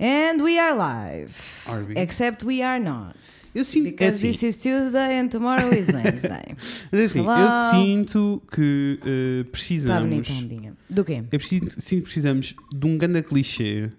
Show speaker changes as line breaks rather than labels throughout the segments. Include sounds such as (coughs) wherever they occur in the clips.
And we are live.
Are we?
Except we are not.
Eu sinto é
Because
assim,
this is Tuesday and tomorrow is Wednesday. (laughs)
mas é assim,
Hello.
eu sinto que
Está
precisamos.
bonito, ondinha. Do quê?
Eu preciso, sinto que precisamos de um grande clichê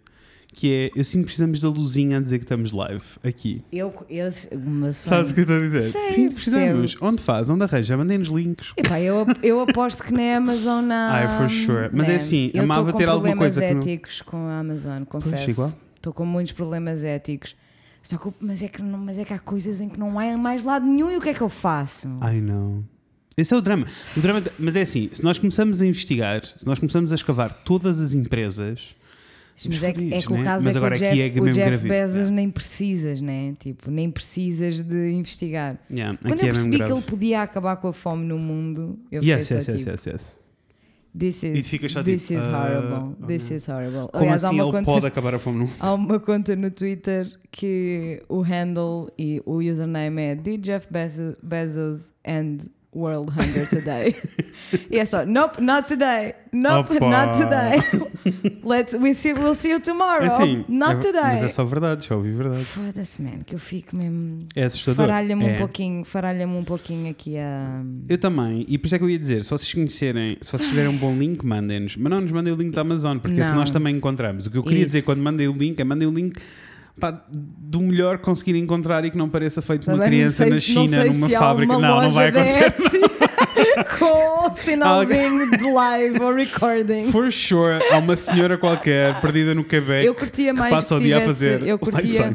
que é eu sinto que precisamos da luzinha a dizer que estamos live aqui.
Eu, eu, meu sonho.
Sabes o que eu estou a dizer?
Sei,
Sim, precisamos. Onde faz? Onde arranja? Mandem-nos links.
Epá, eu, eu aposto que na Amazon há. (laughs)
Ai, for sure. Mas é
né?
assim,
eu
amava ter alguma
problemas
coisa que não-
éticos com a Amazon, confesso.
igual.
Estou com muitos problemas éticos. Só que, mas, é que não, mas é que há coisas em que não há mais lado nenhum e o que é que eu faço?
Ai não. Esse é o drama. O drama. Mas é assim, se nós começamos a investigar, se nós começamos a escavar todas as empresas.
Mas é, que- é
fodidos,
que o
né?
caso
Mas
é que o Jeff,
é
o
mesmo
Jeff
grave.
Bezos nem precisas, né? Tipo, nem precisas de investigar.
Yeah,
Quando eu
é
percebi que
grave.
ele podia acabar com a fome no mundo, eu
Yes,
só
yes, yes,
tipo,
yes, yes.
This
E
is,
fica só
this
tipo,
is horrible,
oh
this is horrible.
Como
Aliás,
assim
há,
ele
uma conta,
pode acabar a fome no mundo? (laughs)
há uma conta no Twitter que o handle e o username é Did Jeff Bezos and World Hunger Today? e é só, nope, not today, nope,
Opa.
not today. (laughs) Let's, we see, we'll see you tomorrow,
É assim,
not
é-
today.
Mas é só verdade, já ouvi verdade.
Foda-se, man, que eu fico mesmo.
É assustador.
Faralha-me
É.
um pouquinho, faralha-me um pouquinho aqui a.
Eu também, e por isso é que eu ia dizer: se vocês conhecerem, se vocês tiverem um bom link, mandem-nos, mas não nos mandem o link da Amazon, porque esse
Não.
nós também encontramos. O que eu queria
Isso.
dizer quando mandei o link é mandem o link pá, do melhor conseguir encontrar e que não pareça feito por uma criança
sei
na China, numa fábrica. Não, não vai acontecer. (laughs)
Com sinalzinho de live ou recording.
For sure, há uma senhora qualquer perdida no Quebec
Eu curtia
que
mais
passa o
que
dia a fazer
eu curtia,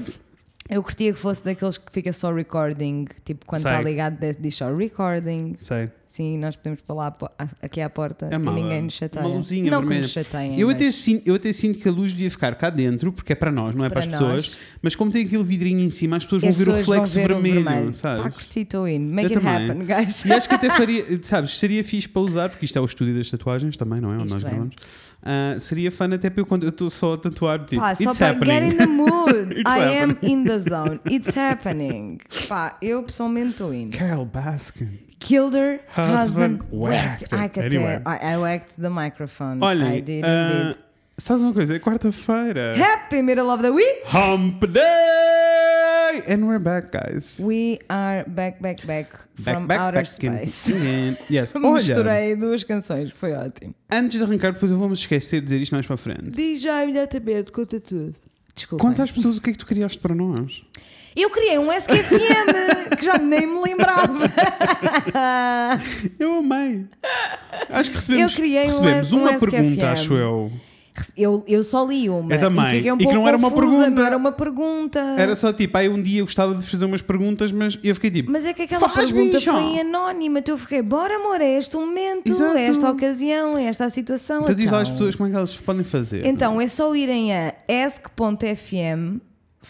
eu curtia que fosse daqueles que fica só recording, tipo quando está ligado diz só recording.
Sei.
Sim, nós podemos falar aqui à porta
É
e
uma-
ninguém nos chateia.
uma luzinha
não que
vermelha.
nos chateiem,
Eu até,
mas
sinto, eu até sinto que a luz devia ficar cá dentro, porque é para nós, não é para,
Para
as
nós.
pessoas. Mas como tem aquele vidrinho em cima, as pessoas
as
vão ver o reflexo
ver
vermelho,
vermelho.
sabes?
Pá, curti, estou in. Make
Eu
it
também.
happen, guys.
E acho que até (laughs) faria, sabes, seria fixe para usar, porque isto é o estúdio das tatuagens também, não é? Onde nós
é.
gravamos. Ah, seria fun até para eu quando eu estou só a tatuar, tipo,
Pá, só para
happening.
get in the mood. (laughs) I am
happening.
in the zone. It's happening. Pá, eu pessoalmente estou in.
Carol Baskin.
Killed her
Husband
husband, whacked.
whacked.
Até-
Anyway.
I, I whacked the microphone.
Olhem,
I did
ah,
indeed.
sabes uma coisa? É quarta-feira.
Happy middle of the week.
Hump Day! And we're back, guys.
We are back, back, back from
back,
outer
back
space.
in- Yes. (laughs) Olha,
Misturei duas canções, foi ótimo.
antes de arrancar, depois eu vou-me esquecer de dizer isto mais para frente.
Diz já imediatamente, conta tudo. Desculpa.
Conta às pessoas o que é que tu criaste para nós.
Eu criei um SQFM que já nem me lembrava. (laughs)
Eu amei. Acho que recebemos,
Eu criei um
recebemos
um
uma
SQFM.
pergunta, acho eu.
Eu, eu só li uma.
Eu também.
E, um
E que não era uma
confusa,
pergunta.
Não era uma pergunta.
Era só tipo, aí um dia eu gostava de fazer umas perguntas, mas eu fiquei tipo,
Mas é que aquela pergunta
bicho!
foi anónima. Então eu fiquei, bora amor, é este o momento,
Exato.
é esta a ocasião, é esta a situação.
então diz lá às
então.
pessoas como é que elas podem fazer.
Então é só irem a ask.fm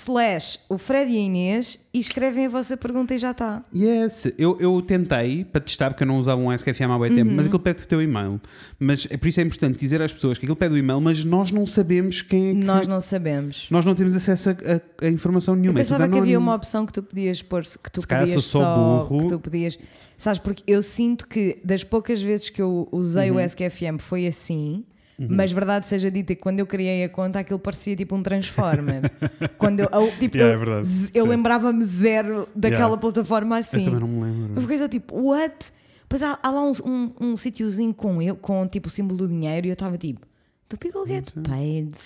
slash o Fred e a Inês e escrevem a vossa pergunta e já está.
Yes, eu, eu tentei para testar, porque eu não usava um SKFM há bem tempo,
Uhum.
mas aquilo pede o teu e-mail. Mas é por isso é importante dizer às pessoas que aquilo pede o e-mail, mas nós não sabemos quem é que.
Nós não sabemos.
Nós não temos acesso a, a- a informação
Eu
nenhuma. é
pensava
tudo
que havia uma opção que tu podias pôr, que tu
Se
podias
só
só,
burro.
que tu podias, sabes, porque eu sinto que das poucas vezes que eu usei
Uhum.
o SQFM foi assim, mas verdade seja dita que quando eu criei a conta aquilo parecia tipo um transformer. (laughs) quando eu, eu, tipo,
Yeah,
eu,
é verdade.
z- eu lembrava-me zero daquela
Yeah.
plataforma
Eu
assim.
também não me lembro.
Eu fiquei só tipo, what? Pois há, há lá um, um, um sítiozinho com, eu, com tipo o símbolo do dinheiro e eu estava tipo, do people get paid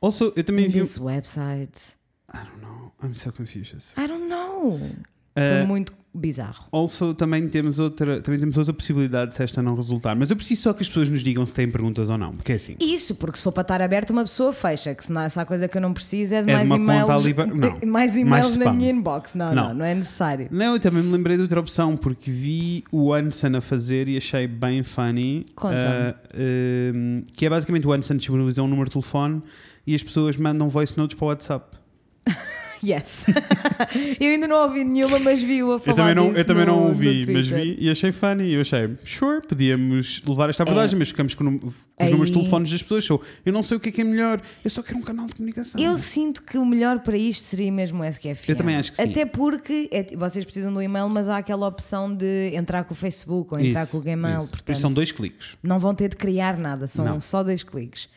Also, eu também vi.
this website?
I don't know. I'm so confused.
I don't know.
Uh,
Foi muito bizarro.
Also, também temos, outra, também temos outra possibilidade se esta não resultar. Mas eu preciso só que as pessoas nos digam se têm perguntas ou não. Porque é assim.
Isso, porque se for para estar aberto, uma pessoa fecha, que se não essa coisa que eu não preciso é de
É de
mais
uma
e-mails.
conta (laughs) não. (laughs)
mais
Mais
e-mails na minha inbox. Não, não,
Não.
não, é necessário.
Não, eu também me lembrei de outra opção, porque vi o Anson a fazer e achei bem funny.
Conta-me.
Ah, um, que é basicamente o Anson disponibilizou um número de telefone e as pessoas mandam voice notes para o WhatsApp. (laughs) (laughs)
Yes. (laughs) eu ainda não ouvi nenhuma, mas vi-o a falar
Eu também não, eu também
no-
não ouvi, mas vi e achei funny. Eu achei, sure, podíamos levar esta abordagem, mas ficamos com, com os
Aí-
números de telefones das pessoas. So, eu não sei o que é que é melhor, eu só quero um canal de comunicação.
Eu sinto que o melhor para isto seria mesmo o SQFM.
Eu também acho que sim.
Até porque é- vocês precisam do e-mail, mas há aquela opção de entrar com o Facebook ou entrar
Isso,
com o Gmail.
isso. Por
Portanto,
são dois cliques.
não vão ter de criar nada, são
Não.
só dois cliques.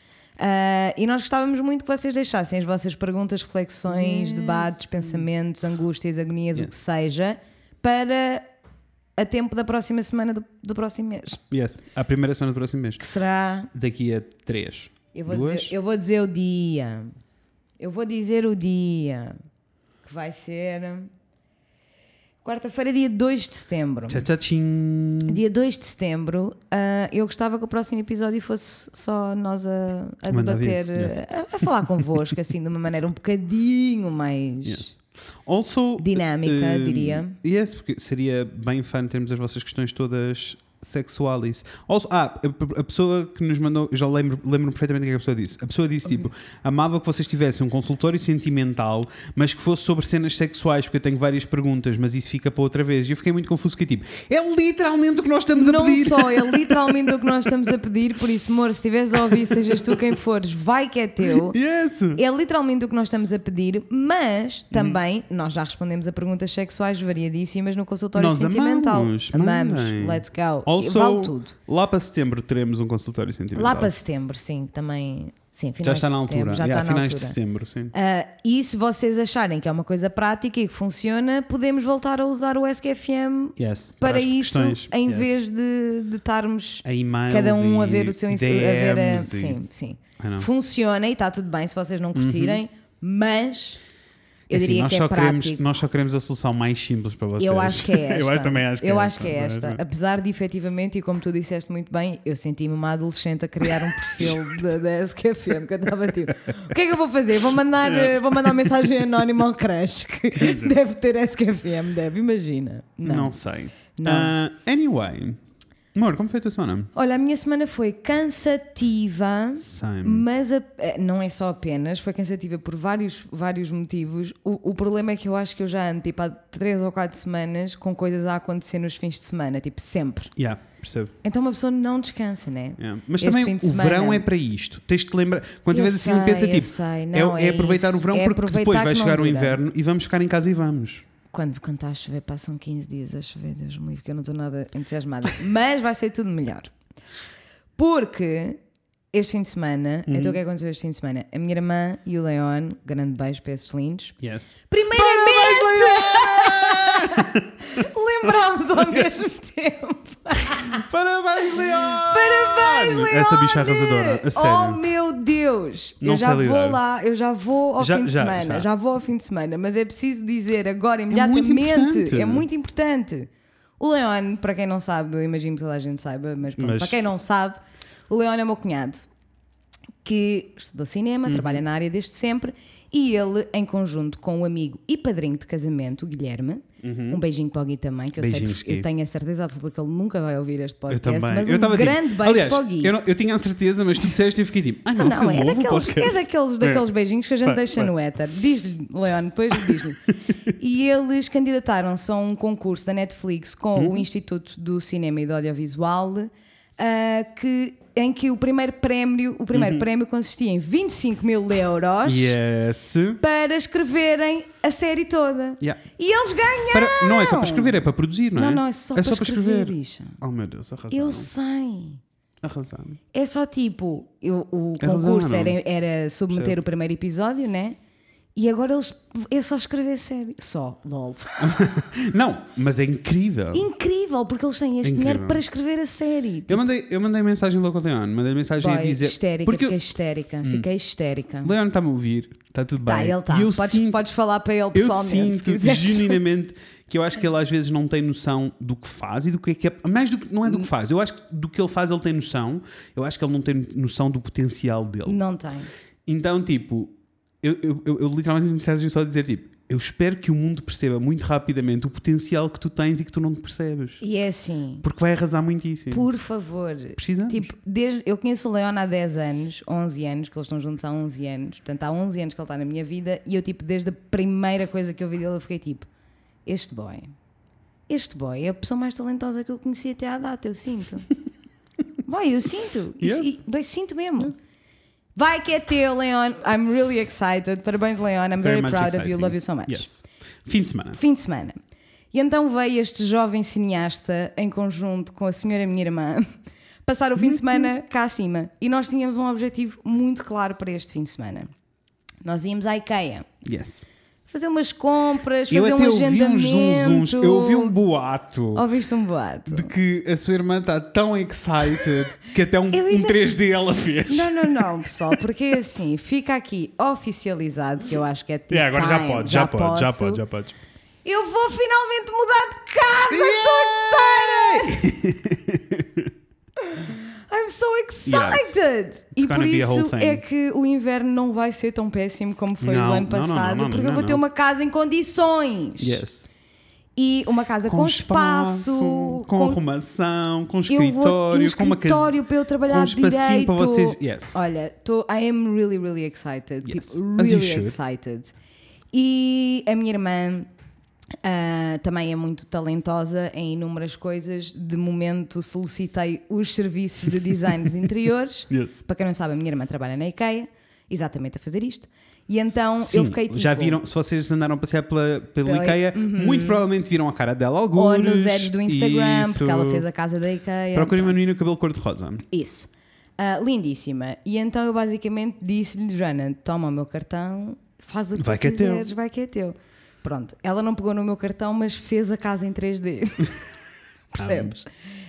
Ah, e nós gostávamos muito que vocês deixassem as vossas perguntas, reflexões,
Yes.
debates, pensamentos, angústias, agonias, o
Yes.
que seja, para a tempo da próxima semana do, do próximo mês.
Yes. À primeira semana do próximo mês.
Que será.
Daqui a três.
Eu vou,
Duas?
dizer, eu vou dizer o dia. Eu vou dizer o dia. Que vai ser. Quarta-feira, dia 2 de setembro.
Tchá, tchá, tchim.
Dia 2 de setembro, ah, eu gostava que o próximo episódio fosse só nós a, a debater,
yes.
a, a falar convosco, assim, de uma maneira um bocadinho mais
Yes. Also,
dinâmica,
eh,
diria.
Yes, porque seria bem fun termos as vossas questões todas sexuais. Also, ah, a, a pessoa que nos mandou, já lembro, lembro perfeitamente o que a pessoa disse. A pessoa disse tipo: amava que vocês tivessem um consultório sentimental, mas que fosse sobre cenas sexuais, porque eu tenho várias perguntas, mas isso fica para outra vez. E eu fiquei muito confuso, que tipo, é literalmente o que nós estamos a
Não
pedir.
só, é (laughs) literalmente o que nós estamos a pedir, por isso, amor, se estiveres a ouvir, sejas tu quem fores, vai que é teu.
Yes!
É literalmente o que nós estamos a pedir, mas também nós já respondemos a perguntas sexuais variadíssimas no consultório
Nós
sentimental.
amamos,
amamos. Let's go.
Also,
vale tudo.
lá para setembro teremos um consultório sentimental.
Lá para setembro, sim, também. Sim,
já está na altura.
Já
Yeah,
está na altura.
de setembro, sim.
Ah, e se vocês acharem que é uma coisa prática e que funciona, podemos voltar a usar o SQFM
Yes,
para
as
isso,
questões.
em
Yes.
vez de, de estarmos cada um a ver o seu Insta- a ver a,
DMs e-
sim, sim. Funciona e está tudo bem se vocês não curtirem, mas eu
Assim,
diria
nós
que é prático.
queremos, nós só queremos a solução mais simples para vocês.
Eu acho que é esta. (laughs)
eu acho, também acho que
Eu
é
acho que é
esta.
esta. Apesar de efetivamente, e como tu disseste muito bem, eu senti-me uma adolescente a criar um perfil (laughs) da, da SQFM, que eu estava tipo, o que é que eu vou fazer? Vou mandar, (laughs) vou mandar mensagem anónima ao crush que deve ter SQFM, deve, imagina.
Não,
Não.
sei.
Não.
Ah, anyway, amor, como foi a tua semana?
Olha, a minha semana foi cansativa.
Same.
Mas a- eh, não é só apenas, foi cansativa por vários, vários motivos. O, o problema é que eu acho que eu já ando tipo, há três ou quatro semanas com coisas a acontecer nos fins de semana, tipo sempre.
Yeah, percebo.
Então uma pessoa não descansa, né?
Yeah. Mas
Este
também o
semana-
verão é para isto. Tens de te lembrar. Quando tiveres assim, pensa tipo.
sei.
é-
Não,
é,
é
aproveitar
isso.
o verão
É
porque depois vai chegar o inverno e vamos ficar em casa e vamos.
Quando, quando está a chover, passam 15 dias a chover, Deus me livre, que eu não estou nada entusiasmada. Mas vai ser tudo melhor. Porque este fim de semana,
Uhum.
então o que aconteceu este fim de semana? A minha irmã e o Leon, grande beijo para esses lindos,
Yes.
primeiramente (laughs) lembrámos ao mesmo tempo.
Parabéns, Leon!
Parabéns, Leon!
Essa bicha arrasadora, a
Oh
sério.
meu Deus!
Não
eu já vou
lidar.
lá, eu já vou ao
Já-
fim de
já,
semana,
já.
já. vou ao fim de semana, mas é preciso dizer agora,
muito
imediatamente,
importante.
é muito importante. O Leon, para quem não sabe, eu imagino que toda a gente saiba, mas, pronto,
Mas-
para quem não sabe, o Leon é meu cunhado que estudou cinema,
Uhum.
trabalha na área desde sempre e ele, em conjunto com o amigo e padrinho de casamento, o Guilherme, um beijinho para o Gui também, que eu
Uhum. Beijinhos,
sei, que eu tenho a certeza absoluta que ele nunca vai ouvir este
Eu
podcast,
também.
mas
eu
um grande
tipo,
beijo
aliás,
para o Gui.
Eu, não- eu tinha a certeza, mas tu disseste e fiquei tipo, ai
Não,
nossa,
não, é
novo
daqueles, é daqueles, daqueles beijinhos que a gente
Vai,
deixa
vai.
no éter. Diz-lhe, Leon, depois diz-lhe. (laughs) e eles candidataram-se a um concurso da Netflix com
Uhum.
o Instituto do Cinema e do Audiovisual, ah, que, em que o primeiro prémio, o
Uhum.
primeiro prémio consistia em 25 mil euros
Yes.
para escreverem a série toda.
Yeah.
E eles ganharam!
Para- não é só para escrever, é para produzir, não é?
Não, não, é só, para, escrever, bicha.
Oh meu Deus, arrasaram.
Eu sei.
Arrasaram.
É só tipo, eu- o
Arrasaram.
concurso era, era submeter
Certo.
o primeiro episódio, né? E agora eles é só escrever série. Só, lol. (laughs)
Não, mas é incrível.
Incrível, porque eles têm este
Incrível.
dinheiro para escrever a série.
Eu mandei, eu mandei mensagem logo ao Leon, mandei mensagem a
Boy,
dizer.
histérica,
porque
fiquei
eu-
histérica, fiquei histérica.
Leon está-me a ouvir, está tudo bem.
Tá, ele está.
Eu
Podes,
sinto,
podes falar para ele
eu
pessoalmente. se
sinto genuinamente que eu acho que ele às vezes não tem noção do que faz e do que é que é. Mais do que, não é do que faz, eu acho que do que ele faz ele tem noção, eu acho que ele não tem noção do potencial dele.
Não tem.
Então, tipo, eu, eu, eu, eu literalmente me mensagem só a dizer, tipo, eu espero que o mundo perceba muito rapidamente o potencial que tu tens e que tu não te percebes.
E é assim,
Porque vai arrasar muitíssimo.
por favor.
Precisamos.
Tipo, desde, eu conheço o Leon há 10 anos, 11 anos, que eles estão juntos há 11 anos. Portanto, há 11 anos que ele está na minha vida e eu, tipo, desde a primeira coisa que eu vi dele, eu fiquei tipo: este boy, este boy é a pessoa mais talentosa que eu conheci até à data, eu sinto. (laughs) Vai, eu sinto. E-
Yes.
e- vai, sinto mesmo. Vai que é teu, Leon. I'm really excited. Parabéns, Leon. I'm very,
much
proud of you.
exciting.
Love you so much.
Yes. Fim de semana.
Fim de semana. E então veio este jovem cineasta em conjunto com a senhora minha irmã (laughs) passar o fim de semana cá acima. E nós tínhamos um objetivo muito claro para este fim de semana. Nós íamos à IKEA
Yes.
Fazer umas compras,
Eu
fazer um agendamento.
Eu ouvi um boato
Ouviste um boato?
de que a sua irmã está tão excited que até um, (laughs)
Eu
um
ainda-
3D ela fez.
Não, não, não, pessoal, porque é assim, fica aqui oficializado que eu acho que é this
É, agora já
time,
pode, já, pode, já pode, já pode.
Eu vou finalmente mudar de casa! Excited! (laughs) I'm so excited! E
gonna
por isso é que o inverno não vai ser tão péssimo como foi
Não,
o ano passado,
não, não,
porque eu vou ter uma casa em condições.
Yes.
E uma casa com, espaço,
com, arrumação, com escritório,
um
com uma
escritório para eu trabalhar
com um
direito.
para vocês. Yes.
Olha, tô, I am really, really excited.
Yes.
Tipo, really excited. E a minha irmã ah, também é muito talentosa em inúmeras coisas. De momento solicitei os serviços de design de (laughs) interiores.
Yes.
Para quem não sabe, a minha irmã trabalha na IKEA, exatamente a fazer isto. E então
Sim,
eu fiquei tipo.
já viram, se vocês andaram a passear pela, pelo
Pela-
IKEA, muito provavelmente viram a cara dela alguns.
Ou nos ads do Instagram,
Isso.
porque ela fez a casa da IKEA.
Procurem uma
Pronto.
menina com cabelo cor-de-rosa.
Isso. Ah, lindíssima. E então eu basicamente disse-lhe, Joana, toma o meu cartão, faz o que
Vai
tu
que é
quiseres, vai que é teu. Pronto, ela não pegou no meu cartão, mas fez a casa em 3D. (laughs) Percebes?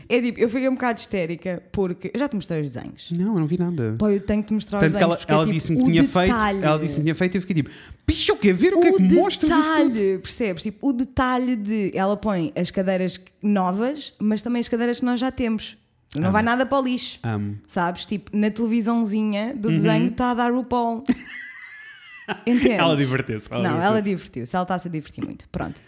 É tipo, eu fiquei um bocado histérica porque eu já te mostrei os desenhos.
Não, eu não vi nada.
Pô, eu tenho que te mostrar
Tanto
os
que ela,
desenhos. porque
ela
é, tipo,
disse-me que
o
tinha
detalhe,
feito. Ela disse-me que tinha feito e eu fiquei tipo, bicho, eu quero ver o que é que
o
mostras isto tudo?"
detalhe, percebes? Tipo, o detalhe de ela põe as cadeiras novas, mas também as cadeiras que nós já temos. Não vai nada para o lixo.
Amo.
Sabes? Tipo, na televisãozinha
Uhum.
do desenho está a dar o Paul. (laughs) Entendes?
Ela diverteu-se. ela
Não, ela divertiu-se. Ela está-se a divertir muito. Pronto.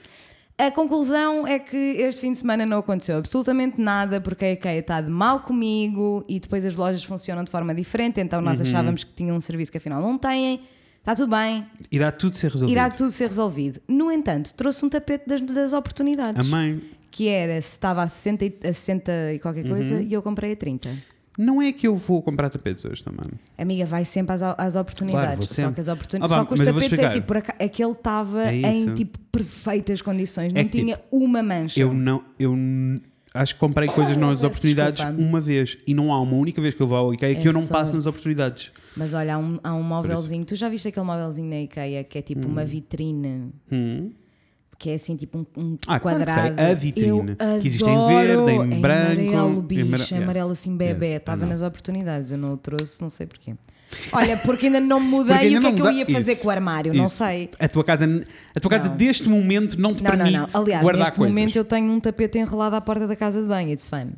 A conclusão é que este fim de semana não aconteceu absolutamente nada porque a IKEA está de mal comigo e depois as lojas funcionam de forma diferente, então nós
Uhum.
achávamos que tinham um serviço que afinal não têm. Está tudo bem,
Irá tudo ser resolvido.
irá tudo ser resolvido. No entanto, trouxe um tapete das, das oportunidades.
A mãe.
Que era, se estava a 60, e- a 60 e qualquer
Uhum.
coisa, e eu comprei a 30.
Não é que eu vou comprar tapetes hoje também.
Amiga, vai sempre às, às oportunidades.
Claro, vou
só
sempre.
que as oportuni-
Ah,
Só que os tapetes é tipo, aquele estava
É
em tipo perfeitas condições,
É
não
que,
tinha uma mancha.
Eu não. Eu acho que comprei coisas nas oportunidades uma vez e não há uma única vez que eu vou ao IKEA que
É
eu não passo nas oportunidades.
Mas olha, há um, há um móvelzinho. Tu já viste aquele móvelzinho na IKEA que é tipo uma vitrine?
Hum.
Que é assim tipo um, um
Ah, claro que
quadrado.
sei. A vitrine,
Eu
que existe em verde, em
Em
branco,
amarelo,
em
bicho,
amare- yes,
amarelo assim bebê.
yes,
Estava nas oportunidades. Eu não o trouxe, não sei porquê. Olha, porque ainda não (laughs) mudei o que é
não
que eu ia fazer
isso,
com o armário? Não
isso.
sei.
A tua casa, a tua casa
Não.
deste momento não te
Não, não,
permite
não. Aliás,
guardar
neste
coisas.
momento eu tenho um tapete enrolado à porta da casa de banho. It's fun.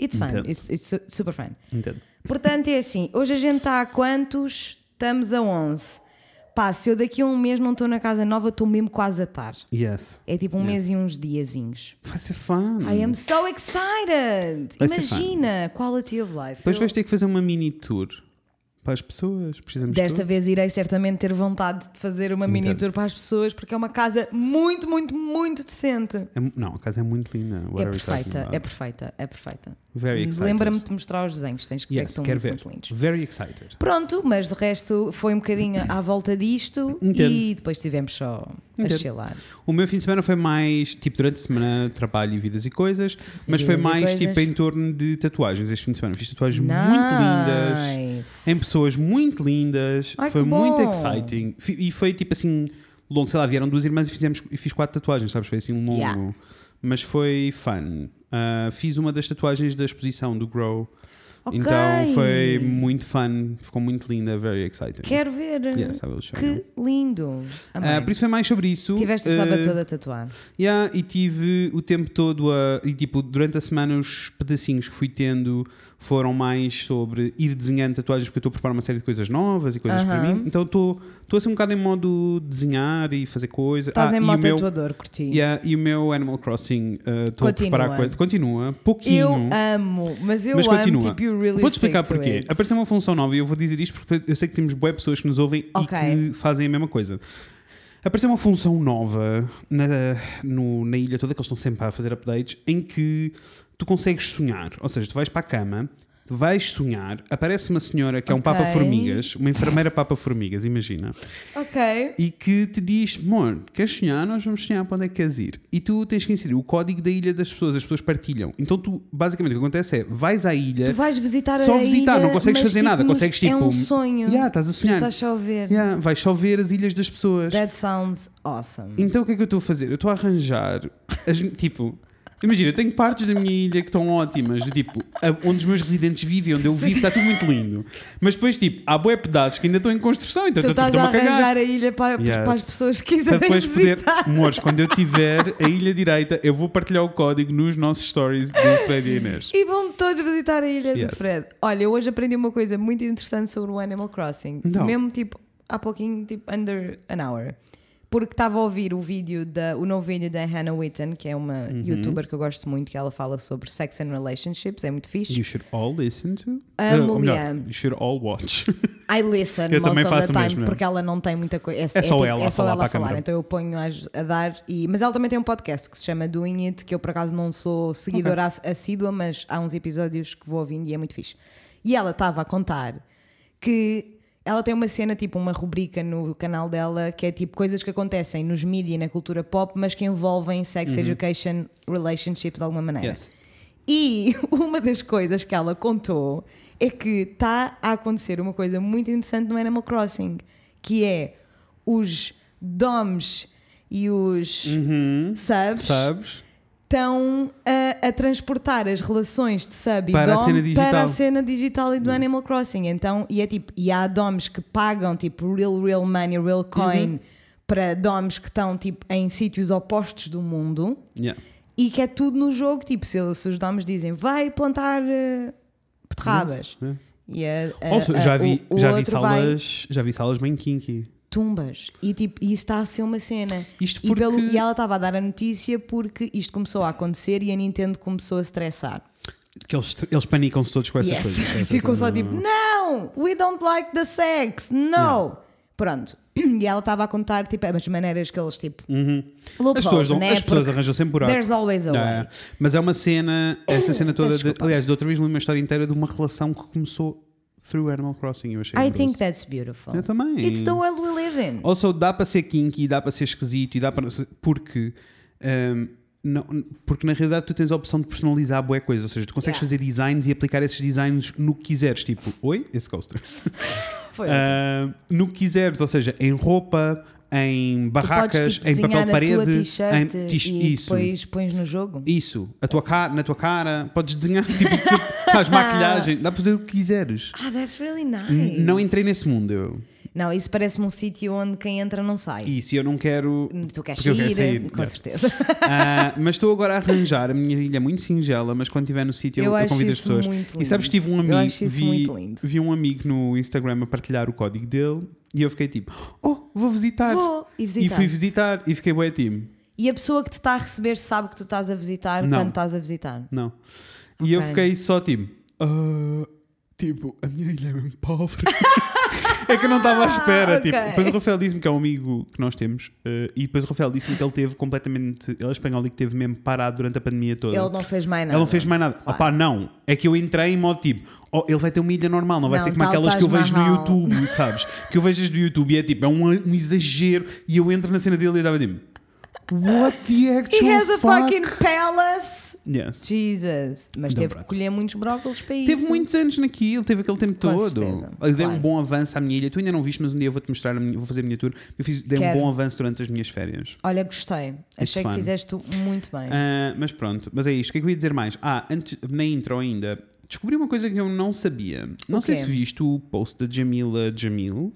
It's fun.
Entendo.
It's, it's su- super fun.
Entendo.
Portanto, é assim. Hoje a gente está a quantos? Estamos a 11. Pá, se eu daqui a um mês não estou na casa nova, estou mesmo quase a estar.
Yes.
É tipo um
Yeah.
mês e uns diazinhos.
Vai ser fun.
I am so excited!
Vai.
Imagina! Quality of life.
Depois
Eu-
vais ter que fazer uma mini tour para as pessoas. Precisamos de
Desta vez irei certamente ter vontade de fazer uma mini
Entendo.
tour para as pessoas porque é uma casa muito, muito, muito decente.
É não, a casa é muito linda.
É perfeita, é perfeita, é perfeita.
Very excited.
Lembra-me de mostrar os desenhos, tens que ver que
Yes, quero
muito,
ver.
muito lindos.
Very excited.
Pronto, mas de resto foi um bocadinho à volta disto (coughs)
Entendo.
e depois estivemos só a
Entendo.
chilar.
O meu fim de semana foi mais, tipo, durante a semana, trabalho e vidas e coisas, mas foi
Vidas e
mais, tipo, em torno de tatuagens este fim de semana. Fiz tatuagens muito lindas,
Nice.
em pessoas muito lindas,
Ai,
foi muito
bom.
exciting. E foi, tipo, assim, longo, sei lá, vieram duas irmãs e, fizemos, e fiz quatro tatuagens, sabes? Foi assim um longo.
Yeah.
Mas foi fun. Ah, fiz uma das tatuagens da exposição do Grow.
Ok.
Então foi muito fun, ficou muito linda, very exciting.
Quero ver.
Yes, I will show you.
Que lindo.
Ah, por isso foi mais sobre isso.
Tiveste o sábado
Ah,
todo a tatuar.
Yeah, e tive o tempo todo a. E tipo, durante a semana, os pedacinhos que fui tendo foram mais sobre ir desenhando tatuagens, porque eu estou a preparar uma série de coisas novas e coisas para
Aham.
mim. Então estou assim um bocado em modo desenhar e fazer coisas.
Estás
Ah,
em modo
meu,
tatuador, curti.
yeah, e o meu Animal Crossing, ah, estou a preparar coisas. Continua, pouquinho.
Eu amo, mas eu
Mas
amo
continua.
tipo really
Vou-te explicar porquê. Apareceu uma função nova e eu vou dizer isto porque eu sei que temos boas pessoas que nos ouvem
Ok.
e que fazem a mesma coisa. Apareceu uma função nova na, no- na ilha toda, que eles estão sempre a fazer updates, em que tu consegues sonhar. Ou seja, tu vais para a cama Tu vais sonhar, aparece uma senhora que é um
Ok.
papa-formigas, uma enfermeira papa-formigas, imagina,
Ok.
e que te diz: Amor, queres sonhar? Nós vamos sonhar para onde é que queres ir. E tu tens que inserir o código da ilha das pessoas, as pessoas partilham. Então, tu, basicamente, o que acontece é: vais à ilha,
Tu vais visitar
só
a
visitar,
ilha,
não consegues fazer
tipo,
nada, consegues
É
tipo.
um sonho.
Yeah, estás a sonhar.
Está a chover.
Yeah, vais só ver as ilhas das pessoas.
That sounds awesome.
Então o que é que eu estou a fazer? Eu estou a arranjar, as- tipo, imagina, eu tenho partes da minha ilha que estão ótimas, do tipo, a- onde os meus residentes vivem, onde eu vivo, está tudo muito lindo. Mas depois, tipo, há bué pedaços que ainda estão em construção, então
Tu
estou-
estás a
a cagar.
arranjar a ilha para,
Yes.
para as pessoas que quiserem
depois poder,
visitar.
amores, quando eu tiver a ilha direita, eu vou partilhar o código nos nossos stories do Fred e Inês.
E vão todos visitar a ilha
Yes.
do Fred. Olha, eu hoje aprendi uma coisa muito interessante sobre o Animal Crossing.
Não.
Mesmo tipo, há pouquinho, tipo, under an hour. Porque estava a ouvir o vídeo, da, o novo vídeo da Hannah Witten, que é uma
Uhum.
youtuber que eu gosto muito, que ela fala sobre sex and relationships, é muito fixe.
You should all listen to.
Amo,
Uh, ou melhor, you should all watch. (laughs)
I listen
Eu
most
também
of
faço
the time
mesmo,
porque ela não tem muita coisa.
É só ela a
é só
falar
ela
para
a
a
falar. Então eu ponho a, a dar. E, mas ela também tem um podcast que se chama Doing It, que eu por acaso não sou seguidora af- assídua, mas há uns episódios que vou ouvindo e é muito fixe. E ela estava a contar que ela tem uma cena, tipo uma rubrica no canal dela que é tipo coisas que acontecem nos mídia e na cultura pop, mas que envolvem sex education, relationships de alguma maneira.
Yes.
E (laughs) uma das coisas que ela contou é que está a acontecer uma coisa muito interessante no Animal Crossing, que é os DOMs e os
Uhum.
subs
Sabes?
Estão a, a transportar as relações de sub e
Para a
dom
digital.
para a cena digital e do Animal Crossing. Então, e é tipo, e há DOMs que pagam tipo real, real money, real coin
Uhum.
para DOMs que estão tipo em sítios opostos do mundo
Yeah.
e que é tudo no jogo. Tipo, se, se os DOMs dizem vai plantar uh, beterrabas.
Yes, yes.
E a, a-
Also,
a-
já vi,
o, o
já vi
outro vai
salas, já vi salas bem kinky.
Tumbas. E, tipo, e isso está a ser uma cena.
Isto
E,
porque
pelo- e ela estava a dar a notícia porque isto começou a acontecer e a Nintendo começou a estressar.
que eles, eles panicam-se todos com essas
Yes.
coisas. (laughs)
Ficou só tipo,
não-
we don't like the sex, no. Pronto. (clears throat) E ela estava a contar tipo, as maneiras que eles tipo.
Uhum. As pessoas,
né?
as pessoas
Porque
arranjam sempre buraco.
There's always a way.
Ah. Mas é uma cena, essa cena toda, de, aliás, de outra vez li uma história inteira de uma relação que começou through Animal Crossing. Eu achei
I think that's beautiful.
Eu também.
It's the world we live in.
Also, dá para ser kinky, dá para ser esquisito e dá para. Porque. ahm, não, porque na realidade tu tens a opção de personalizar boa coisa, ou seja, tu consegues
Yeah.
fazer designs e aplicar esses designs no que quiseres, tipo, oi, esse coaster. (laughs)
Foi.
Ah, no que quiseres, ou seja, em roupa, em barracas,
podes, tipo,
em papel parede, em tis-
e
isso.
depois pões no jogo.
Isso, a tua cara, na tua cara, podes desenhar, (laughs) tipo, faz maquilhagem, dá para fazer o que quiseres.
Ah, that's really
N-
nice.
Não entrei nesse mundo, eu.
Não, isso parece-me um sítio onde quem entra não sai.
Isso, eu não quero.
Tu queres
Porque eu quero
ir,
sair,
com
yes.
certeza.
Ah, mas estou agora a arranjar a minha ilha muito singela, mas quando estiver no sítio eu,
Eu
eu
acho
convido as
isso
pessoas.
muito
E sabes,
lindo.
tive um
Eu
amigo,
acho isso
vi,
muito lindo.
vi um amigo no Instagram a partilhar o código dele e eu fiquei tipo, oh, vou visitar.
Vou e
E
visitar.
fui visitar e fiquei bué time.
E a pessoa que te está a receber sabe que tu estás a visitar
Não.
quando estás a visitar.
Não. E eu fiquei só tipo, "Ah, tipo, a minha ilha é mesmo pobre. (laughs) é que eu não estava à espera.
Ah,
tipo.
ok.
Depois o Rafael disse-me que é um amigo que nós temos, eh, e depois o Rafael disse-me que ele teve completamente. Ele é espanhol e que teve mesmo parado durante a pandemia toda.
Ele não fez mais nada.
Ele não fez mais nada.
Claro.
Opá, não. É que eu entrei em modo tipo, oh, ele vai ter uma ilha normal, não vai
Não,
ser como
tal
aquelas que eu
Taj
vejo no
Mahal.
YouTube, (laughs) sabes? Que eu vejo as do YouTube e é tipo, é um, um exagero. E eu entro na cena dele e eu estava tipo, what the
He
actual
has a
fuck?
fucking palace!
Yes.
Jesus! Mas
Não,
teve que colher muitos brócolis para isso.
Teve muitos anos naquilo, teve aquele tempo
Com
todo.
certeza,
dei um bom avanço à minha ilha. Tu ainda não viste, mas um dia eu vou-te mostrar, a minha- vou fazer a minha tour. Eu fiz, dei
Quero.
um bom avanço durante as minhas férias.
Olha, gostei. Achei que
fun.
fizeste muito bem.
Ah, mas pronto, mas é isto. O que é que eu ia dizer mais? Ah, antes, na intro ainda, descobri uma coisa que eu não sabia. Não
O
sei se viste o post da Jamila Jamil.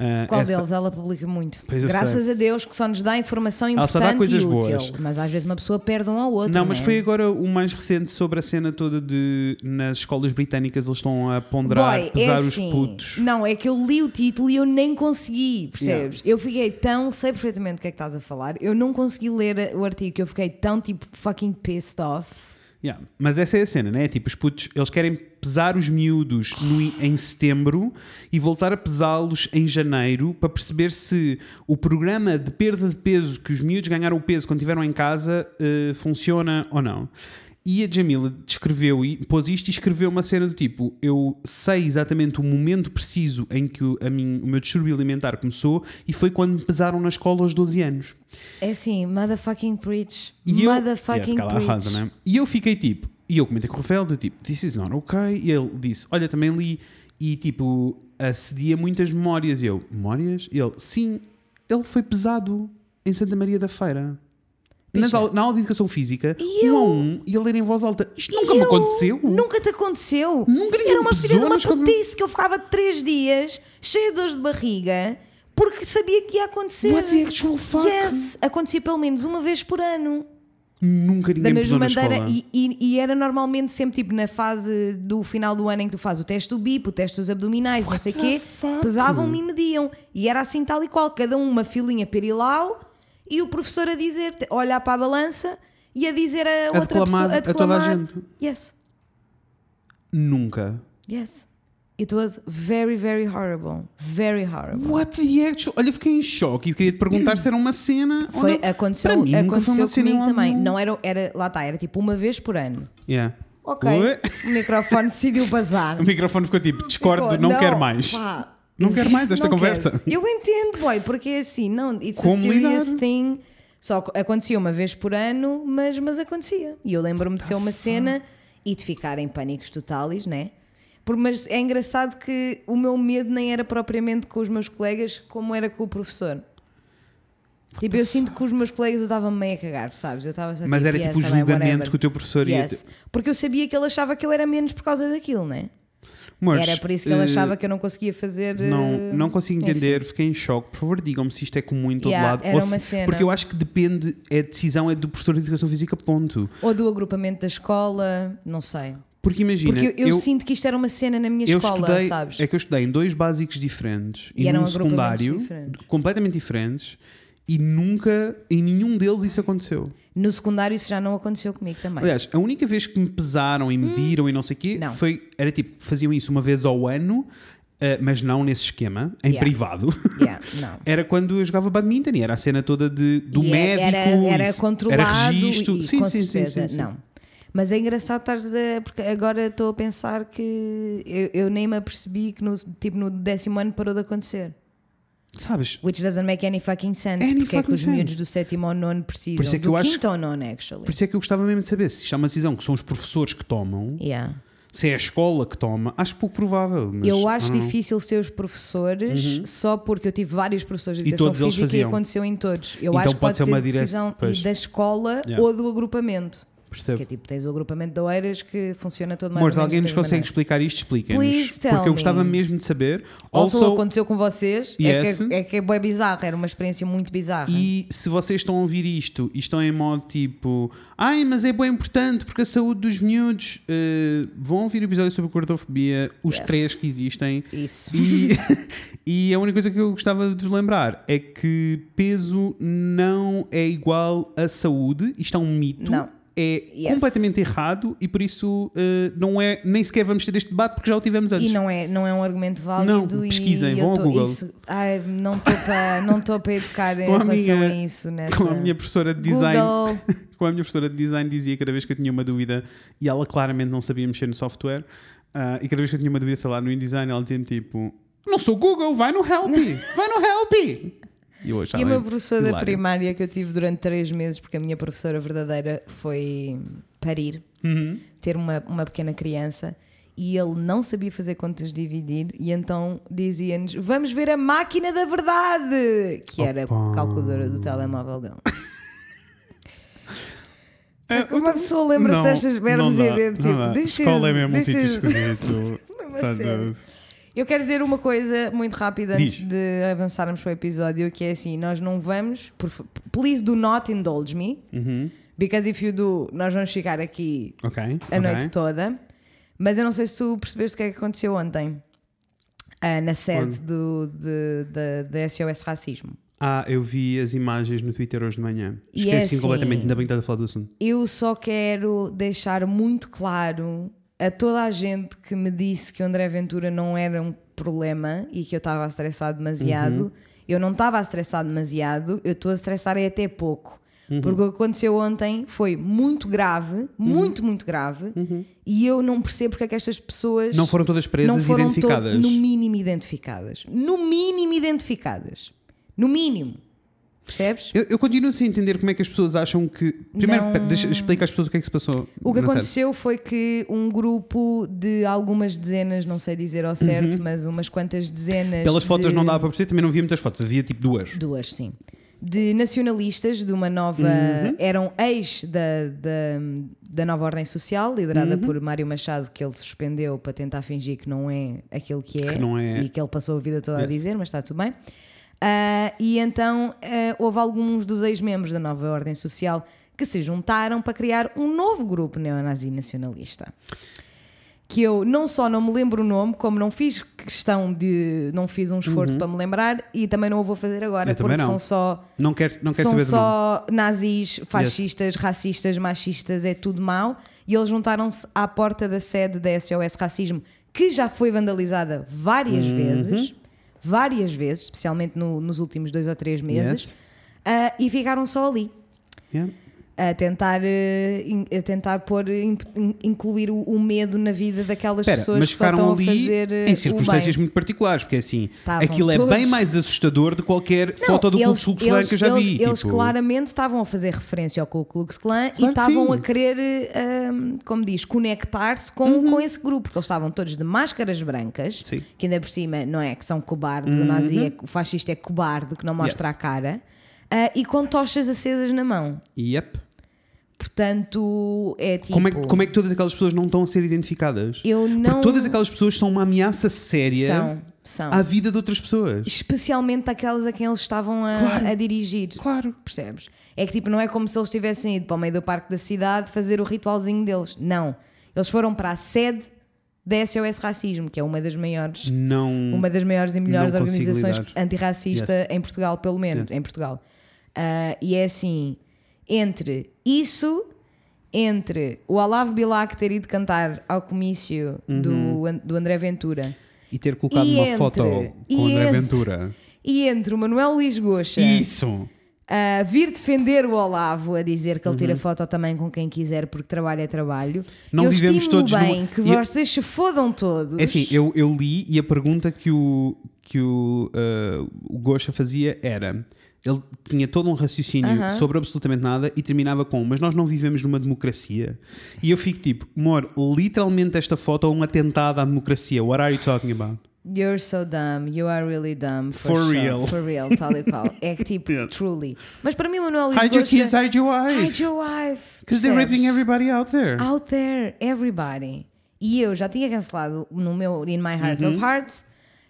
Ah,
Qual
essa-
deles? Ela publica muito. Graças a Deus que só nos dá informação
Ela só dá
importante e útil.
boas.
Mas às vezes uma pessoa perde um ao outro.
Não, mas
né?
foi agora o mais recente sobre a cena toda de nas escolas britânicas eles estão a ponderar,
Boy,
pesar
é
os
assim,
putos.
Não, é que eu li o título e eu nem consegui, percebes? Eu fiquei tão, sei perfeitamente o que é que estás a falar, eu não consegui ler o artigo, eu fiquei tão tipo fucking pissed off.
Yeah. Mas essa é a cena, né? Tipo, os putos, eles querem pesar os miúdos no em setembro e voltar a pesá-los em janeiro para perceber se o programa de perda de peso que os miúdos ganharam o peso quando estiveram em casa eh, funciona ou não. E a Jamila descreveu e pôs isto e escreveu uma cena do tipo: Eu sei exatamente o momento preciso em que o, a mim, o meu distúrbio alimentar começou e foi quando me pesaram na escola aos 12 anos.
É assim, motherfucking preach.
E eu,
motherfucking
ela
preach.
arrasa, né? E eu fiquei tipo, e eu comentei com o Rafael do tipo, this is not okay. E ele disse, olha, também li e tipo, acedia muitas memórias. E eu, memórias? E ele, sim, ele foi pesado em Santa Maria da Feira. Nas na aula de educação física,
E
um a
eu?
um, e ele ler em voz alta. Isto nunca me
eu?
aconteceu.
Nunca te aconteceu?
Nunca
Era uma
me
filha de uma putice que eu ficava três dias cheia de dores de barriga porque sabia que ia acontecer.
What the actual fuck?
Yes, acontecia pelo menos uma vez por ano.
Nunca
Da
ninguém me pesou
mesma maneira, e, e- e era normalmente sempre tipo na fase do final do ano em que tu fazes o teste do BIP, o teste dos abdominais, não sei o quê, pesavam-me e mediam. E era assim tal e qual, cada um uma filinha perilau e o professor a dizer, a olhar para a balança e a dizer a outra
declamar
pessoa
a toda a gente.
Yes,
Nunca.
yes. It was very, very horrible. Very horrible.
What the actual... Olha, eu fiquei em choque e queria te perguntar se era uma cena ou
Foi,
não.
aconteceu
Para mim, foi
aconteceu
uma cena
comigo também. Não era, era, lá está, era tipo uma vez por ano.
Yeah.
Ok.
Oi?
O microfone decidiu bazar. (laughs)
O microfone ficou tipo, discordo,
Ficou,
não, quero mais.
pá.
Não quero mais desta
Não
conversa.
quero. Eu entendo, boy, porque é assim, não, it's
Como
a serious
lidar?
thing. Só acontecia uma vez por ano, mas, mas acontecia. E eu lembro-me de ser uma cena e de ficar em pânicos totais, né? Por, mas é engraçado que o meu medo nem era propriamente com os meus colegas, como era com o professor. Tipo, eu sinto que os meus colegas eu estava meio a cagar, sabes? Eu estava
Mas era
yes,
tipo o
também,
julgamento que o teu professor ia.
Porque eu sabia que ele achava que eu era menos por causa daquilo, né?
Mas,
Era por isso que ele
eh,
achava que eu não conseguia fazer.
Não,
eh,
não consigo
enfim.
entender, fiquei em choque. Por favor, digam-me se isto é comum em todo
Yeah,
lado.
era
ou
uma
se-
cena.
Porque eu acho que depende, a decisão é do professor de educação física, ponto.
Ou do agrupamento da escola, não sei.
Porque imagina,
Porque eu, eu sinto que isto era uma cena na minha
eu
escola,
estudei,
sabes?
é que eu estudei em dois básicos diferentes
E
e, num secundário
diferentes.
completamente diferentes e nunca em nenhum deles isso aconteceu.
No secundário isso já não aconteceu comigo também.
Aliás, a única vez que me pesaram e mediram e não sei o quê
Hum. Não.
foi era tipo faziam isso uma vez ao ano, eh, mas não nesse esquema, em
Yeah.
privado. (laughs)
Yeah. (laughs)
Era quando eu jogava badminton e era a cena toda de, do
E
médico.
Era, era controlado
Era registro.
e
sim,
com
sim, sim,
certeza,
sim, sim.
não. Mas é engraçado estares a, porque agora estou a pensar que eu, eu nem me apercebi que no, tipo, no décimo ano parou de acontecer.
Sabes?
Which doesn't make any fucking sense.
Any
porque é que
fucking
os miúdos do sétimo ao nono precisam.
Por isso é que
do
eu acho
quinto ao nono, actually.
Por isso é que eu gostava mesmo de saber se isto é uma decisão que são os professores que tomam,
Yeah.
se é a escola que toma. Acho pouco provável.
eu acho difícil ser os professores só porque eu tive vários professores de
Uhum. E
educação física e aconteceu em todos. Eu
Então
acho que
pode
pode
ser
ser
uma
decisão
pois.
da escola
Yeah.
ou do agrupamento.
Percebo.
Que é tipo, tens o agrupamento de Oeiras que funciona todo mais menos
alguém nos consegue
maneira.
explicar isto, expliquem-nos. Porque eu gostava
me.
mesmo de saber.
Also,
Also,
aconteceu com vocês,
Yes.
é, que, é que é bem bizarro, era uma experiência muito bizarra.
E se vocês estão a ouvir isto e estão em modo tipo, ai, mas é bem importante porque a saúde dos miúdos, eh, vão ouvir o episódio sobre gordofobia, os
Yes.
três que existem.
Isso.
E, (laughs) e a única coisa que eu gostava de vos lembrar é que peso não é igual a saúde, isto é um mito.
Não.
É
Yes.
completamente errado e por isso eh, não é, nem sequer vamos ter este debate porque já o tivemos antes.
E não é, não é um argumento válido.
Não, pesquisem, vão ao Google.
Isso, ai, não estou para não para educar (laughs) em
Com
relação
minha-
a isso. Nessa...
Com a minha professora de design,
Google. (laughs)
com a minha professora de design dizia cada vez que eu tinha uma dúvida e ela claramente não sabia mexer no software ah, e cada vez que eu tinha uma dúvida, sei lá, no InDesign ela dizia tipo não sou Google, vai no Help, (laughs) vai no Help. E, achava
E uma professora da
hilário.
primária que eu tive durante três meses, porque a minha professora verdadeira foi parir,
Uhum.
ter uma, uma pequena criança. E ele não sabia fazer contas dividir, e então dizia-nos: Vamos ver a máquina da verdade! Que era a
Opa.
calculadora do telemóvel dele. (laughs)
É,
Uma pessoa lembra-se destas merdas e vê
não
tipo,
Escola é mesmo um sítio
is-
esquisito. (laughs)
Eu quero dizer uma coisa muito rápida antes
Diz.
de avançarmos para o episódio, que é assim, nós não vamos, por, please do not indulge me,
Uhum.
because if you do, nós vamos ficar aqui
Ok.
a
ok.
noite toda. Mas eu não sei se tu percebeste o que é que aconteceu ontem ah, na sede do, de, da- da SOS Racismo.
Ah, eu vi as imagens no Twitter hoje de manhã. Esqueci
é assim-
completamente, ainda bem que estás a falar do assunto.
Eu só quero deixar muito claro a toda a gente que me disse que o André Ventura não era um problema e que eu estava a estressar demasiado.
Uhum.
Eu não estava a estressar demasiado, eu estou a estressar é até pouco.
Uhum.
Porque o que aconteceu ontem foi muito grave,
Uhum.
muito, muito grave, e eu não percebo porque é que estas pessoas
Não foram todas presas
não
e
foram
identificadas.
no mínimo identificadas. No mínimo identificadas. No mínimo. Percebes?
Eu, eu continuo sem entender como é que as pessoas acham que. Primeiro,
Não-
pe- deixa, explica às pessoas o que é que se passou.
O que
na série.
aconteceu foi que um grupo de algumas dezenas, não sei dizer ao certo, mas umas quantas dezenas.
Uhum. Pelas fotos
de-
não dava para perceber, também não havia muitas fotos, havia tipo duas.
Duas, sim. De nacionalistas de uma nova.
Uhum.
Eram ex da, da, da nova ordem social, liderada
Uhum.
por Mário Machado, que ele suspendeu para tentar fingir que não é aquilo que é,
Que é.
e que ele passou a vida toda a
Yes.
dizer, mas está tudo bem. Ah, e então ah, houve alguns dos ex-membros da nova ordem social que se juntaram para criar um novo grupo neonazi nacionalista. Que eu não só não me lembro o nome, como não fiz questão de. não fiz um esforço para me lembrar e também não o vou fazer agora,
Uhum. Eu
porque
não.
são só
Não quer, não quer
são só nazis, fascistas, racistas, machistas, é tudo mau. E eles juntaram-se à porta da sede da SOS Racismo, que já foi vandalizada várias
Uhum.
vezes, várias vezes, especialmente no- nos últimos dois ou três meses,
Yes.
ah, e ficaram só ali.
Yeah.
A tentar, eh, a tentar pôr, in- in- incluir o, medo na vida daquelas
Espera,
pessoas que só estão
ali
a fazer eh,
em circunstâncias muito particulares, porque assim,
Estavam
aquilo é
todos-
bem mais assustador de qualquer
Não,
foto do Ku
eles,
Klux Klan que eu já
eles-
vi.
Eles
tipo,
claramente estavam a fazer referência ao Ku Klux Klan
Claro
e estavam a querer, hum, como diz, conectar-se com,
Uhum.
com esse grupo, porque eles estavam todos de máscaras brancas,
Sim.
que ainda por cima não é que são cobardes, o nazi é, o fascista é cobarde, que não mostra
Uhum. Yes.
a cara, ah, e com tochas acesas na mão.
Yep.
Portanto, é tipo.
Como, é, que- como é que todas aquelas pessoas não estão a ser identificadas?
eu não.
Porque todas aquelas pessoas são uma ameaça séria
São, são.
à vida de outras pessoas.
Especialmente aquelas a quem eles estavam a,
Claro.
a dirigir.
Claro.
Percebes? É que tipo, não é como se eles tivessem ido para o meio do parque da cidade fazer o ritualzinho deles. Não. Eles foram para a sede da SOS Racismo, que é uma das maiores,
Não.
uma das maiores e melhores organizações
lidar.
antirracista em Portugal, pelo menos. Em Portugal. Ah, e é assim: entre isso, entre o Olavo Bilac ter ido cantar ao comício
Uhum.
do, do André Ventura
E ter colocado
E
uma
entre-
foto com o André
entre-
Ventura.
e entre o Manuel Luís Goxa
Isso!
a vir defender o Olavo, a dizer que ele
Uhum.
tira foto também com quem quiser, porque trabalho é trabalho.
Não
eu
vivemos todos
bem
numa-
que
eu-
vocês se fodam todos.
É assim, eu, eu li e a pergunta que o, que o, uh, o Gosha fazia era. Ele tinha todo um raciocínio
Aham.
sobre absolutamente nada e terminava com: Mas nós não vivemos numa democracia. E eu fico tipo: Amor, literalmente esta foto é um atentado à democracia. What are you talking about?
You're so dumb, you are really dumb. For,
For
sure.
real.
For real, tal e qual. É que tipo, (laughs)
Yeah.
truly. Mas para mim, Manuel Luís
Hide your kids, hide your
Hide
wife.
your wife.
Because they're raping everybody out there.
Out there, everybody. E eu já tinha cancelado no meu In My Heart
Uhum.
of Hearts,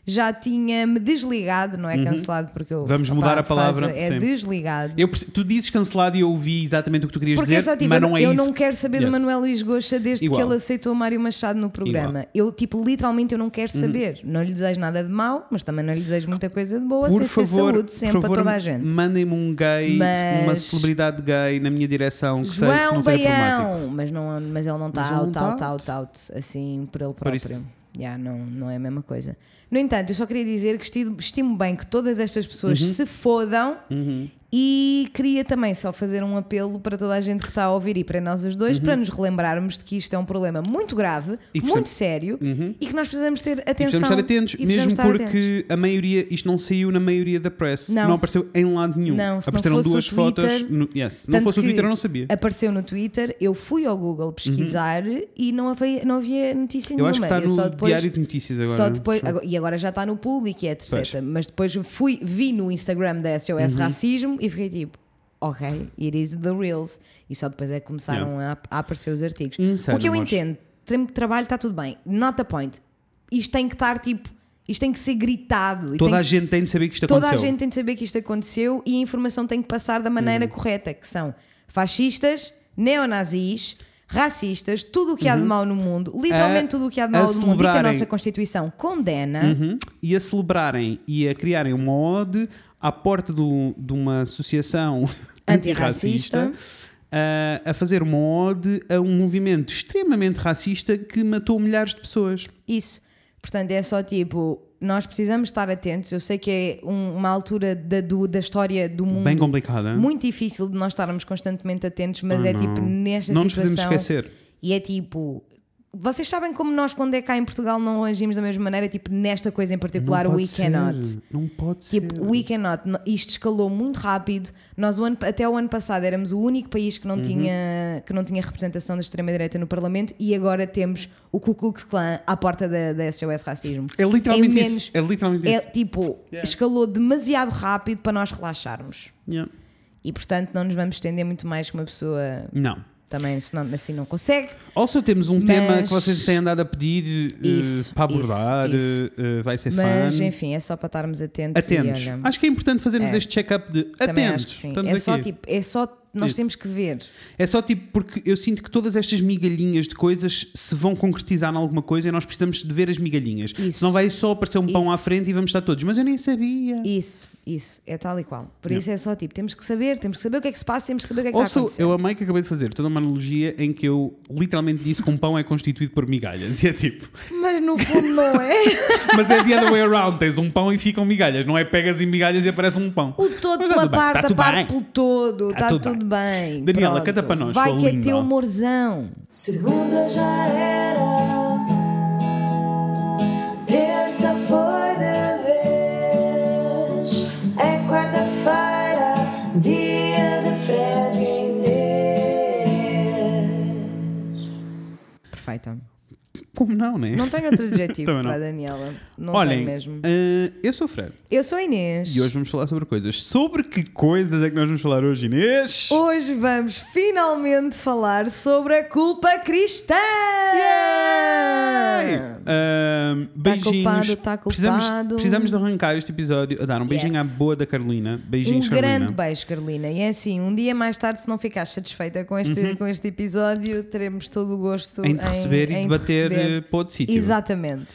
já tinha me desligado, não é cancelado porque eu.
Uhum. Vamos
opá,
mudar a palavra,
É
sim.
desligado.
Eu tu dizes cancelado e eu ouvi exatamente o que tu querias
Porque é
dizer,
tipo,
mas
eu,
não é
eu
isso.
não quero saber
Yes.
do Manuel Luís Goxa desde
Igual.
que ele aceitou o Mário Machado no programa. Eu, tipo, literalmente eu não quero
Uhum.
saber. Não lhe desejo nada de mau, mas também não lhe desejo muita coisa de boa.
Por
sem ser
favor,
saúde sempre
por favor,
para toda a gente.
mandem-me um gay,
Mas-
uma celebridade gay na minha direção que, sei que
João
não.
Baião! Mas, não, mas ele não está out,
tá
out,
out.
out, out, assim, por ele próprio. Yeah, não, não é a mesma coisa. No entanto, eu só queria dizer que estimo, estimo bem que todas estas pessoas
Uhum.
se fodam e queria também só fazer um apelo para toda a gente que está a ouvir e para nós os dois, para nos relembrarmos de que isto é um problema muito grave,
Uhum. E
muito
precisamos-
sério
Uhum.
e que nós precisamos ter
E
atenção.
precisamos estar atentos,
e
mesmo porque
atentos.
a maioria, isto não saiu na maioria da press,
Não.
apareceu em lado nenhum.
Não, se não
Apareceram
fosse o
duas fotos.
Twitter-
No, yes. Se não fosse o Twitter, eu não sabia.
Apareceu no Twitter, eu fui ao Google pesquisar e não havia, não havia notícia
Uhum. Eu
nenhuma.
acho que está
Eu
no
só depois-
Diário de Notícias agora.
Só depois, agora- e agora já está no público, e etc.
Pois.
Mas depois fui, vi no Instagram da SOS
Uhum.
Racismo e fiquei tipo, ok, it is the reals. E só depois é que começaram a, a aparecer os artigos.
Insano,
o que eu
amores.
entendo, tra- trabalho está tudo bem, not the point. Isto tem que estar tipo, isto tem que ser gritado.
Toda a
que-
gente tem de saber que isto
Toda
aconteceu.
a gente tem de saber que isto aconteceu e a informação tem que passar da maneira
Uhum.
correta, que são fascistas, neonazis, racistas, tudo o que há de mal no mundo, literalmente
A-
tudo o que há de
Uhum.
mal no mundo e que a nossa Constituição condena.
Uhum. E a celebrarem e a criarem uma ode à porta do- de uma associação (laughs)
Antirracista.
antirracista a, a fazer uma ode a um movimento extremamente racista que matou milhares de pessoas.
Isso. Portanto, é só tipo, nós precisamos estar atentos. Eu sei que é um- uma altura da, do- da história do mundo
Bem complicada.
muito difícil de nós estarmos constantemente atentos, mas
Ah,
é
não.
tipo nesta
Não nos podemos
situação.
esquecer.
E é tipo. Vocês sabem como nós, quando é cá em Portugal, não agimos da mesma maneira? Tipo, nesta coisa em particular,
não
we
ser.
cannot.
Não pode ser.
Tipo, we cannot. No- Isto escalou muito rápido. Nós, o ano- até o ano passado, éramos o único país que
Uhum.
não, tinha, que não tinha representação da extrema-direita no Parlamento e agora temos o Ku Klux Klan à porta da, da SOS Racismo.
É literalmente
Em
isso.
menos-
É literalmente
É
isso.
tipo,
Yeah.
escalou demasiado rápido para nós relaxarmos.
Yeah.
E portanto, não nos vamos estender muito mais que uma pessoa
Não.
Também, senão, assim, não consegue.
Also temos um
Mas-
tema que vocês têm andado a pedir eh,
Isso,
para abordar,
isso,
eh, vai ser
Mas
fun.
enfim, é só para estarmos atentos.
Atentos.
E, olha,
Acho que é importante fazermos
É.
este check-up de
também
atentos. Estamos
É
aqui.
só tipo, é só. Nós
Isso.
temos que ver.
É só tipo porque eu sinto que todas estas migalhinhas de coisas se vão concretizar em alguma coisa e nós precisamos de ver as migalhinhas.
Isso.
Senão vai só aparecer um pão
Isso.
à frente e vamos estar todos. Mas eu nem sabia.
Isso, isso, é tal e qual. Por isso é só tipo, temos que saber, temos que saber o que é que se passa, temos que saber o que é que está a acontecer.
eu amei que acabei de fazer toda uma analogia em que eu literalmente disse que um pão é constituído por migalhas. (laughs) E é tipo,
Mas no fundo não é. (laughs)
mas é the other way around. Tens um pão e ficam migalhas. Não é pegas em migalhas e aparece um pão.
O todo
Mas tá
pela
tudo bem,
parte,
tá
a
tudo
parte
bem.
pelo todo,
Tá
está
tudo
tudo, bem.
Daniela,
Pronto.
canta para nós,
Vai
sua
que é
linda.
teu humorzão.
Segunda já
Como não, né?
Não tenho outro adjetivo (laughs) para a Daniela. Não
Olhem,
tenho mesmo.
eh, eu sou o Fred.
Eu sou a Inês.
E hoje vamos falar sobre coisas. Sobre que coisas é que nós vamos falar hoje, Inês?
Hoje vamos finalmente falar sobre a culpa cristã!
Ahm, beijinhos.
culpado, tá
Precisamos,
culpado.
precisamos de arrancar este episódio a dar um beijinho
Yes.
à boa da Carolina.
Um
Beijinhos,
grande
Carolina.
beijo, Carolina. E é assim, um dia mais tarde, se não ficares satisfeita com este, com este episódio, teremos todo o gosto
Uhum. Em te receber e
em te
debater
receber.
eh, para outro sítio.
Exatamente.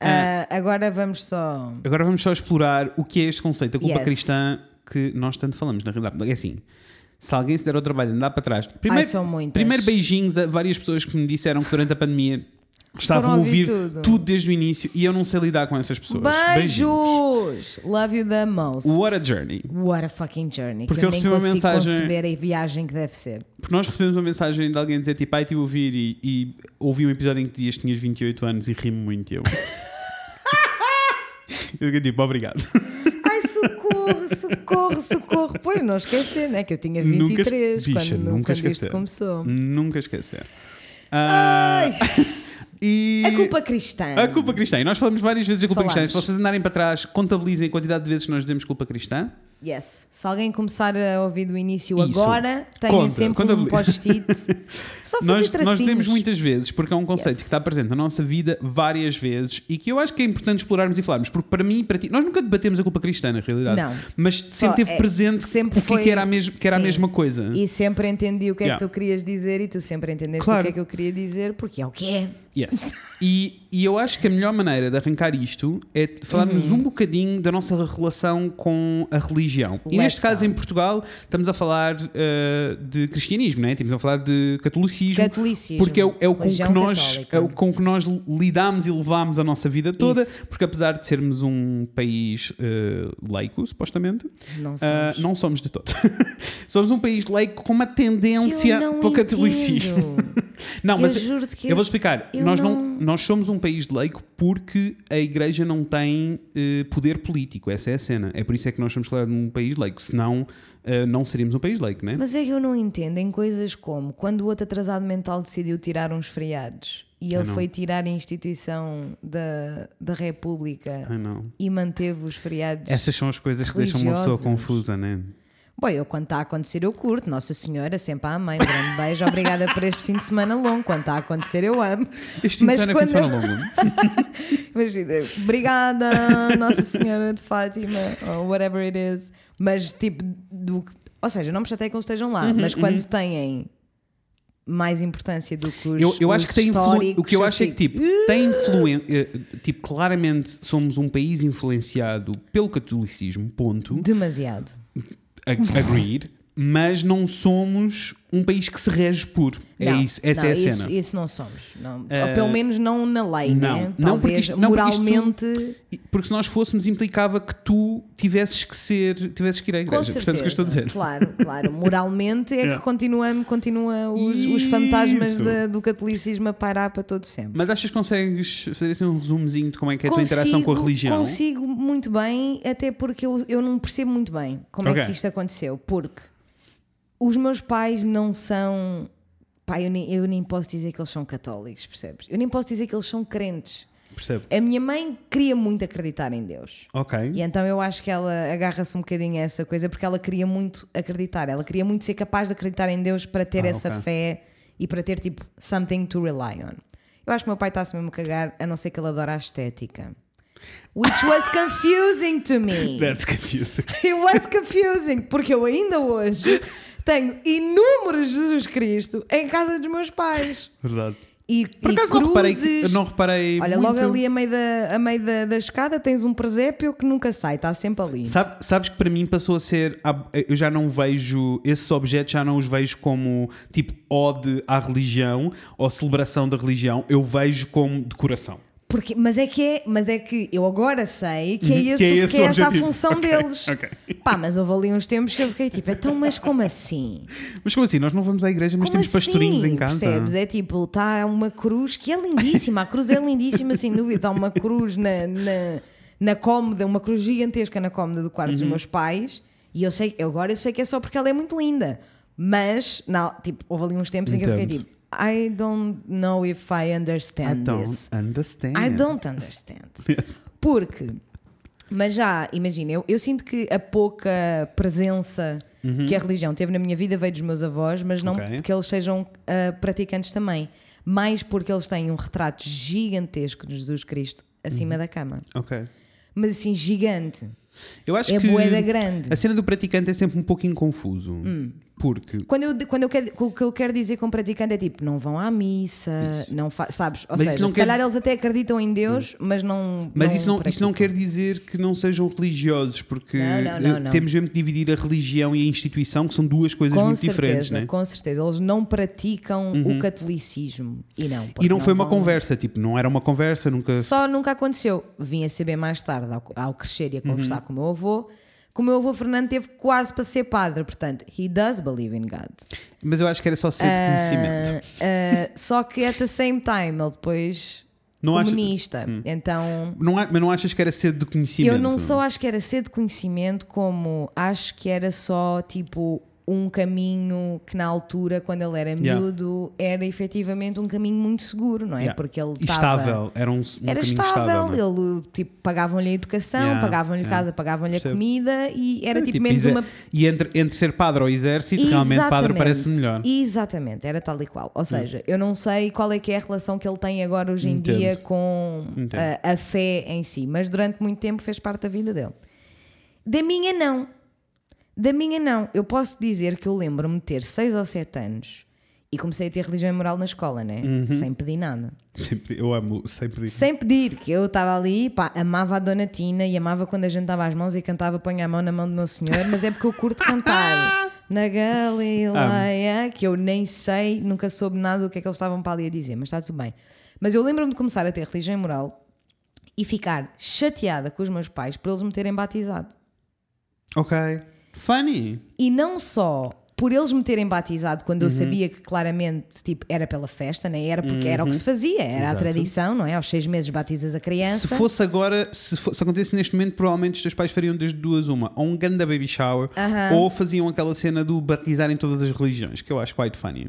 Ah, agora vamos só.
Agora vamos só explorar o que é este conceito, a culpa
Yes.
cristã que nós tanto falamos, na realidade. É assim, se alguém se der ao trabalho de andar para trás. Primeiro,
são muitas.
primeiro beijinhos a várias pessoas que me disseram que durante a pandemia estavam a
ouvir tudo.
tudo. desde o início e eu não sei lidar com essas pessoas. Beijinhos.
Beijos! Love you the most.
What a journey.
What a fucking journey.
Porque
que
eu
eu
recebi uma mensagem-
conceber a viagem que deve ser.
Porque nós recebemos uma mensagem de alguém dizer tipo, ai, estive a ouvir e, e ouvi um episódio em que que tinhas 28 anos e rimo muito. Eu. (laughs) eu fiquei tipo, obrigado.
Ai, socorro, socorro, socorro. Pois não esquecer, né? Que eu tinha
Nunca
23
esque- bicha,
quando,
nunca
quando isto
esquecer.
começou.
Nunca esquecer. Ah,
Ai, (laughs)
e
a culpa cristã.
A culpa cristã. E nós falamos várias vezes da culpa
Falamos.
cristã. Se vocês andarem para trás, contabilizem a quantidade de vezes que nós dizemos culpa cristã.
Yes. Se alguém começar a ouvir do início
Isso.
agora, tenha
Conta,
sempre um post-it. (laughs) Só fazer
Nós,
tracinhos.
nós temos muitas vezes, porque é um conceito
Yes.
que está presente na nossa vida várias vezes e que eu acho que é importante explorarmos e falarmos. Porque para mim e para ti, nós nunca debatemos a culpa cristã, na realidade.
Não.
Mas sempre teve
é,
presente
sempre
o que,
foi-
que era, a, mes que era a
sim.
mesma coisa.
E sempre entendi o que é
Yeah.
que tu querias dizer e tu sempre entendeste
Claro.
o que é que eu queria dizer, porque é o que é.
Yes. (laughs) E, e eu acho que a melhor maneira de arrancar isto é falarmos
Uhum.
um bocadinho da nossa relação com a religião. E
Let's
neste caso,
go.
em Portugal, estamos a falar eh, de cristianismo, né? estamos a falar de catolicismo.
Catolicismo.
Porque é, o- é o com que nós
católica.
é o com que nós lidamos e levamos a nossa vida toda,
Isso.
porque apesar de sermos um país eh, laico, supostamente,
Não
ah,
somos.
não somos de todo. (laughs) somos um país laico com uma tendência
não
para o catolicismo. (laughs) Não, mas
eu
eu vou explicar.
eu
nós, não...
não-
nós somos um país de laico porque a igreja não tem eh, poder político. Essa é a cena. É por isso é que nós somos, claro, um país laico. Senão, eh, não seríamos um país laico, né?
Mas é que eu não entendo em coisas como quando o outro atrasado mental decidiu tirar uns feriados e ele
não.
foi tirar a instituição da, da República
Ah, não.
e manteve os feriados.
Essas são as coisas que deixam uma pessoa confusa, né?
Bom, eu quando está a acontecer eu curto, Nossa Senhora, sempre a mãe, grande beijo, obrigada por este fim de semana longo. Quando está a acontecer eu amo.
Este fim de semana é fim de
quando-
semana longo. (laughs)
Imagina, obrigada, Nossa Senhora de Fátima, ou whatever it is. Mas tipo, do, ou seja, não me chatei que eles estejam lá, mas quando têm mais importância do que os
Eu, eu acho
os
que tem O que eu acho é que, tipo, tem influência. Tipo, claramente somos um país influenciado pelo catolicismo, ponto.
demasiado.
Ag- (laughs) Agreed. Mas não somos um país que se rege por. É
Não,
isso, essa
não,
é a
isso,
cena.
Isso não somos. Não. Ou pelo menos não na lei,
não.
né?
Não, porque
Talvez
isto- não, porque isto-
moralmente.
E- Porque se nós fôssemos, implicava que tu tivesses que ser, tivesses que ir à
Com
igreja. Portanto, é o que eu estou a dizer.
Claro, claro. Moralmente é que continua, continua os, os fantasmas
Isso.
da- do catolicismo a pairar para todo sempre.
Mas achas que consegues fazer assim um resumozinho de como é que é a tua interação com a religião?
Consigo muito bem, até porque eu, eu não percebo muito bem como é
Ok.
que isto aconteceu. Porque os meus pais não são. Pá, eu nem, eu nem posso dizer que eles são católicos, percebes? Eu nem posso dizer que eles são crentes.
Percebo.
A minha mãe queria muito acreditar em Deus.
Ok.
E então eu acho que ela agarra-se um bocadinho a essa coisa porque ela queria muito acreditar. Ela queria muito ser capaz de acreditar em Deus para ter
Ah,
essa
ok.
fé e para ter tipo something to rely on. Eu acho que o meu pai está-se mesmo a cagar, a não ser que ele adora a estética. Which was confusing to me. (laughs)
That's confusing.
It was confusing, porque eu ainda hoje tenho inúmeros Jesus Cristo em casa dos meus pais.
Verdade.
E,
Por acaso não reparei, que-
cruzes.
não reparei
Olha,
muito.
logo ali a meio, da, a meio da, da escada tens um presépio que nunca sai, está sempre ali.
Sabe- sabes que para mim passou a ser. Eu já não vejo. Esses objetos já não os vejo como tipo ode à religião ou celebração da religião. Eu vejo como decoração.
Porque, mas, é que é, mas é que eu agora sei que é,
Uhum,
esse,
que é
que
esse
é
o
essa a função
Ok,
deles.
ok.
Pá, mas houve ali uns tempos que eu fiquei tipo, então, mas como assim?
Mas como assim? Nós não vamos à igreja, mas
Como
temos pastorinhos
assim?
em casa.
Percebes? É tipo, está uma cruz que é lindíssima, a cruz é lindíssima, sem dúvida. Está uma cruz na, na, na cómoda, uma cruz gigantesca na cómoda do quarto
Uhum.
dos meus pais. E eu sei, agora eu sei que é só porque ela é muito linda. Mas, não, tipo, houve ali uns tempos em que eu fiquei
Entendo.
tipo, I don't know if I
I
understand
don't
this.
understand.
I don't understand. (laughs) Porque, mas já, imagina, eu, eu sinto que a pouca presença que a religião teve na minha vida veio dos meus avós, mas não
Uhum. Ok.
porque eles sejam ah, praticantes também. Mais porque eles têm um retrato gigantesco de Jesus Cristo acima
Uhum.
da cama.
Ok.
Mas assim, gigante.
Eu acho
É
que
boeda grande. Hum.
a cena do praticante é sempre um pouquinho confuso. Porque
Quando eu, quando eu quero, o que eu quero dizer com praticante é tipo, não vão à missa, não fa sabes? Ou
Mas isso
seja,
não
se calhar
dizer-
eles até acreditam em Deus, mas não.
Mas isso, não, isso não quer dizer que não sejam religiosos, porque
Não, não, não,
eh,
não.
temos mesmo que dividir a religião e a instituição, que são duas coisas
Com
muito
certeza,
diferentes, né?
com certeza. Eles não praticam o catolicismo. E não.
E não foi uma
vão-
conversa, tipo, não era uma conversa, nunca.
Só nunca aconteceu. Vim a saber mais tarde, ao, ao crescer e a conversar
Uhum.
com o meu avô, que o meu avô Fernando teve quase para ser padre. Portanto, he does believe in God.
Mas eu acho que era só ser de conhecimento.
Ah, ah, só que at the same time, ele depois
Não acha-
comunista. Então.
Não há- mas não achas que era ser de conhecimento?
Eu não só acho que era ser de conhecimento, como acho que era só tipo um caminho que na altura, quando ele era
Yeah.
miúdo, era efetivamente um caminho muito seguro, não é?
Yeah.
Porque ele estava.
estável, era um, um
Era estável,
não é?
ele tipo pagavam-lhe a educação,
Yeah,
pagavam-lhe
yeah.
casa, pagavam-lhe a comida e era
É,
tipo,
tipo,
menos uma.
E entre, entre ser padre ou exército, realmente padre
Exatamente.
parece melhor.
Exatamente, era tal e qual. Ou seja, eu não sei qual é que é a relação que ele tem agora hoje em
Entendo.
dia com a, a fé em si, mas durante muito tempo fez parte da vida dele. Da minha não. Da minha não. Eu posso dizer que eu lembro-me de ter 6 ou 7 anos e comecei a ter religião e moral na escola, né?
Uhum.
Sem pedir nada.
Eu amo sempre isso.
Sem pedir, que eu estava ali, pá, amava a Dona Tina e amava quando a gente dava as mãos e cantava Põe a mão na mão do meu senhor, mas é porque eu curto cantar. (laughs) Na Galileia, que eu nem sei, nunca soube nada do que é que eles estavam para ali a dizer, mas está tudo bem. Mas eu lembro-me de começar a ter religião e moral e ficar chateada com os meus pais por eles me terem batizado.
Ok. Funny.
E não só por eles me terem batizado quando eu sabia que claramente tipo, era pela festa, né? era porque era o que se fazia, era
Exato.
a tradição, não é? Aos seis meses batizas a criança.
Se fosse agora, se, fo- se acontecesse neste momento, provavelmente os teus pais fariam desde duas uma. Ou um ganda baby shower,
Aham.
ou faziam aquela cena do batizar em todas as religiões, que eu acho quite funny.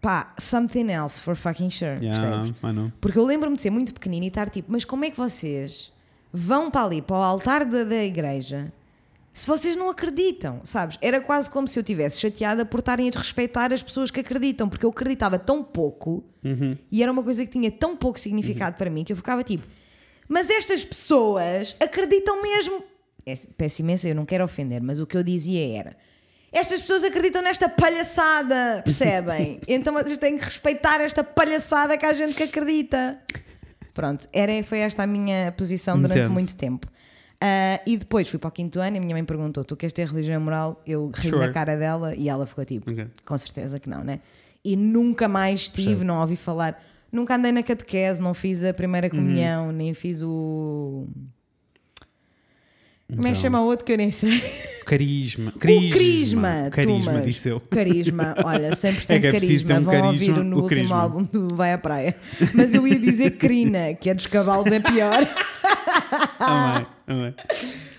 Pá, something else for fucking sure,
Yeah,
percebes?
I know.
Porque eu lembro-me de ser muito pequenina e estar tipo, mas como é que vocês vão para ali, para o altar da, da igreja, se vocês não acreditam, sabes? Era quase como se eu estivesse chateada por estarem a desrespeitar as pessoas que acreditam, porque eu acreditava tão pouco e era uma coisa que tinha tão pouco significado para mim que eu ficava tipo, mas estas pessoas acreditam mesmo. É, peço imensa, eu não quero ofender, mas o que eu dizia era. Estas pessoas acreditam nesta palhaçada, (laughs) percebem? então vocês têm que respeitar esta palhaçada que há gente que acredita. Pronto, era, foi esta a minha posição durante
Entendo.
muito tempo. Ah, e depois fui para o quinto ano e a minha mãe perguntou: Tu queres ter religião moral? Eu ri
Sure.
na cara dela e ela ficou tipo:
Ok.
Com certeza que não, né? E nunca mais tive, não ouvi falar. Nunca andei na catequese, não fiz a
Uhum.
primeira comunhão, nem fiz o. Como é que
Então.
chama o outro que eu nem sei?
Carisma.
O crisma.
Carisma,
Tumas.
disse eu.
Carisma, olha, (laughs) 100%
É que é
carisma.
um
Vão
carisma,
ouvir no
o
último
carisma.
álbum do Vai à Praia. Mas eu ia dizer crina, que é dos cavalos, é pior. (laughs)
Amém, amém.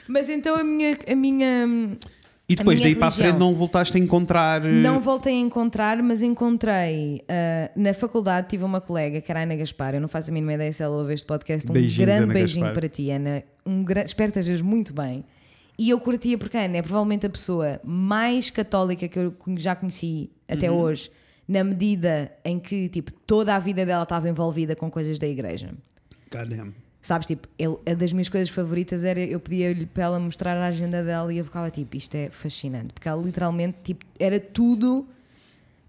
Mas então a minha. A minha
E depois daí para a
religião.
frente não voltaste a encontrar. eh,
Não voltei a encontrar, mas encontrei ah, na faculdade. Tive uma colega que era a Ana Gaspar. Eu não faço a mínima ideia se ela ouve este podcast. Um
Beijinhos,
grande
Ana
beijinho
Gaspar.
para ti, Ana. Um gra... Espero que estejas muito bem. E eu curtia porque a Ana é provavelmente a pessoa mais católica que eu já conheci até
Uhum.
hoje, na medida em que tipo, toda a vida dela estava envolvida com coisas da igreja.
God damn.
Sabes, tipo, eu, a das minhas coisas favoritas era eu pedia-lhe para ela mostrar a agenda dela e eu ficava tipo, isto é fascinante, porque ela literalmente tipo, era tudo.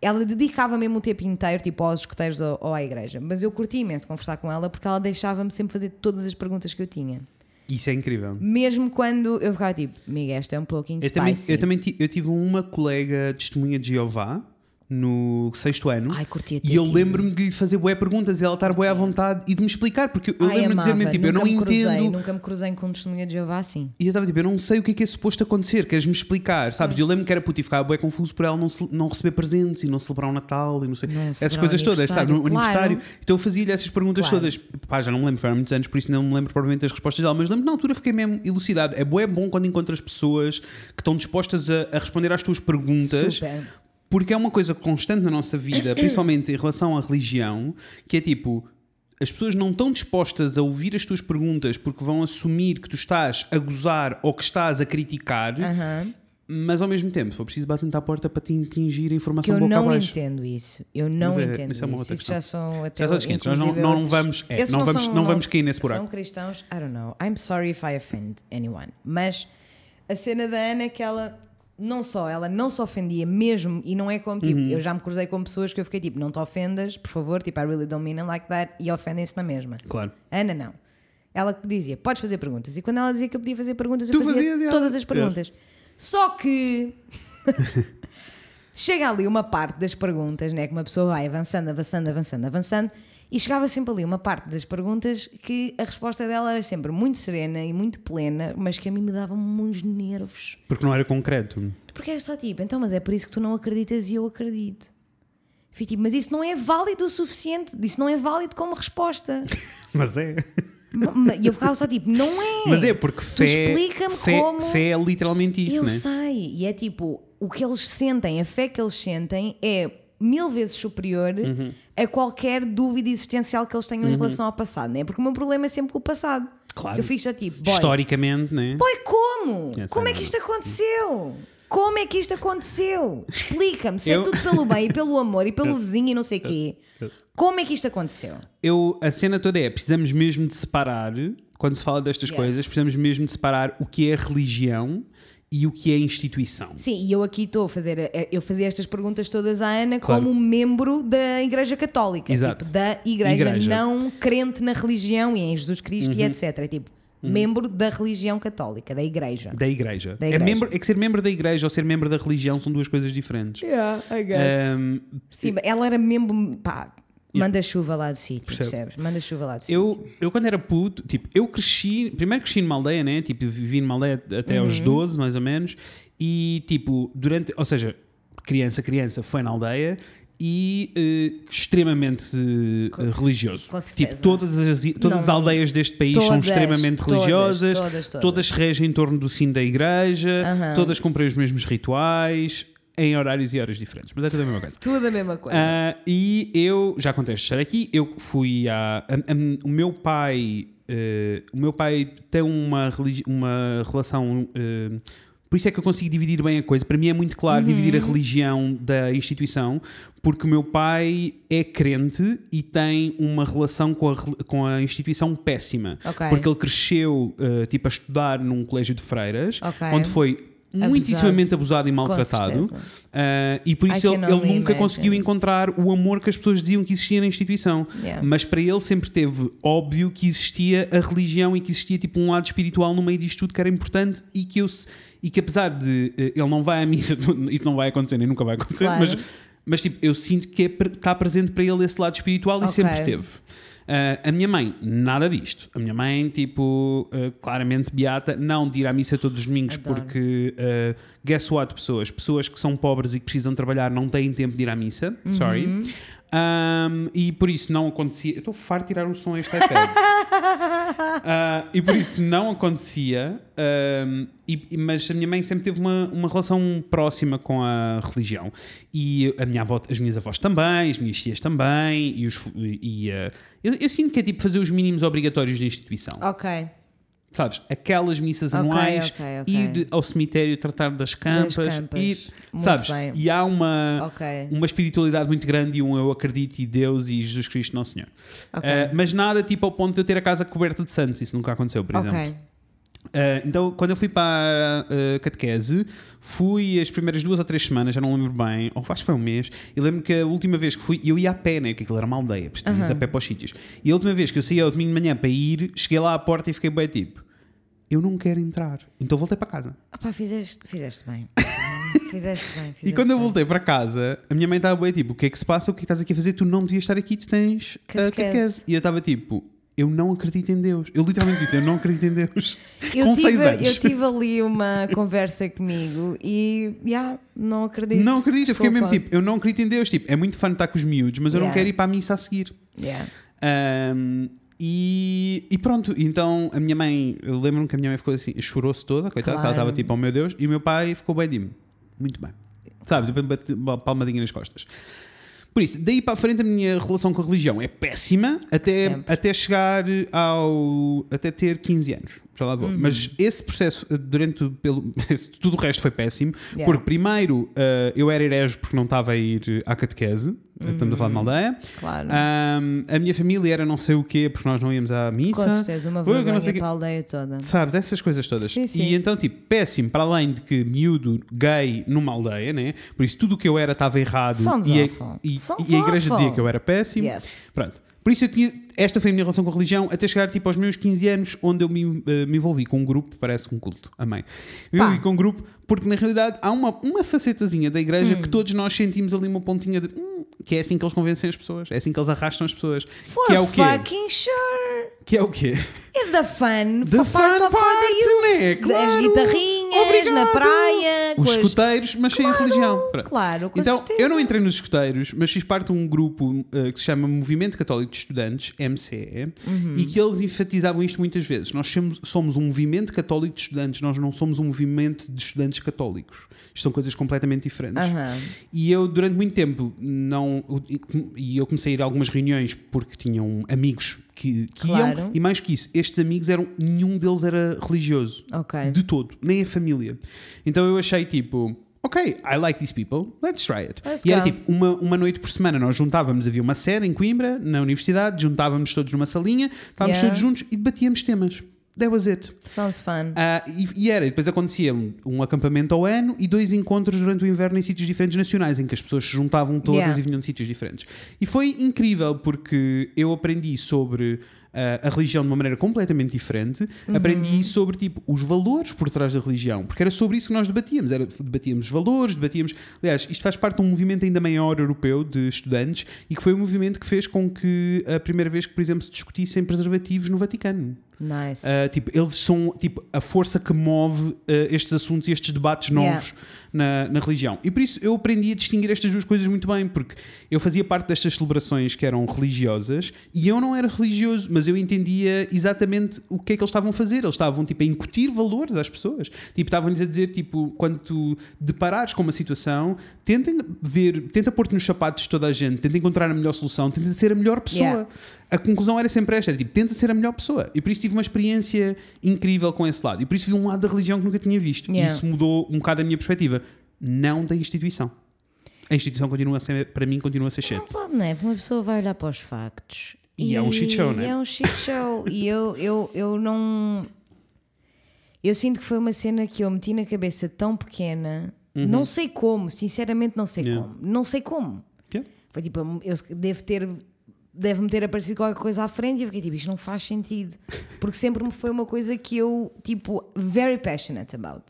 Ela dedicava mesmo o tempo inteiro tipo, aos escuteiros ou, ou à igreja. Mas eu curti imenso conversar com ela porque ela deixava-me sempre fazer todas as perguntas que eu tinha.
Isso é incrível.
Mesmo quando eu ficava tipo, Miguel, esta é um pouquinho
Eu também,
spicy.
eu também eu tive uma colega testemunha de Jeová no sexto ano.
Ai, curtia
E eu lembro-me de lhe fazer bué perguntas e ela estar bué à vontade e de me explicar, porque eu
Ai,
lembro-me de dizer
amava.
mesmo, tipo, eu
nunca
não
me cruzei,
entendo.
Nunca me cruzei com um testemunha de Jeová assim.
E eu estava tipo, eu não sei o que é que é suposto acontecer, queres-me explicar, sabes? E eu lembro que era puto e ficava bué confuso por ela não, não receber presentes e não celebrar o Natal e não sei.
Não
essas coisas todas, sabe? No
aniversário, claro.
aniversário. Então eu fazia-lhe essas perguntas
Claro.
todas. Pá, já não me lembro, foram há muitos anos, por isso não me lembro provavelmente das respostas dela, mas lembro que na altura fiquei mesmo elucidado. É bué bom quando encontras pessoas que estão dispostas a, a responder às tuas perguntas.
Super.
Porque é uma coisa constante na nossa vida, (coughs) principalmente em relação à religião, que é tipo. As pessoas não estão dispostas a ouvir as tuas perguntas porque vão assumir que tu estás a gozar ou que estás a criticar,
Aham.
mas ao mesmo tempo, se for preciso, batem-te à porta para te impingir a
Que
informação
eu
boca
não
abaixo.
entendo isso. Eu não
é-
entendo
isso é
isso. já são até
Já são 500, nós não- não vamos- é,
Esses
não vamos-
são-
não vamos cair nesse buraco.
São cristãos, I don't know. I'm sorry if I offend anyone. Mas a cena da Ana é que ela não só, ela não se ofendia mesmo, e não é como tipo,
Uhum.
eu já me cruzei com pessoas que eu fiquei tipo, não te ofendas, por favor, tipo, I really don't mean it like that, e ofendem-se na mesma.
Claro.
Ana não. Ela dizia, podes fazer perguntas. E quando ela dizia que eu podia fazer perguntas, eu
Tu
fazia
fazias,
todas as perguntas. Só que (laughs) chega ali uma parte das perguntas, né? Que uma pessoa vai avançando, avançando, avançando, avançando, e chegava sempre ali uma parte das perguntas que a resposta dela era sempre muito serena e muito plena, mas que a mim me dava uns nervos.
Porque não era concreto.
Porque era só tipo, então, mas é por isso que tu não acreditas e eu acredito. Fui tipo, mas isso não é válido o suficiente, isso não é válido como resposta. (laughs)
Mas é.
E eu ficava só tipo, não é.
Mas é, porque fé,
explica-me como.
fé é literalmente isso,
eu
né?
sei. E é tipo, o que eles sentem, a fé que eles sentem é mil vezes superior
Uhum.
A qualquer dúvida existencial que eles tenham em relação ao passado, né? Porque o meu problema é sempre com o passado.
Claro.
Que eu fico já tipo, boy,
Historicamente, né?
boy como? Como é que isto aconteceu? Como é que isto aconteceu? Explica-me, se é
Eu-
tudo pelo bem e pelo amor e pelo (laughs) vizinho e não sei o quê. Como é que isto aconteceu?
Eu, a cena toda é, precisamos mesmo de separar, quando se fala destas
Yes.
coisas, precisamos mesmo de separar o que é religião e o que é instituição.
Sim, e eu aqui estou a fazer, eh, eu fazia estas perguntas todas à Ana
Claro.
como membro da Igreja Católica,
Exato.
tipo, da igreja,
Igreja.
não crente na religião e em Jesus Cristo
Uhum.
e etc. É tipo, membro da religião católica, da igreja.
Da igreja.
Da
É,
igreja.
membro, é que ser membro da igreja ou ser membro da religião são duas coisas diferentes.
Yeah, I guess.
Ahm,
Sim, ela era membro, pá, manda chuva lá do sítio, percebes? Manda chuva lá do sítio.
eu, eu, quando era puto, tipo, eu cresci, primeiro cresci numa aldeia, né? Tipo, vivi numa aldeia até aos
Uhum.
12, mais ou menos, e tipo, durante, ou seja, criança, criança, foi na aldeia e eh, extremamente eh,
Com-
religioso.
com
tipo, todas as, todas as
Não-
aldeias deste país são
Todas,
extremamente
todas,
religiosas,
todas, todas.
regem em torno do sino da igreja,
Aham.
todas cumprem os mesmos rituais, em horários e horas diferentes, mas é tudo a mesma coisa. (laughs)
Tudo a mesma coisa.
Ah, e eu, já contei esta história aqui, eu fui a. a- a- o meu pai. eh, o meu pai tem uma, uma relação. eh, por isso é que eu consigo dividir bem a coisa. Para mim é muito claro dividir a religião da instituição, porque o meu pai é crente e tem uma relação com a, com a instituição péssima.
Ok.
Porque ele cresceu eh, tipo, a estudar num colégio de freiras,
Ok.
onde foi muitíssimamente abusado e maltratado. ah, e por
I
isso ele, ele nunca
imagine.
conseguiu encontrar o amor que as pessoas diziam que existia na instituição.
Yeah.
Mas para ele sempre teve óbvio que existia a religião e que existia tipo um lado espiritual no meio disto tudo que era importante e que eu e que apesar de eh, ele não vai à missa, (laughs) isso não vai acontecer nem nunca vai acontecer,
Claro.
mas, mas tipo, eu sinto que é está presente para ele esse lado espiritual e
Ok.
sempre teve. Ah, a minha mãe, nada disto. A minha mãe, tipo, ah, claramente beata, não de ir à missa todos os domingos,
Adoro.
porque, ah, guess what, pessoas? Pessoas que são pobres e que precisam trabalhar não têm tempo de ir à missa.
Uhum.
Um, e por isso não acontecia. Eu estou farto de tirar o som a este iPad. (laughs) Ah, e por isso não acontecia. um, e- mas a minha mãe sempre teve uma, uma relação próxima com a religião. E a minha avó, as minhas avós também, as minhas tias também. E, os, e, ah, eu, eu sinto que é tipo fazer os mínimos obrigatórios da instituição.
Ok.
Sabes? Aquelas missas
Ok,
anuais,
ok, ok.
ir ao cemitério tratar das campas.
campas.
Ir, sabes?
bem.
E há uma uma espiritualidade muito grande e um eu acredito e Deus e Jesus Cristo Nosso Senhor. Uh, mas nada tipo ao ponto de eu ter a casa coberta de santos, isso nunca aconteceu, por exemplo. Uh, então, quando eu fui para a catequese, fui as primeiras duas ou três semanas, já não lembro bem, ou acho que foi um mês, e lembro que a última vez que fui, eu ia a pé, né? Porque aquilo era uma aldeia, porque tinhas a pé para os sítios. E a última vez que eu saí ao domingo de manhã para ir, cheguei lá à porta e fiquei bem tipo, eu não quero entrar. Então voltei para casa.
Ah, pá, fizeste, fizeste bem. (laughs) fizeste bem.
E
fizeste
quando eu
bem.
voltei para casa, a minha mãe estava bem tipo: o que é que se passa? O que é que estás aqui a fazer? Tu não devias estar aqui, tu tens a
Catequese.
catequese. E eu estava tipo: eu não acredito em Deus. Eu literalmente disse: eu não acredito em Deus.
Eu
Com
tive,
seis anos.
eu tive ali uma conversa comigo e, já, não acredito.
Não acredito, eu fiquei mesmo
Desculpa.
tipo: eu não acredito em Deus. Tipo, é muito fã de estar com os miúdos, mas eu não
Yeah.
quero ir para a missa a seguir.
Yeah.
Ahm, e, e pronto, então a minha mãe, eu lembro-me que a minha mãe ficou assim, chorou-se toda, coitada, que ela
Claro.
estava tipo, oh meu Deus, e o meu pai ficou bem de mim. Muito bem. Sabes, uma palmadinha nas costas. Por isso, daí para a frente a minha relação com a religião é péssima até,
Sempre.
até chegar ao. até ter 15 anos. Já lá
Uhum.
vou. Mas esse processo, durante pelo, (laughs) tudo o resto foi péssimo.
Yeah.
Porque primeiro eh, eu era herege porque não estava a ir à catequese. Estamos a falar de uma aldeia.
Claro.
Ahm, a minha família era não sei o quê, porque nós não íamos à missa.
Com certeza, uma
que não
vergonha
sei
para a aldeia toda.
Sabes, essas coisas todas.
Sim, sim.
E então, tipo, péssimo, para além de que miúdo gay numa aldeia, né? Por isso tudo o que eu era estava errado.
Sounds
e, a, e, e a igreja dizia que eu era péssimo.
Yes.
Pronto. Por isso eu tinha. Esta foi a minha relação com a religião até chegar tipo aos meus 15 anos, onde eu me, eh, me envolvi com um grupo, parece um culto, amém. Me envolvi com um grupo, porque na realidade há uma, uma facetazinha da igreja
Hum.
que todos nós sentimos ali uma pontinha de. "Hum", que é assim que eles convencem as pessoas, é assim que eles arrastam as pessoas.
For
que é o quê?
fucking sure.
Que é o quê?
É the fun.
The
for part
fun
of for
part,
the
né?
As
Claro.
guitarrinhas
Obrigado.
na praia.
Os
as-
escuteiros, mas sem a religião. Pronto.
Claro, com
Então,
certeza.
eu não entrei nos escuteiros, mas fiz parte de um grupo eh, que se chama Movimento Católico de Estudantes, MCE,
Uhum.
e que eles enfatizavam isto muitas vezes. Nós somos, um movimento católico de estudantes, nós não somos um movimento de estudantes católicos. Isto são coisas completamente diferentes.
Aham.
E eu, durante muito tempo, não. E eu comecei a ir a algumas reuniões porque tinham amigos que, que
Claro.
iam, e mais que isso, estes amigos eram. Nenhum deles era religioso.
Ok.
De todo, nem a família. Então eu achei tipo. Ok, I like these people, let's try it.
Let's
e era
go.
tipo, uma, uma noite por semana nós juntávamos, havia uma sede em Coimbra, na universidade, juntávamos todos numa salinha, estávamos
Yeah.
todos juntos e debatíamos temas. That was it.
Sounds fun.
Ah, e, e era, depois acontecia um, um acampamento ao ano e dois encontros durante o inverno em sítios diferentes nacionais, em que as pessoas se juntavam todas
Yeah.
e vinham de sítios diferentes. E foi incrível porque eu aprendi sobre a religião de uma maneira completamente diferente,
Uhum.
aprendi sobre tipo os valores por trás da religião, porque era sobre isso que nós debatíamos, era, debatíamos os valores, debatíamos, aliás, isto faz parte de um movimento ainda maior europeu de estudantes e que foi o movimento que fez com que a primeira vez que, por exemplo, se discutissem preservativos no Vaticano.
Nice.
Uh, tipo, eles são tipo, a força que move uh, estes assuntos e estes debates novos na, na religião. E por isso eu aprendi a distinguir estas duas coisas muito bem, porque eu fazia parte destas celebrações que eram religiosas e eu não era religioso, mas eu entendia exatamente o que é que eles estavam a fazer. Eles estavam tipo, a incutir valores às pessoas. Tipo, estavam-lhes a dizer, tipo, quando tu deparares com uma situação, tentem ver, tenta pôr-te nos sapatos de toda a gente, tenta encontrar a melhor solução, tenta ser a melhor pessoa.
Yeah.
A conclusão era sempre esta: era tipo, tenta ser a melhor pessoa. E por isso tive uma experiência incrível com esse lado. E por isso vi um lado da religião que nunca tinha visto.
Yeah.
E isso mudou um bocado a minha perspectiva. Não da instituição. A instituição continua a ser, para mim, continua a ser
Não
shit.
pode, não é? Uma pessoa vai olhar para os factos.
E é um shit show, não é?
É um shit show. (laughs) e eu, eu, eu não. Eu sinto que foi uma cena que eu meti na cabeça tão pequena,
Uhum.
não sei como, sinceramente não sei
Yeah.
como. Não sei como.
Yeah.
Foi tipo, eu devo ter. Deve-me ter aparecido qualquer coisa à frente e eu fiquei tipo, isto não faz sentido. Porque sempre me foi uma coisa que eu, tipo, very passionate about.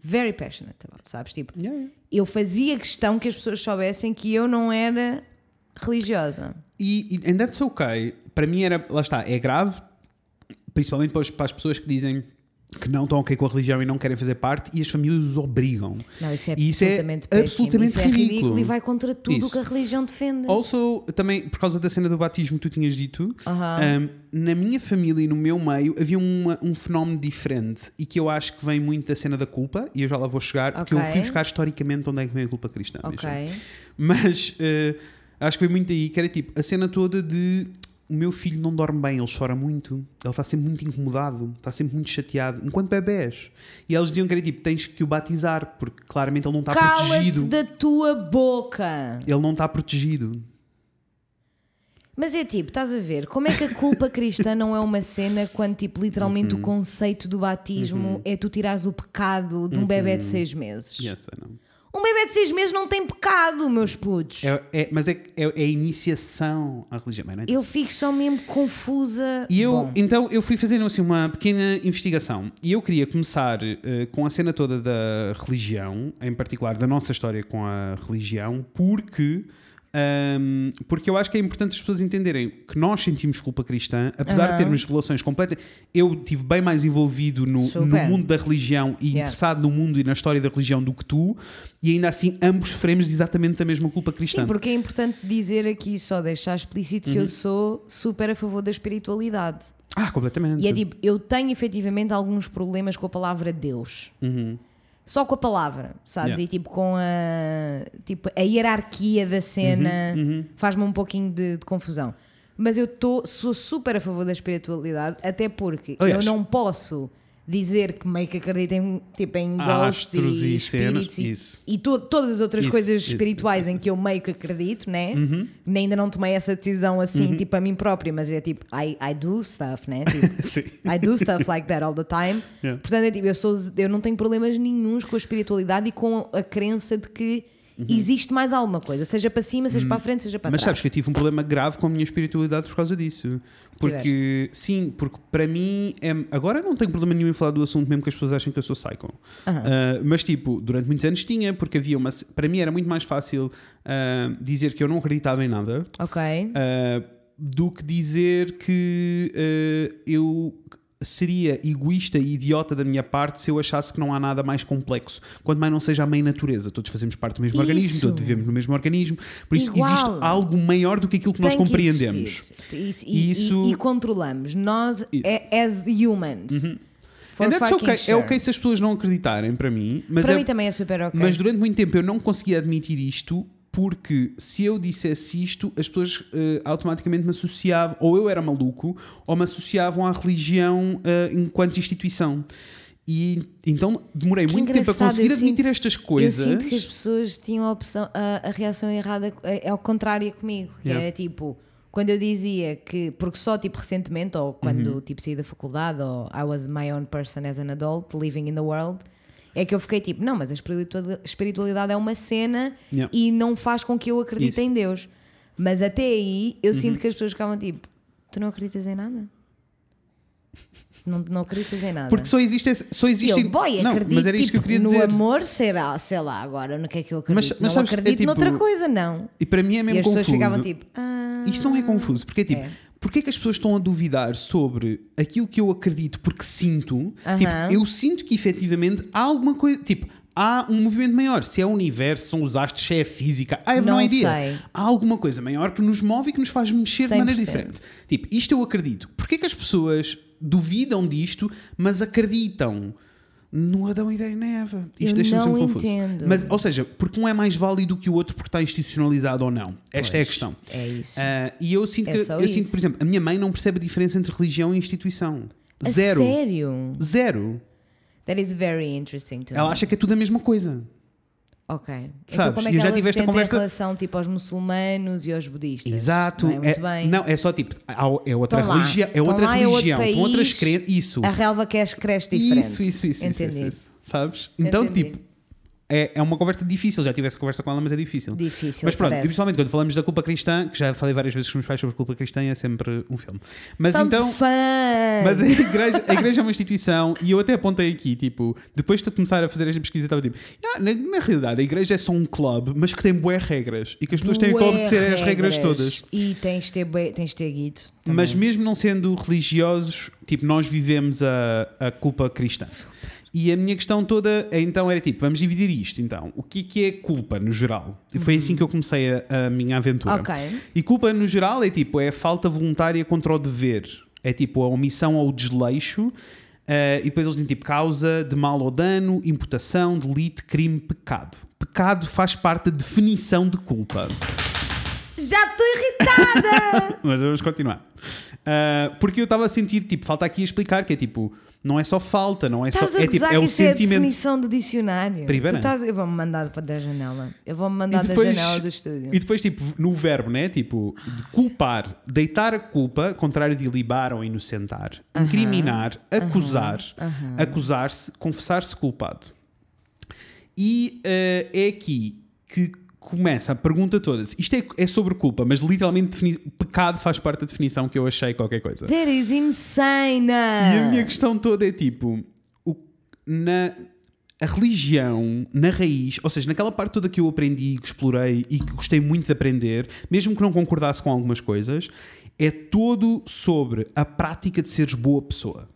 Very passionate about, sabes? Tipo,
Yeah, yeah.
eu fazia questão que as pessoas soubessem que eu não era religiosa.
E, e and that's okay. Para mim era, lá está, é grave, principalmente para, os- para as pessoas que dizem que não estão ok com a religião e não querem fazer parte e as famílias os obrigam.
Não, isso é
E isso é
absolutamente péssimo.
absolutamente
isso é ridículo.
ridículo.
e vai contra tudo o que a religião defende.
Also, também por causa da cena do batismo que tu tinhas dito,
Aham.
um, na minha família e no meu meio havia uma- um fenómeno diferente e que eu acho que vem muito da cena da culpa, e eu já lá vou chegar, porque eu fui buscar historicamente onde é que vem a culpa cristã.
ok.
mesmo. Mas eh, acho que foi muito aí, que era tipo a cena toda de o meu filho não dorme bem, ele chora muito, ele está sempre muito incomodado, está sempre muito chateado, enquanto bebés. E eles diziam que era tipo, tens que o batizar, porque claramente ele não está
Cala-te
protegido.
da tua boca.
Ele não está protegido.
Mas é tipo, estás a ver, como é que a culpa (laughs) cristã não é uma cena quando, tipo, literalmente
Uhum.
o conceito do batismo é tu tirares o pecado de um bebê de seis meses?
Yes, I know.
Um bebê de seis meses não tem pecado, meus putos.
É, é- mas é, é, é a iniciação à religião. não é?
Eu fico só mesmo confusa.
E eu,
Bom,
então, eu fui fazendo assim uma pequena investigação e eu queria começar eh, com a cena toda da religião, em particular da nossa história com a religião, porque, ahm, porque eu acho que é importante as pessoas entenderem que nós sentimos culpa cristã, apesar
Aham.
de termos relações completas. Eu tive bem mais envolvido no, no mundo da religião e
Yeah.
interessado no mundo e na história da religião do que tu, e ainda assim ambos sofremos exatamente da mesma culpa cristã.
Sim, porque é importante dizer aqui, só deixar explícito
Uhum.
que eu sou super a favor da espiritualidade.
Ah, completamente.
E é tipo, eu tenho efetivamente alguns problemas com a palavra Deus. Só com a palavra, sabes?
Uhum. Yeah.
E tipo, com a, tipo, a hierarquia da cena
Uhum,
faz-me um pouquinho de, de confusão. Mas eu tô, sou super a favor da espiritualidade, até porque
Aliás-
eu não posso dizer que meio que acredito em, tipo, em ghosts
Astros
e,
e cenas,
espíritos e,
isso.
e to- todas as outras
Isso,
coisas
isso,
espirituais
isso, Uhum.
em que eu meio que acredito, né? Nem Ainda não tomei essa decisão assim, tipo, a mim própria, mas é tipo, I, I do stuff, né? Tipo. (laughs) I do stuff like that all the time.
Yeah.
Portanto, é tipo, eu, sou, eu não tenho problemas nenhuns com a espiritualidade e com a crença de que existe mais alguma coisa, seja para cima, seja para a frente, seja para
Uhum. Mas
trás.
sabes que eu tive um problema grave com a minha espiritualidade por causa disso. Porque, sim, porque para mim, é, agora não tenho problema nenhum em falar do assunto, mesmo que as pessoas achem que eu sou psycho. Ah, mas, tipo, durante muitos anos tinha, porque havia uma. Para mim era muito mais fácil ah, dizer que eu não acreditava em nada
Ok.
ah, do que dizer que eu seria egoísta e idiota da minha parte se eu achasse que não há nada mais complexo, quanto mais não seja a mãe natureza. Todos fazemos parte do mesmo
Isso.
organismo, todos vivemos no mesmo organismo, por isso que
Igual.
existe algo maior do que aquilo que nós
Tem que
compreendemos.
existir. E, e-
Isso-
e- e controlamos. Nós,
Isso. Uhum.
é, as humans.
That's
fucking
okay.
sure.
É ok se as pessoas não acreditarem para mim, mas,
Para
é-
mim também é super ok.
mas durante muito tempo eu não conseguia admitir isto porque se eu dissesse isto, as pessoas eh, automaticamente me associavam, ou eu era maluco, ou me associavam à religião eh, enquanto instituição. E então demorei
Que
muito tempo a conseguir admitir
sinto-
estas coisas.
Eu sinto que as pessoas tinham a, opção, a, a reação errada, é ao contrário comigo. Que
Yeah.
era tipo, quando eu dizia que, porque só tipo recentemente, ou quando
Uhum.
tipo saí da faculdade, ou I was my own person as an adult, living in the world, é que eu fiquei tipo, não, mas a espiritualidade, é uma cena
Yeah.
e não faz com que eu acredite
Isso. Uhum.
em Deus. Mas até aí eu sinto que as pessoas ficavam tipo, tu não acreditas em nada? Não, não acreditas em nada.
Porque só existe só
E
existe
eu, boy,
não,
acredito
mas era isto que eu
tipo,
queria
no
dizer.
amor será, sei lá, agora no que é que eu acredito.
Mas- mas
não
sabes, é
acredito
tipo-
noutra coisa, não.
E para mim é
E
mesmo
as pessoas
confuso.
ficavam tipo, ah,
Isto não é confuso, porque é tipo,
É.
porquê é que as pessoas estão a duvidar sobre aquilo que eu acredito porque sinto?
Aham.
Tipo, eu sinto que efetivamente há alguma coisa, tipo, há um movimento maior. Se é o universo, são os astros, se é a física, I have no
Não
idea.
sei.
Há alguma coisa maior que nos move e que nos faz mexer de maneira
100%.
diferente. Tipo, isto eu acredito. Porquê que as pessoas duvidam disto, mas acreditam? No Adão e da Eva. Isto deixa-me sempre confuso.
entendo.
Mas, ou seja, porque um é mais válido que o outro porque está institucionalizado ou não. Esta é a
Pois,
questão.
É isso.
Ah, e eu sinto
É
que, eu sinto, por exemplo, a minha mãe não percebe a diferença entre religião e instituição.
A
Zero.
sério?
Zero.
That is very interesting to
Ela
me.
acha que é tudo a mesma coisa.
Ok. Então
Sabes?
como é que
já
ela
tive esta conversa-
em relação tipo aos muçulmanos e aos budistas?
Exato.
Não é muito
é,
bem.
não, é só tipo, é outra
Estão
religião, é
Estão
outra
lá, é outro
religião, são outras crenças. Isso.
A relva cresce, cresce diferente.
Isso, isso, isso.
Entendi.
Isso, isso, sabes? Então,
Entendi.
tipo, é, é uma conversa difícil. Já tive essa conversa com ela, mas é difícil.
Difícil.
Mas pronto,
parece.
principalmente quando falamos da culpa cristã, que já falei várias vezes com os pais sobre culpa cristã, é sempre um filme. Mas
Sounds
então.
fun.
Mas a igreja, a igreja é uma instituição e eu até apontei aqui, tipo, depois de começar a fazer esta pesquisa, estava tipo, "Ah, na, na realidade a igreja é só um clube, mas que tem boas regras e que as pessoas têm que
Bué
obedecer às regras todas.
E tens de ter, bué- tens de ter guito.
Mas
também.
mesmo não sendo religiosos, tipo, nós vivemos a, a culpa cristã. E a minha questão toda é, então era tipo, vamos dividir isto então. O que, que é culpa no geral? E foi assim que eu comecei a, a minha aventura.
Ok.
E culpa no geral é tipo, é a falta voluntária contra o dever. É tipo a omissão ou o desleixo. eh, e depois eles dizem tipo causa de mal ou dano, imputação, delito, crime, pecado. Pecado faz parte da definição de culpa.
Já estou irritada! (laughs)
Mas vamos continuar. Ah, porque eu estava a sentir, tipo, falta aqui a explicar que é tipo, não é só falta, não é
Estás
só.
a
É, tipo, é o
isso é a
sentimento.
definição do dicionário.
Primeira.
Tu estás- eu vou-me mandar para da janela. Eu vou-me mandar
E
da
depois-
janela do estúdio.
E depois, tipo, no verbo, né? Tipo, de culpar, deitar a culpa, contrário de libar ou inocentar, incriminar, acusar, acusar-se, confessar-se culpado. E eh, é aqui que começa a pergunta toda. Isto é, é sobre culpa, mas literalmente defini- pecado faz parte da definição que eu achei qualquer coisa.
That is insane!
E a minha questão toda é tipo, o- na a religião, na raiz, ou seja, naquela parte toda que eu aprendi, que explorei e que gostei muito de aprender, mesmo que não concordasse com algumas coisas, é todo sobre a prática de seres boa pessoa.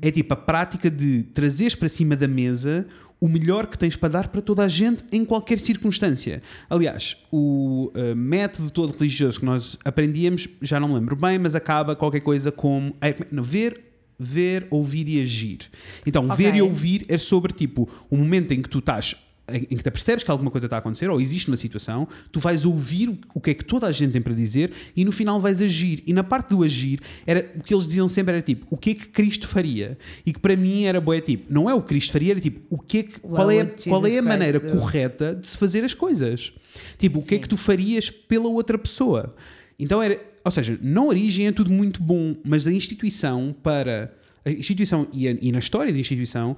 É tipo a prática de trazeres para cima da mesa o melhor que tens para dar para toda a gente em qualquer circunstância. Aliás, o eh, método todo religioso que nós aprendíamos, já não me lembro bem, mas acaba qualquer coisa como é, não, ver, ver, ouvir e agir. Então,
Ok.
ver e ouvir é sobre tipo o momento em que tu estás em que te percebes que alguma coisa está a acontecer ou existe uma situação, tu vais ouvir o- que é que toda a gente tem para dizer e no final vais agir. E na parte do agir, era, o que eles diziam sempre era tipo, o que é que Cristo faria? E que para mim era boé tipo, não é o que Cristo faria, era tipo, o que é que, qual é, qual é a maneira
do.
correta de se fazer as coisas? Tipo, o que é
Sim.
que tu farias pela outra pessoa? Então era, ou seja, na origem é tudo muito bom, mas da instituição para a instituição e, a- e na história da instituição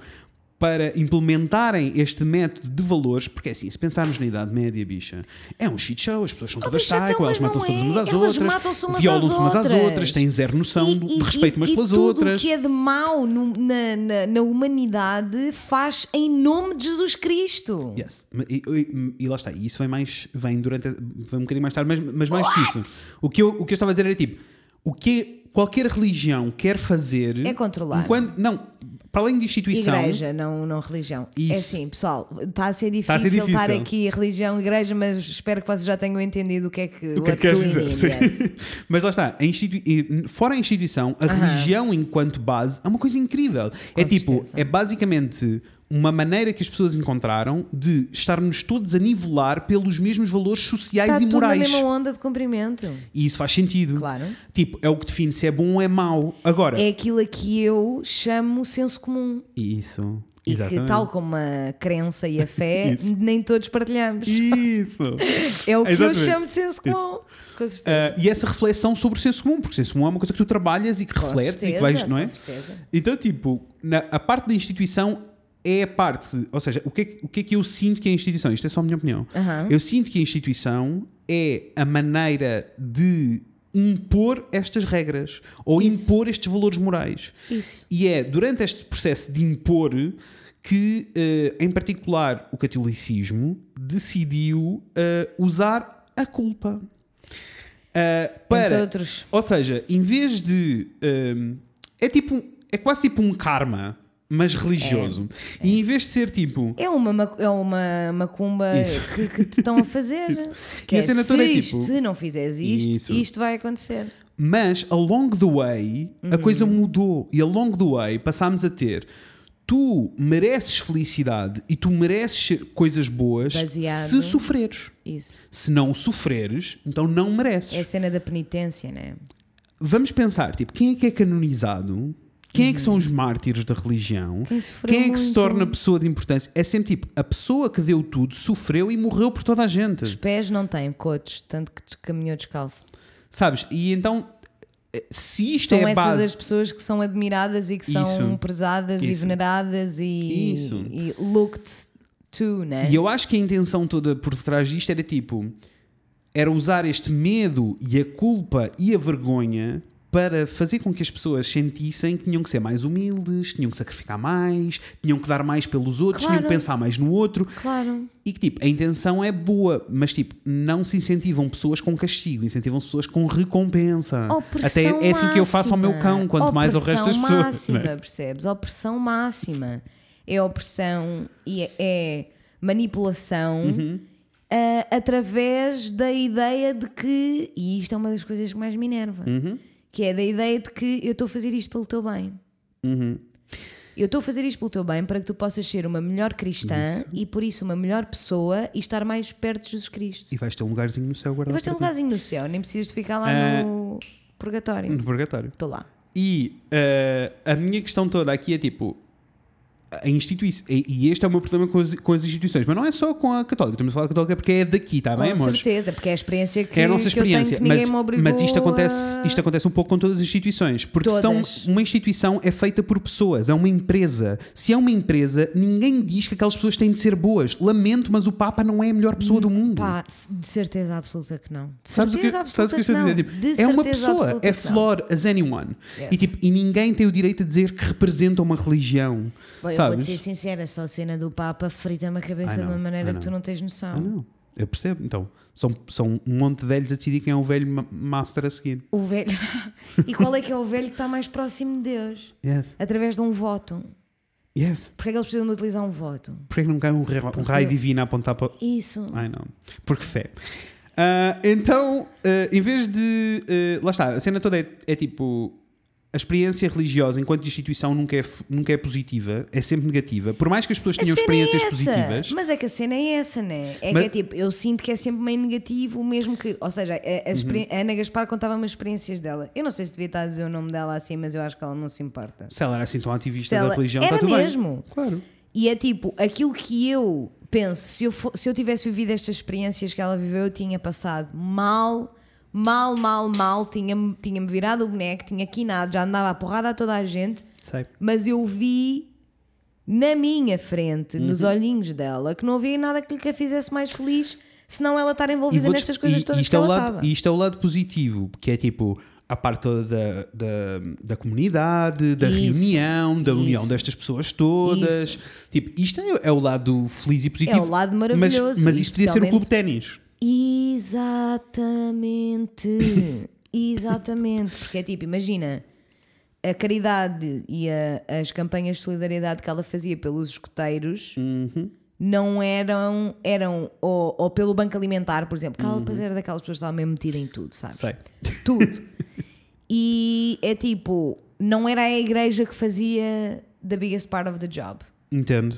para implementarem este método de valores, porque é assim, se pensarmos na Idade Média, bicha, é um shit show, as pessoas são todas
bicha, então,
psycho, elas matam-se todas
é.
umas às
Elas
outras,
umas
violam-se
às
umas às
outras.
têm zero noção
E-
de
e-
respeito
e-
umas pelas
tudo
outras.
o que é de mau no- na, na, na humanidade faz em nome de Jesus Cristo.
Yes. E lá está, e isso vem mais, vem durante, vem um bocadinho mais tarde, mas, mas mais que isso. O que, eu, o que eu estava a dizer era tipo, o que qualquer religião quer fazer
É controlar.
enquanto- não, para além de instituição,
Igreja, não, não religião.
Isso.
É assim, pessoal, está a ser
Está a
difícil,
ser
estar
difícil.
aqui religião, igreja, mas espero que vocês já tenham entendido o que é que
o que é que queres dizer? (laughs)
yes.
Mas lá está, a fora a instituição, a religião enquanto base é uma coisa incrível. é tipo,
certeza.
é basicamente uma maneira que as pessoas encontraram de estarmos todos a nivelar pelos mesmos valores sociais
Está
e
Tá tudo na
morais.
mesma onda de comprimento.
E isso faz sentido.
Claro.
Tipo, é o que define se é bom ou é mau. Agora,
É aquilo a que eu chamo senso comum.
Isso.
E que,
Exatamente.
tal como a crença e a fé, (laughs) nem todos partilhamos.
Isso. (laughs)
É o que eu
Exatamente.
chamo de senso comum. Com.
Ah, e essa reflexão sobre o senso comum, porque o senso comum é uma coisa que tu trabalhas e que
Com
refletes e que vais, não é?
Com certeza.
Então, tipo, na- a parte da instituição é a parte, ou seja, o que é, que- o que é que eu sinto que é a instituição? Isto é só a minha opinião.
Aham.
Eu sinto que a instituição é a maneira de impor estas regras ou
Isso.
impor estes valores morais.
Isso.
E é durante este processo de impor que, eh, em particular, o catolicismo decidiu eh, usar a culpa.
Entre
para,
outros.
ou seja, em vez de. é tipo. É quase tipo um karma, mas religioso. E em vez de ser tipo.
É uma, ma- é uma macumba
Isso.
que, que te estão a fazer. (laughs) que
E a
é,
cena
se,
toda é
isto,
tipo-
se não fizeres isto,
Isso.
isto vai acontecer.
Mas along the way a coisa mudou e along the way passámos a ter tu mereces felicidade e tu mereces coisas boas
Baseado-
se sofreres.
Isso.
Se não sofreres, então não mereces.
É a cena da penitência, né?
Vamos pensar, tipo, quem é que é canonizado? Quem é que são os mártires da religião?
Quem
Quem é que se
muito.
torna pessoa de importância? É sempre tipo, a pessoa que deu tudo sofreu e morreu por toda a gente.
Os pés não têm cotos, tanto que caminhou descalço.
Sabes? E então, eh, se isto
São
é
essas
base.
as pessoas que são admiradas e que são
Isso.
prezadas e
Isso.
veneradas e,
Isso.
e looked to, né?
E eu acho que a intenção toda por detrás disto era tipo: era usar este medo e a culpa e a vergonha para fazer com que as pessoas sentissem que tinham que ser mais humildes, tinham que sacrificar mais, tinham que dar mais pelos outros, tinham que
Claro.
pensar mais no outro.
Claro.
E que tipo, a intenção é boa, mas tipo, não se incentivam pessoas com castigo, incentivam pessoas com recompensa.
Opressão
Até é assim que eu faço ao meu
máxima.
cão, quanto mais ao resto das
Opressão
pessoas.
máxima,
né?
percebes? Opressão máxima. É opressão e é, é manipulação
Uhum.
ah, através da ideia de que, e isto é uma das coisas que mais me enerva,
Uhum.
Que é da ideia de que eu estou a fazer isto pelo teu bem.
Uhum.
Eu estou a fazer isto pelo teu bem para que tu possas ser uma melhor cristã e por isso uma melhor pessoa e estar mais perto de Jesus Cristo.
E vais ter um lugarzinho no céu
E
guardado.
vais ter um lugarzinho no céu, nem precisas de ficar lá
Ah,
no purgatório.
No purgatório.
Estou lá.
E eh, a minha questão toda aqui é tipo. A instituição, e este é o meu problema com as, com as instituições, mas não é só com a católica, estamos a falar da católica porque é daqui, está bem,
Com
amores?
certeza, porque é a experiência que,
É a nossa
tenho
experiência,
ninguém
mas, mas isto, acontece,
a-
isto acontece um pouco com todas as instituições, porque são, uma instituição é feita por pessoas, é uma empresa. Se é uma empresa, ninguém diz que aquelas pessoas têm de ser boas. Lamento, mas o Papa não é a melhor pessoa do mundo.
Pá, de certeza absoluta que não. De
Sabes o que,
certeza
sabes que a
absoluta
dizer?
que não.
Tipo,
De
é uma
certeza
pessoa,
absoluta
é flor as anyone.
Yes.
E, tipo, e ninguém tem o direito a dizer que representa uma religião.
Bom, eu vou-te ser sincera, só a cena do Papa frita-me a cabeça de uma maneira que tu não tens noção.
Não. Eu percebo. Então, são, são um monte de velhos a decidir quem é o velho ma- master a seguir.
O velho. (laughs) e qual é que é o velho que está mais próximo de Deus?
Yes.
Através de um voto.
Yes.
Porque é que eles precisam de utilizar um voto?
Porquê que não cai um, ra- um raio divino a apontar para.
Isso.
Ai não. Porque fé. Ah, então, ah, em vez de. ah, lá está, a cena toda é, é tipo. A experiência religiosa enquanto instituição nunca é, nunca é positiva, é sempre negativa. Por mais que as pessoas tenham
é
experiências
essa.
positivas.
Mas é que a cena é essa, né? É
Mas-
que é tipo, eu sinto que é sempre meio negativo, mesmo que. Ou seja, a, a
Uhum.
a Ana Gaspar contava-me as experiências dela. Eu não sei se devia estar a dizer o nome dela assim, mas eu acho que ela não se importa.
Se ela era assim tão ativista
ela-
da religião,
era
está tudo
mesmo.
bem. Claro.
E é tipo, aquilo que eu penso, se eu, fo- se eu tivesse vivido estas experiências que ela viveu, eu tinha passado mal, mal, mal, mal, tinha-me tinha virado o boneco, tinha quinado, já andava a porrada a toda a gente,
Sei.
mas eu vi na minha frente, nos
Uhum.
olhinhos dela, que não havia nada que lhe a fizesse mais feliz, senão ela estar envolvida nestas coisas
e-
todas
isto
que
é
ela
lado,
estava.
e Isto é o lado positivo, que é tipo a parte toda da, da, da comunidade, da
Isso,
reunião, da
isso.
união destas pessoas todas. Tipo, isto é, é o lado feliz e positivo.
É o lado maravilhoso,
Mas, mas isso podia ser o clube de ténis.
Exatamente. (coughs) Exatamente. Porque é tipo, imagina a caridade e a- as campanhas de solidariedade que ela fazia pelos escoteiros
Uhum.
não eram, eram ou, ou pelo banco alimentar, por exemplo, que ela
Uhum.
depois era daquelas pessoas que estavam mesmo metida em tudo, sabes?
Sei.
Tudo. (laughs) e é tipo, não era a igreja que fazia the biggest part of the job,
Entendo.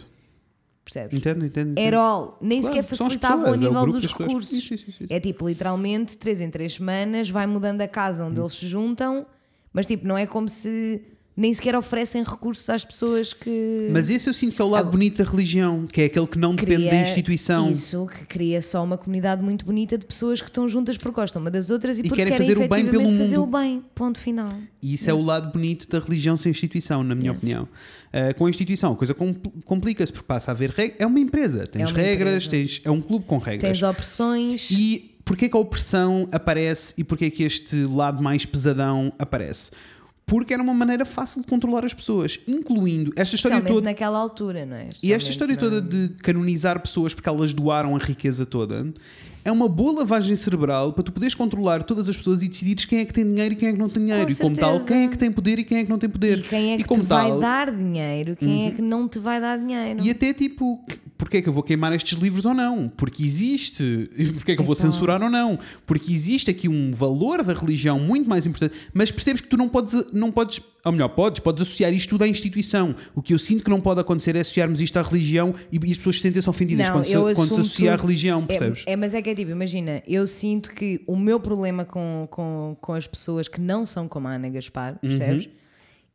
Percebes?
Entendo, entendo.
all, nem
Claro,
sequer facilitava
pessoas,
o
é o
nível
grupo
dos
das pessoas.
recursos.
Isso, isso, isso.
É tipo, literalmente, três em três semanas, vai mudando a casa onde eles se juntam, mas tipo, não é como se nem sequer oferecem recursos às pessoas que.
Mas esse eu sinto que é o lado
Agora-
bonito da religião, que é aquele que não depende da instituição.
Isso, que cria só uma comunidade muito bonita de pessoas que estão juntas porque gostam uma das outras e,
E
porque
querem
querem,
fazer o bem pelo
efetivamente fazer
mundo.
o bem. Ponto final.
E isso é o lado bonito da religião sem instituição, na minha
Yes.
opinião. Uh, com a instituição, a coisa compl- complica-se porque passa a haver regras. É uma empresa, tens
É uma
regras,
empresa.
tens, é um clube com regras.
Tens opressões.
E porquê que a opressão aparece e porquê que este lado mais pesadão aparece? Porque era uma maneira fácil de controlar as pessoas, incluindo esta história toda.
naquela altura, não é?
E esta história
na-
toda de canonizar pessoas porque elas doaram a riqueza toda é uma boa lavagem cerebral para tu poderes controlar todas as pessoas e decidires quem é que tem dinheiro e quem é que não tem dinheiro.
Com
e como tal,
certeza.
quem é que tem poder e quem é que não tem poder.
E quem é que te vai
tal- Uhum.
dar dinheiro, quem é que não te vai dar dinheiro.
E até tipo, porque é que eu vou queimar estes livros ou não? Porque existe. Porque é que eu vou
Então.
censurar ou não? Porque existe aqui um valor da religião muito mais importante. Mas percebes que tu não podes, não podes, ou melhor, podes, podes associar isto tudo à instituição. O que eu sinto que não pode acontecer é associarmos isto à religião e, as pessoas sentem-se ofendidas
Não,
quando, se, quando se associa à
tudo.
religião, percebes?
É, é, mas é que é tipo, imagina, eu sinto que o meu problema com, com, com as pessoas que não são como a Ana Gaspar,
Uhum.
percebes?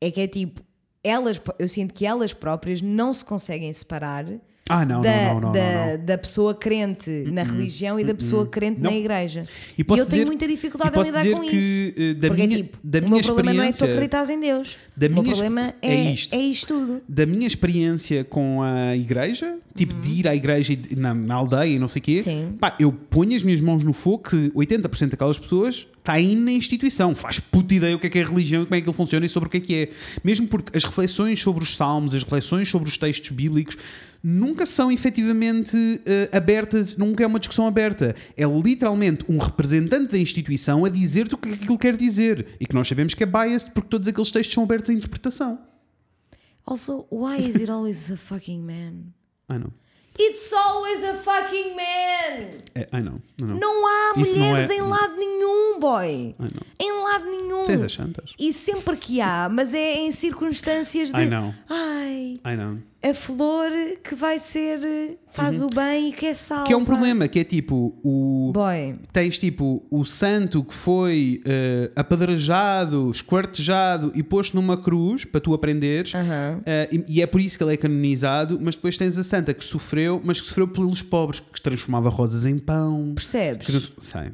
É que é tipo, elas, eu sinto que elas próprias não se conseguem separar
Ah, não,
da,
não, não, não,
da, da pessoa crente na religião e da pessoa crente na igreja.
E
E, eu tenho
dizer-
muita
e
dificuldade em lidar com isso.
eh, da
Porque
minha-
é tipo,
da
o
minha
meu problema não é que tu acreditas em Deus.
da
o meu problema é,
é isto.
é isto tudo.
Da minha experiência com a igreja, tipo de ir à igreja e na, na aldeia e não sei o quê,
Uhum. Sim.
pá, eu ponho as minhas mãos no fogo que 80% daquelas pessoas está aí na instituição, faz puta ideia o que é que é a religião e como é que ele funciona e sobre o que é que é. Mesmo porque as reflexões sobre os salmos, as reflexões sobre os textos bíblicos nunca são efetivamente eh, abertas, nunca é uma discussão aberta. É literalmente um representante da instituição a dizer-te o que ele quer dizer e que nós sabemos que é biased porque todos aqueles textos são abertos à interpretação.
Also, why is it always a fucking man?
I know.
It's always a fucking man!
É, I know. I know.
Não há
Isso não
mulheres
é-
em lado nenhum, boy!
I know.
Em lado nenhum!
Tens as chantas?
E sempre que há, mas é em circunstâncias de.
I know.
Ai,
I know.
A flor que vai ser. faz o bem e que é salva.
Que é um problema, que é tipo o.
Boy,
Tens tipo o santo que foi eh, apedrejado, esquartejado e posto numa cruz para tu aprenderes.
Aham.
Eh, e, e é por isso que ele é canonizado. Mas depois tens a santa que sofreu, mas que sofreu pelos pobres, que transformava rosas em pão.
percebes?
Que sei.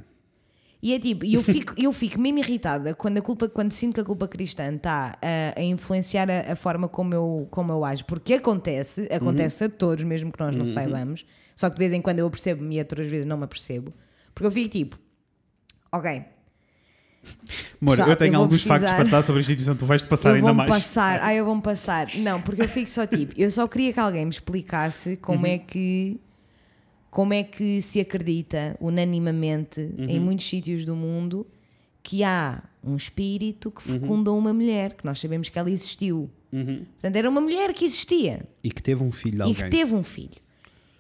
E é tipo, eu (laughs) fico, eu fico mesmo irritada quando a culpa, quando sinto que a culpa cristã está a, a influenciar a, a forma como eu, como eu ajo, porque acontece, acontece a todos, mesmo que nós não saibamos, só que de vez em quando eu percebo-me e outras vezes não me apercebo, porque eu fico tipo, ok,
Amor, eu tenho
eu
alguns factos
precisar-
para dar sobre a instituição, tu vais-te passar
eu
ainda mais.
passar, ah, eu vou-me passar, não, porque eu fico só tipo, eu só queria que alguém me explicasse como
Uhum.
é que como é que se acredita unanimamente
Uhum.
em muitos sítios do mundo que há um espírito que
Uhum.
fecunda uma mulher, que nós sabemos que ela existiu.
Uhum.
Portanto, era uma mulher que existia
E que teve um filho de
e
alguém.
que teve um filho.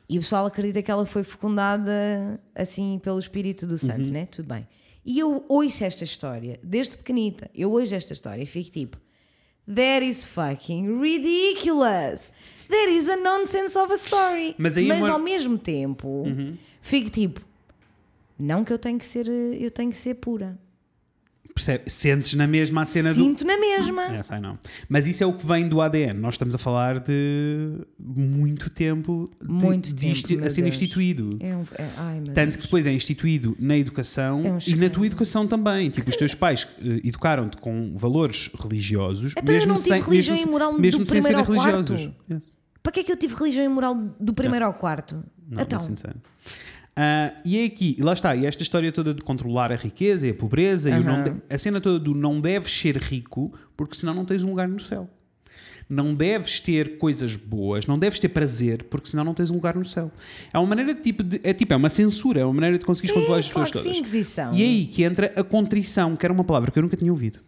E o pessoal acredita que ela foi fecundada assim pelo espírito do santo,
Uhum.
né? Tudo bem. E eu ouço esta história, desde pequenita, eu ouço esta história e fico tipo: That is fucking ridiculous! That is a nonsense of a story.
Mas aí, amor-
ao mesmo tempo, fico tipo: Não que eu tenho que ser, eu tenho que ser pura.
Percebe? Sentes na mesma a cena do.
Sinto na mesma.
Não. Mas isso é o que vem do ADN. Nós estamos a falar de muito tempo de,
Muito
disto
tempo,
a
meu
ser
Deus.
instituído.
É um, é, ai,
Tanto
Deus.
que depois é instituído na educação
É um
e na tua educação também. Tipo, os teus pais eh, educaram-te com valores religiosos,
Então eu
mesmo
não tive
sem,
religião
mesmo,
e moral do
mesmo sem serem religiosos. Yes.
Para que é que eu tive religião e moral do primeiro ao quarto?
Não,
então,
não. Ah, e é aqui, e lá está, e esta história toda de controlar a riqueza e a pobreza, e o não de- a cena toda do não deves ser rico, porque senão não tens um lugar no céu. Não deves ter coisas boas, não deves ter prazer, porque senão não tens um lugar no céu. É uma maneira de tipo, de, é tipo, é uma censura, é uma maneira de conseguires controlar as pessoas todas.
Inquisição.
E é aí que entra a contrição, que era uma palavra que eu nunca tinha ouvido.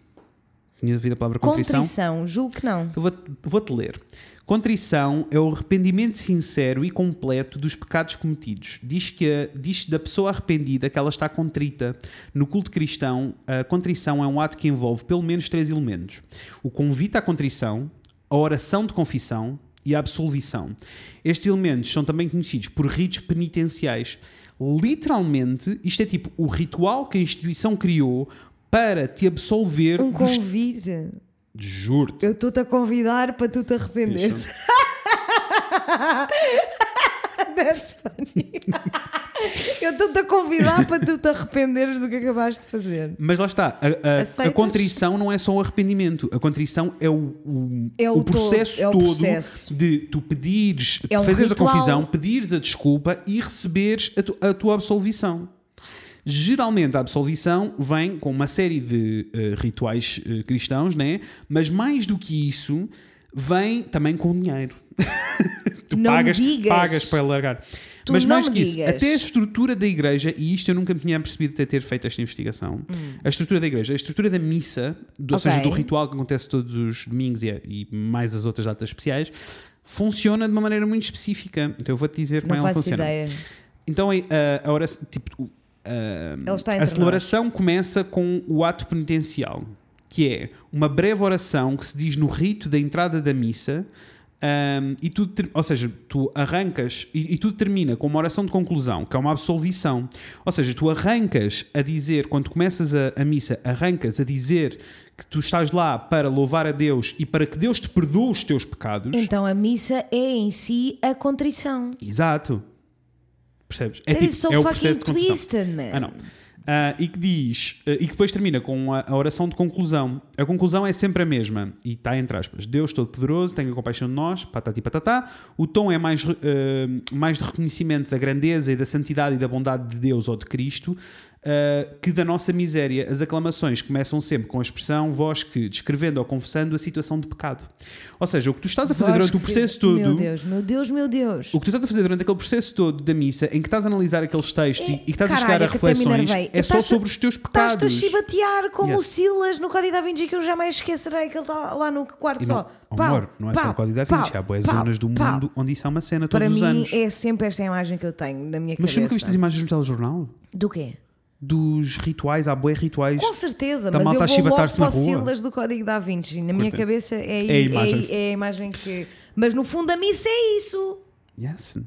Tinha ouvido a palavra contrição?
Contrição, julgo que não.
Eu vou- Vou-te ler. Contrição é o arrependimento sincero e completo dos pecados cometidos. Diz que a- diz da pessoa arrependida que ela está contrita. No culto cristão, a contrição é um ato que envolve pelo menos três elementos: o convite à contrição, a oração de confissão e a absolvição. Estes elementos são também conhecidos por ritos penitenciais. Literalmente, isto é tipo o ritual que a instituição criou para te absolver
Um
dos. Juro-te.
Eu estou-te a convidar para tu te arrependeres. (laughs) That's funny. Eu estou-te a convidar para tu te arrependeres do que acabaste de fazer.
Mas lá está, a, a- a contrição não é só o arrependimento, a contrição é o, o,
É o
o processo
todo, é
todo
processo.
de tu pedires,
É um
fazeres a
ritual.
confissão, pedires a desculpa e receberes a, tu- a tua absolvição. Geralmente a absolvição vem com uma série de eh, rituais eh, cristãos, né? mas mais do que isso, vem também com dinheiro. (laughs) tu
Não
pagas,
digas.
pagas para largar.
Tu
mas mais que isso,
digas.
até a estrutura da igreja, e isto eu nunca me tinha percebido até ter feito esta investigação, a estrutura da igreja, a estrutura da missa, do, ou
Ok.
seja, do ritual que acontece todos os domingos e, e mais as outras datas especiais, funciona de uma maneira muito específica. Então eu vou-te dizer como
Não
é que ela funciona.
ideia.
Então a, a, a oração, tipo, a, celebração começa com o ato penitencial, que é uma breve oração que se diz no rito da entrada da missa, Um, e tudo, ou seja, tu arrancas e, e tudo termina com uma oração de conclusão, que é uma absolvição. Ou seja, tu arrancas a dizer, quando começas a, a missa, arrancas a dizer que tu estás lá para louvar a Deus e para que Deus te perdoe os teus pecados.
Então a missa é em si a contrição.
Exato. Percebes?
That is so
é o processo de
twisted, man.
Ah, não. Ah, e que diz, ah, e que depois termina com a, a oração de conclusão. A conclusão é sempre a mesma, e está entre aspas: Deus Todo-Poderoso, tenha compaixão de nós, patati patatá. O tom é mais, ah, mais de reconhecimento da grandeza e da santidade e da bondade de Deus ou de Cristo. Ah, que da nossa miséria, as aclamações começam sempre com a expressão vós que, descrevendo ou confessando a situação de pecado. Ou seja, o que tu estás a fazer
Vós
durante o processo todo.
Meu Deus, meu Deus, meu Deus.
O que tu estás a fazer durante aquele processo todo da missa, em que estás a analisar aqueles textos e, e que estás a
Caralho,
chegar a
até me
reflexões, é só sobre os teus
Estás-te a
pecados.
chibatear como
Yes.
o Silas no Código da Vinci que eu jamais esquecerei que ele está lá no quarto
E não,
só.
oh,
Pau,
amor, não é só
pau,
o Código da
pau,
Vinci, há boas
pau,
zonas do
pau.
mundo onde isso é uma cena todos
Para
os
mim
anos.
é sempre esta imagem que eu tenho na minha
Mas
cabeça.
sempre que viste as imagens no telejornal?
Do quê?
Dos rituais, há boé rituais.
Com certeza,
Da
mas eu
a
vou logo
chibatar-se
para
rua.
Silas do Código da Vinci. Na minha
Curta.
cabeça é,
É a imagem.
é, é a imagem que... Mas no fundo a missa é isso.
Yes.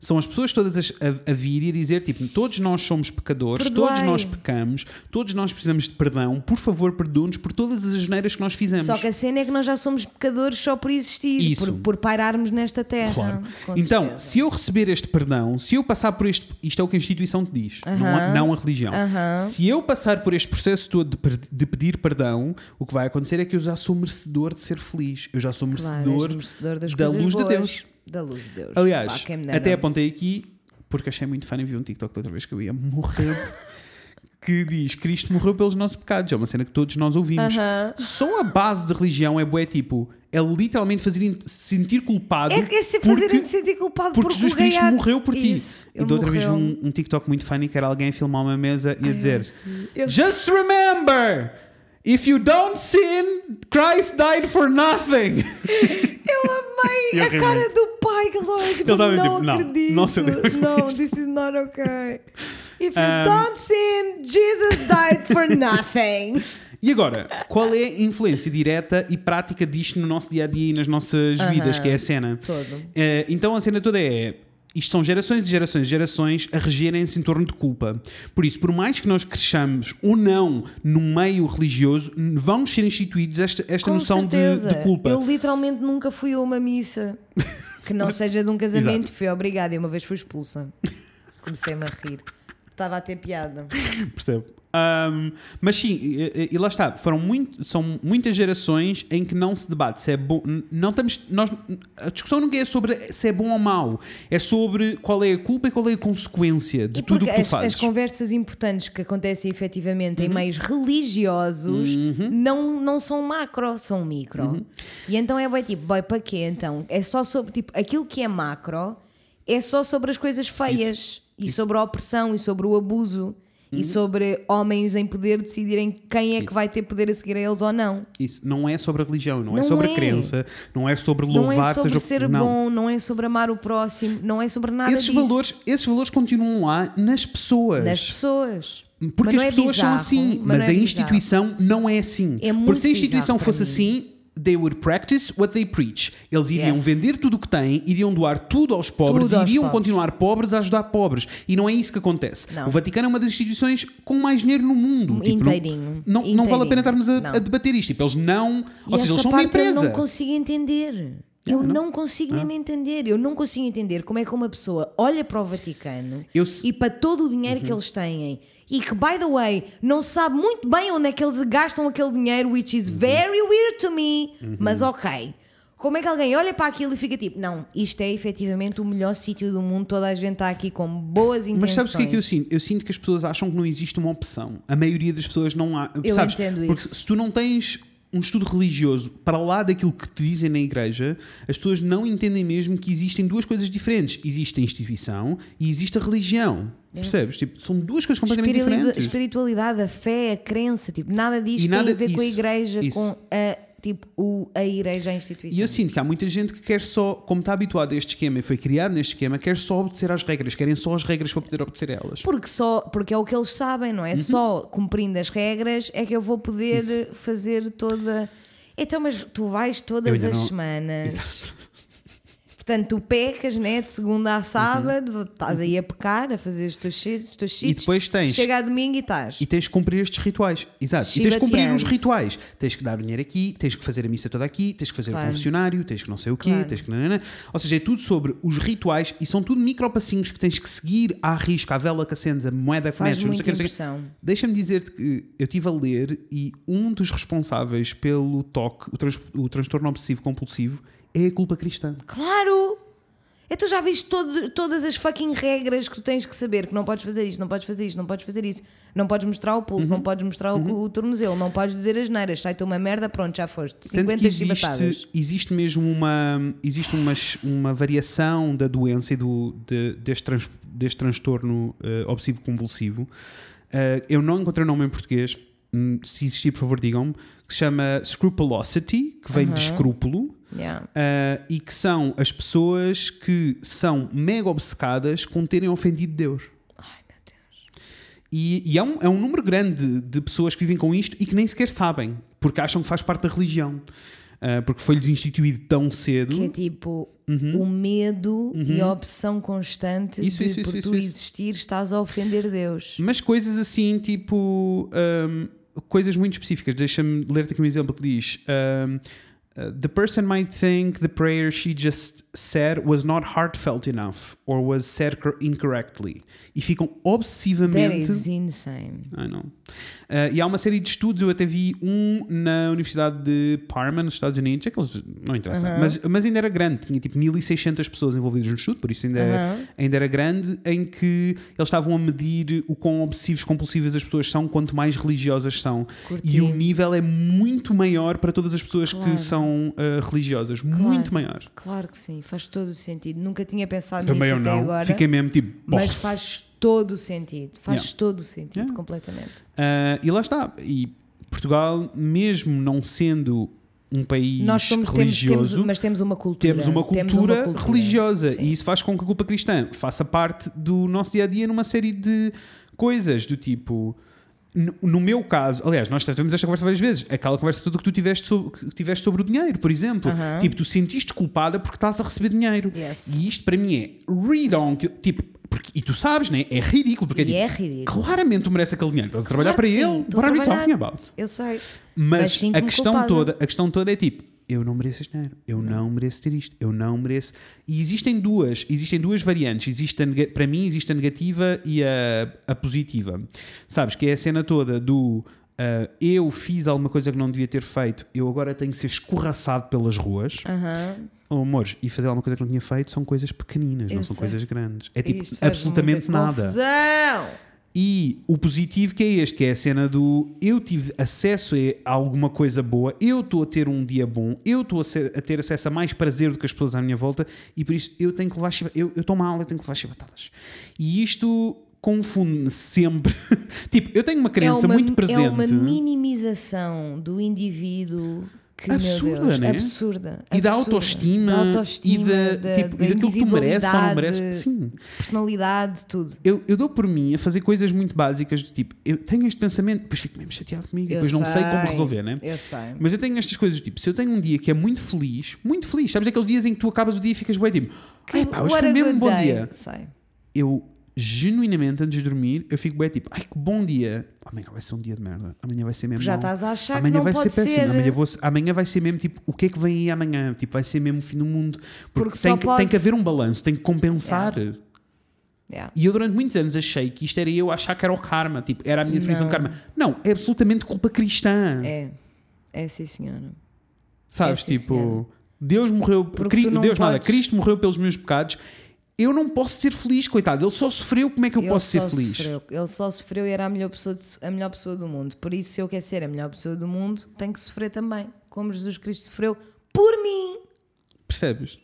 São as pessoas todas as- a, a vir e a dizer: tipo, todos nós somos pecadores,
Perdoai.
todos nós pecamos, todos nós precisamos de perdão, por favor, perdoe-nos por todas as asneiras que nós fizemos.
Só que a cena é que nós já somos pecadores só por existir, por, por pairarmos nesta terra.
Claro.
Com
Então,
certeza.
se eu receber este perdão, se eu passar por este. Isto é o que a instituição te diz, não, a, não a religião. Se eu passar por este processo todo de, de pedir perdão, o que vai acontecer é que eu já sou merecedor de ser feliz. Eu já sou
Claro,
merecedor,
és merecedor
da luz de
boas.
Deus.
Da luz de Deus.
Aliás,
Pá,
até apontei aqui, porque achei muito fã e vi um TikTok da outra vez que eu ia morrer. (laughs) Que diz Cristo morreu pelos nossos pecados, é uma cena que todos nós ouvimos.
Aham.
Só a base de religião é bué tipo, é literalmente fazer se sentir culpado.
É é
porque-
fazerem-te sentir culpado
porque
por
Jesus Cristo morreu por ti.
Isso,
e da outra vez vi
morreu.
um, um TikTok muito funny que era alguém a filmar uma mesa e a dizer:
eu-
Just remember, if you don't sin, Christ died for nothing. (laughs)
Eu amei
Eu
a
ri
cara do pai que ele estava tipo,
estava
não
tipo, não,
acredito.
não se lembra
Não,
disto."
this is not okay. If you
Um,
don't sin, Jesus died for (laughs) nothing.
E agora, qual é a influência direta e prática disto no nosso dia a dia e nas nossas vidas, que é a cena?
Todo.
Eh, então a cena toda é. Isto são gerações e gerações e gerações a regerem-se em torno de culpa. Por isso, por mais que nós cresçamos ou não no meio religioso, vão ser instituídos esta, esta
Com
noção de, de culpa.
Eu literalmente nunca fui a uma missa (laughs) que não seja de um casamento. Fui obrigada e uma vez fui expulsa. Comecei-me a rir. Estava a ter piada.
Percebo. Ahm, mas sim, e, e- lá está, foram muito, são muitas gerações em que não se debate se é bom. Não estamos, nós, a discussão nunca é sobre se é bom ou mau, é sobre qual é a culpa e qual é a consequência de
E
tudo o que tu
as,
fazes.
as conversas importantes que acontecem efetivamente
Uhum.
em meios religiosos não, não são macro, são micro.
Uhum.
E então é bem tipo, boy, para quê então? É só sobre, tipo, aquilo que é macro é só sobre as coisas feias e sobre a opressão e sobre o abuso
Uhum.
e sobre homens em poder decidirem quem é que vai ter poder a seguir a eles ou não.
Isso não é sobre a religião, não, é
Não
sobre
é.
a crença, não é sobre
Não
louvar,
é sobre
seja
ser
não.
bom, não é sobre amar o próximo, não é sobre nada
Esses
disso.
valores, esses valores continuam lá nas pessoas.
nas pessoas.
Porque
Mas
as
não é
pessoas são
bizarro,
assim,
mas
mas,
não é
a
bizarro.
instituição não é assim.
É muito
Porque se a instituição fosse assim, they would practice what they preach. Eles iriam
Yes.
vender tudo o que têm, iriam doar tudo aos pobres
Tudo
e iriam
pobres.
continuar pobres a ajudar pobres. E não é isso que acontece.
Não.
O Vaticano é uma das instituições com mais dinheiro no mundo. Tipo, não-
Inteirinho.
não, não, vale a pena estarmos a,
Não.
a debater isto. Tipo, eles não.
E
ou seja, eles são uma
parte eu
empresa.
não consigo entender. Eu não consigo mesmo entender. Eu não consigo entender como é que uma pessoa olha para o Vaticano
Eu
e para todo o dinheiro que eles têm e que, by the way, não sabe muito bem onde é que eles gastam aquele dinheiro, which is very weird to me, mas ok. Como é que alguém olha para aquilo e fica tipo, não, isto é efetivamente o melhor sítio do mundo, toda a gente está aqui com boas intenções.
Mas sabes o que é que eu sinto? Eu sinto que as pessoas acham que não existe uma opção. A maioria das pessoas não há.
Eu
sabes?
entendo
Porque
isso.
se tu não tens um estudo religioso para lá daquilo que te dizem na igreja, as pessoas não entendem mesmo que existem duas coisas diferentes. Existe a instituição e existe a religião. Percebes? Tipo, são duas coisas completamente
Espiritualidade-
diferentes.
espiritualidade, a fé, a crença, tipo, nada disto
E nada-
tem a ver com a
isso,
igreja,
isso.
com a, tipo, o, a igreja, a instituição.
E eu sinto que há muita gente que quer só, como está habituado a este esquema e foi criado neste esquema, quer só obedecer às regras, querem só as regras para poder obedecer a elas.
Porque, só, porque é o que eles sabem,
Uhum.
não é? Só cumprindo as regras é que eu vou poder fazer toda. Então, mas tu vais todas as
não-
semanas.
Exato.
Portanto, tu pecas, né? De segunda a sábado, estás aí a pecar, a fazer os teus cheats, os teus
Uhum. E
cheats.
depois tens.
Chega a domingo e estás.
E tens que cumprir estes rituais. Exato. E tens que cumprir
Chibatianos.
rituais. Tens que dar o dinheiro aqui, tens que fazer a missa toda aqui, tens que fazer
Claro.
o confessionário, tens que não sei o quê,
Claro.
tens que. nanana. Ou seja, é tudo sobre os rituais e são tudo micropassinhos que tens que seguir à risca, à vela que acendes, a moeda que metes, não sei o quê. Deixa-me dizer-te que eu estive a ler e um dos responsáveis pelo TOC, o, trans- o transtorno obsessivo compulsivo, é a culpa cristã.
Claro! É tu já viste todo- todas as fucking regras que tu tens que saber, que não podes fazer isto, não podes fazer isto, não podes fazer isso, não podes mostrar o pulso,
Uhum.
não podes mostrar o, o tornozelo, não podes dizer as neiras, sai-te uma merda, pronto, já foste.
Tanto
50
que
chibatadas.
existe, existe mesmo uma, existe uma, uma variação da doença e do, de- deste, trans- deste transtorno eh, obsessivo-compulsivo. Eh, eu não encontrei o nome em português. Hum, Se existir, por favor, digam-me. Que se chama Scrupulosity, que vem de escrúpulo.
Yeah.
eh, e que são as pessoas que são mega obcecadas com terem ofendido Deus.
Ai meu Deus.
E, e é, um, é um número grande de pessoas que vivem com isto e que nem sequer sabem, porque acham que faz parte da religião. Ah, porque foi-lhes instituído tão cedo.
Que é tipo o medo e a obsessão constante
Uhum. Isso,
de
isso,
por
isso,
tu existir estás a ofender Deus.
Mas coisas assim, tipo. ahm, coisas muito específicas. Deixa-me ler-te aqui um exemplo que diz: ahm, uh, The person might think the prayer she just said was not heartfelt enough or was said cor- incorrectly. E ficam
That
obsessivamente.
is insane.
I know. Uh, e há uma série de estudos, eu até vi um na Universidade de Parma, nos Estados Unidos, é que eles, não interessa, mas, mas ainda era grande, tinha tipo 1600 pessoas envolvidas no estudo, por isso ainda,
Aham.
ainda era grande, em que eles estavam a medir o quão obsessivos compulsivas as pessoas são, quanto mais religiosas são.
Curti.
E o nível é muito maior para todas as pessoas
Claro.
que são uh, religiosas, muito maior.
Claro que sim, faz todo o sentido. Nunca tinha pensado
Também
nisso
eu não,
agora.
fiquei mesmo tipo,
Mas
bof.
faz todo o sentido. Faz
Yeah.
todo o sentido,
Yeah.
completamente.
Uh, e lá está. E Portugal, mesmo não sendo um país
Nós somos, temos,
religioso,
temos, mas temos uma cultura.
temos uma
Temos
cultura,
cultura.
religiosa
Sim.
e isso faz com que a culpa cristã faça parte do nosso dia a dia numa série de coisas do tipo. No, meu caso, aliás, nós tivemos esta conversa várias vezes. Aquela conversa toda que tu tiveste sobre, que tiveste sobre o dinheiro, por exemplo. Tipo, tu sentiste culpada porque estás a receber dinheiro.
Yes.
E isto para mim é read on. que- Tipo, porque, e tu sabes, né? É ridículo. Porque
E
é,
é ridículo.
Claramente tu mereces aquele dinheiro. Estás a trabalhar
Claro
para ele. What are we talking about?
Eu sei.
Mas,
Mas
a questão
culpada.
toda, a questão toda é tipo, eu não mereço este dinheiro, eu não mereço ter isto, eu não mereço. E existem duas, existem duas variantes. Existe a para mim existe a negativa e a, a positiva. Sabes que é a cena toda do ah, eu fiz alguma coisa que não devia ter feito, eu agora tenho que ser escorraçado pelas ruas.
Aham.
Oh, amores, e fazer alguma coisa que não tinha feito são coisas pequeninas,
Eu
não são
sei.
coisas grandes. É tipo absolutamente nada.
confusão.
E o positivo que é este, que é a cena do eu tive acesso a alguma coisa boa, eu estou a ter um dia bom, eu estou a, ser- a ter acesso a mais prazer do que as pessoas à minha volta e por isso eu tenho que levar eu eu estou mal, eu tenho que levar chibatadas. E isto confunde-me sempre. (laughs) tipo, eu tenho uma crença
é uma,
muito presente.
É uma minimização do indivíduo que,
Absurda, né?
absurda.
e da
absurda.
autoestima,
Da autoestima,
e, da, tipo,
da
e daquilo que tu mereces ou não mereces. Sim.
Personalidade, tudo.
Eu, eu dou por mim a fazer coisas muito básicas do tipo, eu tenho este pensamento, depois fico mesmo chateado comigo,
Eu
depois não sei como resolver, né?
Eu sei.
Mas eu tenho estas coisas, tipo, se eu tenho um dia que é muito feliz, muito feliz, sabes aqueles dias em que tu acabas o dia e ficas bem, tipo, pá, hoje foi mesmo um bom
day.
dia.
Sei.
Eu, genuinamente, antes de dormir, eu fico bem, tipo, ai que bom dia. Amanhã vai ser um dia de merda. Amanhã vai ser mesmo
Já estás a achar
Amanhã
que não
vai
pode
ser péssimo.
ser.
Amanhã, vou, amanhã vai ser mesmo tipo, o que é que vem aí amanhã? Tipo, vai ser mesmo o fim do mundo. Porque,
Porque
tem, que,
pode-
tem que haver um balanço, tem que compensar.
Yeah.
E eu durante muitos anos achei que isto era eu achar que era o karma, tipo, era a minha definição de
Não.
karma. Não, é absolutamente culpa cristã.
É. É sim, senhora.
Sabes,
É, sim,
tipo,
senhora.
Deus morreu, Cri- Deus nada,
podes-
Cristo morreu pelos meus pecados. Eu não posso ser feliz, coitado. Ele só sofreu, como é que eu
Ele
posso ser feliz?
Sofreu. Ele só sofreu e era a melhor, pessoa de- a melhor pessoa do mundo. Por isso, se eu quero ser a melhor pessoa do mundo, tenho que sofrer também. Como Jesus Cristo sofreu por mim.
Percebes?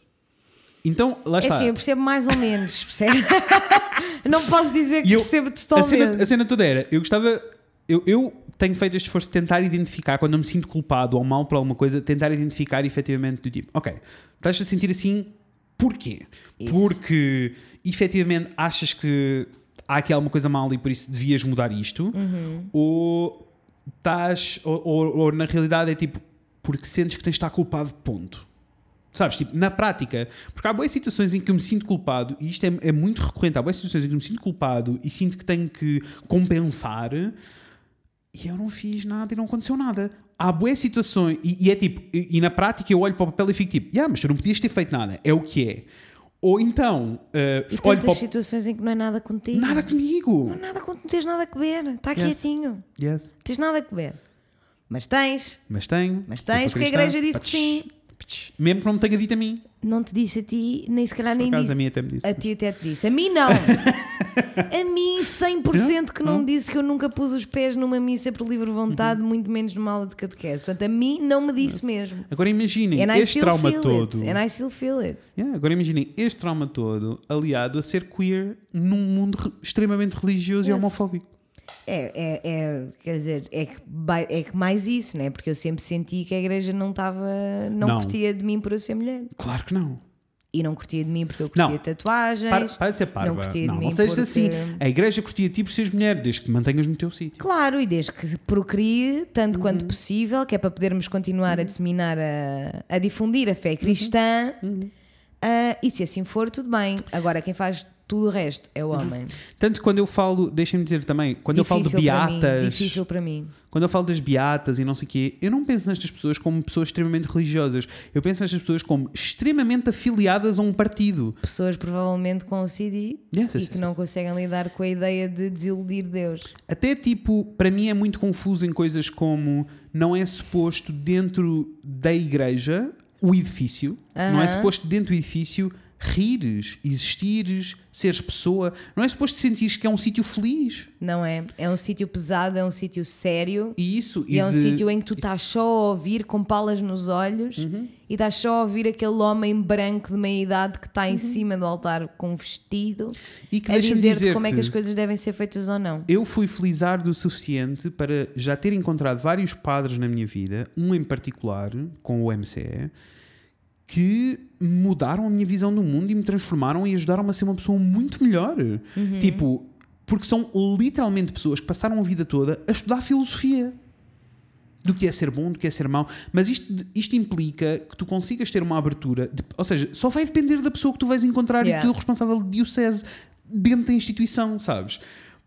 Então, lá
É
está.
assim, eu percebo mais ou menos, percebe? (laughs) não posso dizer que
eu-
percebo
a,
totalmente.
cena, a cena toda era, eu gostava. Eu, eu tenho feito este esforço de tentar identificar, quando eu me sinto culpado ou mal por alguma coisa, tentar identificar efetivamente do tipo, ok, estás a sentir assim, porquê?
Isso.
Porque efetivamente achas que há aqui alguma coisa mal e por isso devias mudar isto,
Uhum.
ou estás, ou, ou- ou na realidade é tipo, porque sentes que tens de estar culpado, ponto. Sabes, tipo, na prática, porque há boas situações em que eu me sinto culpado, e isto é, é muito recorrente, há boas situações em que eu me sinto culpado e sinto que tenho que compensar, e eu não fiz nada e não aconteceu nada. Há boas situações, e, e é tipo, e, e na prática eu olho para o papel e fico tipo, yeah, mas tu não podias ter feito nada, é o que é. Ou então,
E
olho para
situações em que não é nada contigo.
Nada comigo!
Não é nada não tens nada a ver. Está
Yes.
quietinho.
Yes.
Tens nada a ver. Mas tens.
Mas tenho.
Mas tens, porque a igreja disse que sim.
Mesmo que não me tenha dito a mim.
Não te disse a ti, nem se calhar nem disse.
a mim até me disse.
A ti até te disse. A mim não. (laughs) (laughs) a mim 100% que não disse que eu nunca pus os pés numa missa por livre vontade,
Uhum.
muito menos numa aula de catequese. Portanto, a mim não me disse mesmo.
Agora imaginem este trauma todo.
it. And I still feel it.
Yeah, agora imaginem este trauma todo aliado a ser queer num mundo re- extremamente religioso e
Yes.
homofóbico.
É, é, é, quer dizer, é que, é que mais isso, né? Porque eu sempre senti que a igreja não estava, não,
Não.
curtia de mim por eu ser mulher.
Claro que não.
E não curtia de mim porque eu curtia
Não.
de tatuagens.
Para, para de ser parva.
Não curtia de
não,
mim
não sejas
porque-
assim. A igreja curtia de ti por seres mulher, desde que te mantenhas no teu sítio.
Claro, e desde que procrie tanto
Uhum.
quanto possível, que é para podermos continuar a disseminar, a, a difundir a
Uhum.
fé cristã. Ah, e se assim for, tudo bem. Agora, quem faz tudo o resto é o
Uhum.
homem.
Tanto quando eu falo, deixem-me dizer também, quando eu falo de
Difícil para mim,
beatas,
Difícil para mim.
quando eu falo das beatas e não sei o quê, eu não penso nestas pessoas como pessoas extremamente religiosas. Eu penso nestas pessoas como extremamente afiliadas a um partido.
Pessoas provavelmente com OCD
Yes,
e
yes,
que
yes,
não conseguem lidar com a ideia de desiludir Deus.
Até tipo, para mim é muito confuso em coisas como não é suposto dentro da igreja o edifício, não é suposto dentro do edifício rires, existires, seres pessoa, não é suposto sentires que é um sítio feliz.
Não é? É um sítio pesado, é um sítio sério.
E isso
E é um
de-
sítio em que tu estás só a ouvir com palas nos olhos
Uhum.
e estás só a ouvir aquele homem branco de meia idade que está
Uhum.
em cima do altar com um vestido
e que
a dizer-te
dizer
como é que as coisas devem ser feitas ou não.
eu fui felizardo o suficiente para já ter encontrado vários padres na minha vida, um em particular, com o MCE, que mudaram a minha visão do mundo e me transformaram e ajudaram-me a ser uma pessoa muito melhor. Tipo, porque são literalmente pessoas que passaram a vida toda a estudar filosofia. Do que é ser bom, do que é ser mau. Mas isto, isto implica que tu consigas ter uma abertura. de- ou seja, só vai depender da pessoa que tu vais encontrar
Yeah.
e do responsável de diocese dentro da instituição, sabes?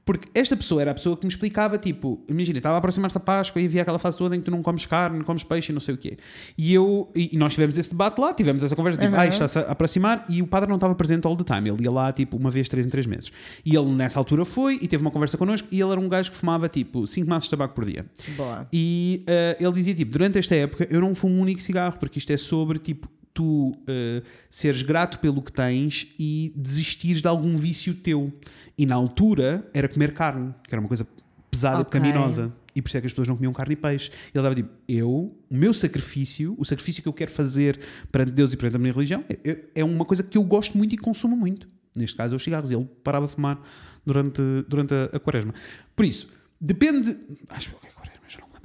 Porque esta pessoa era a pessoa que me explicava, tipo, imagina, estava a aproximar-se da Páscoa e havia aquela fase toda em que tu não comes carne, não comes peixe e não sei o quê. E eu, e nós tivemos esse debate lá, tivemos essa conversa, tipo,
Uhum.
ah, está-se a aproximar, e o padre não estava presente all the time, ele ia lá, tipo, uma vez, três em três meses. E ele, nessa altura, foi e teve uma conversa connosco, e ele era um gajo que fumava, tipo, cinco maços de tabaco por dia.
Boa.
E eh, ele dizia, tipo, durante esta época eu não fumo um único cigarro, porque isto é sobre, tipo, tu eh, seres grato pelo que tens e desistires de algum vício teu. E na altura era comer carne, que era uma coisa pesada
Ok.
e pecaminosa. E por isso é que as pessoas não comiam carne e peixe. E ele estava tipo, eu, o meu sacrifício, o sacrifício que eu quero fazer perante Deus e perante a minha religião, é, é uma coisa que eu gosto muito e consumo muito. Neste caso, é os cigarros. E ele parava de fumar durante, durante a, a quaresma. Por isso, depende. Acho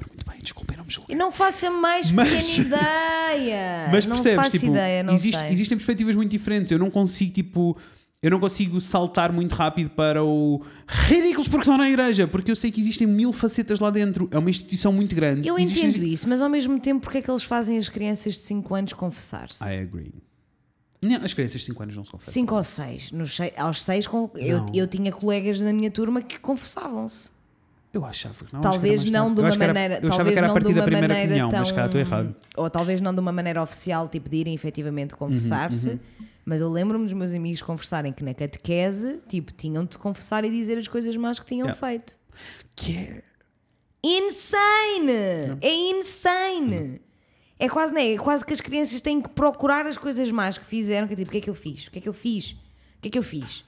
lembro muito bem. Desculpem, não me julguem.
E não faço a mais
Mas-
pequena ideia. (laughs)
Mas
não
percebes,
faço
tipo,
ideia, não
existe- existem perspectivas muito diferentes. Eu não consigo, tipo, eu não consigo saltar muito rápido para o ridículos porque estão na igreja, porque eu sei que existem mil facetas lá dentro. É uma instituição muito grande.
Eu
Existem-
entendo isso, mas ao mesmo tempo, porque é que eles fazem as crianças de 5 anos confessar-se?
I agree. Não, as crianças de 5 anos não se confessam.
5 ou 6. Aos 6, eu, eu tinha colegas na minha turma que confessavam-se.
Eu achava que não.
talvez não de uma
era-
maneira.
Eu achava
talvez
que era a
não
partir
de
da
uma
primeira
maneira
comunhão,
tão,
mas cá estou errado.
Ou talvez não de uma maneira oficial, tipo de irem efetivamente confessar-se.
Uhum,
Mas eu lembro-me dos meus amigos conversarem que na catequese, tipo, tinham de confessar e dizer as coisas más que tinham
Yeah.
feito.
Que é.
Insane! É insane! É quase, né? é quase que as crianças têm que procurar as coisas más que fizeram. Que é tipo, o que é que eu fiz? O que é que eu fiz? O que é que eu fiz?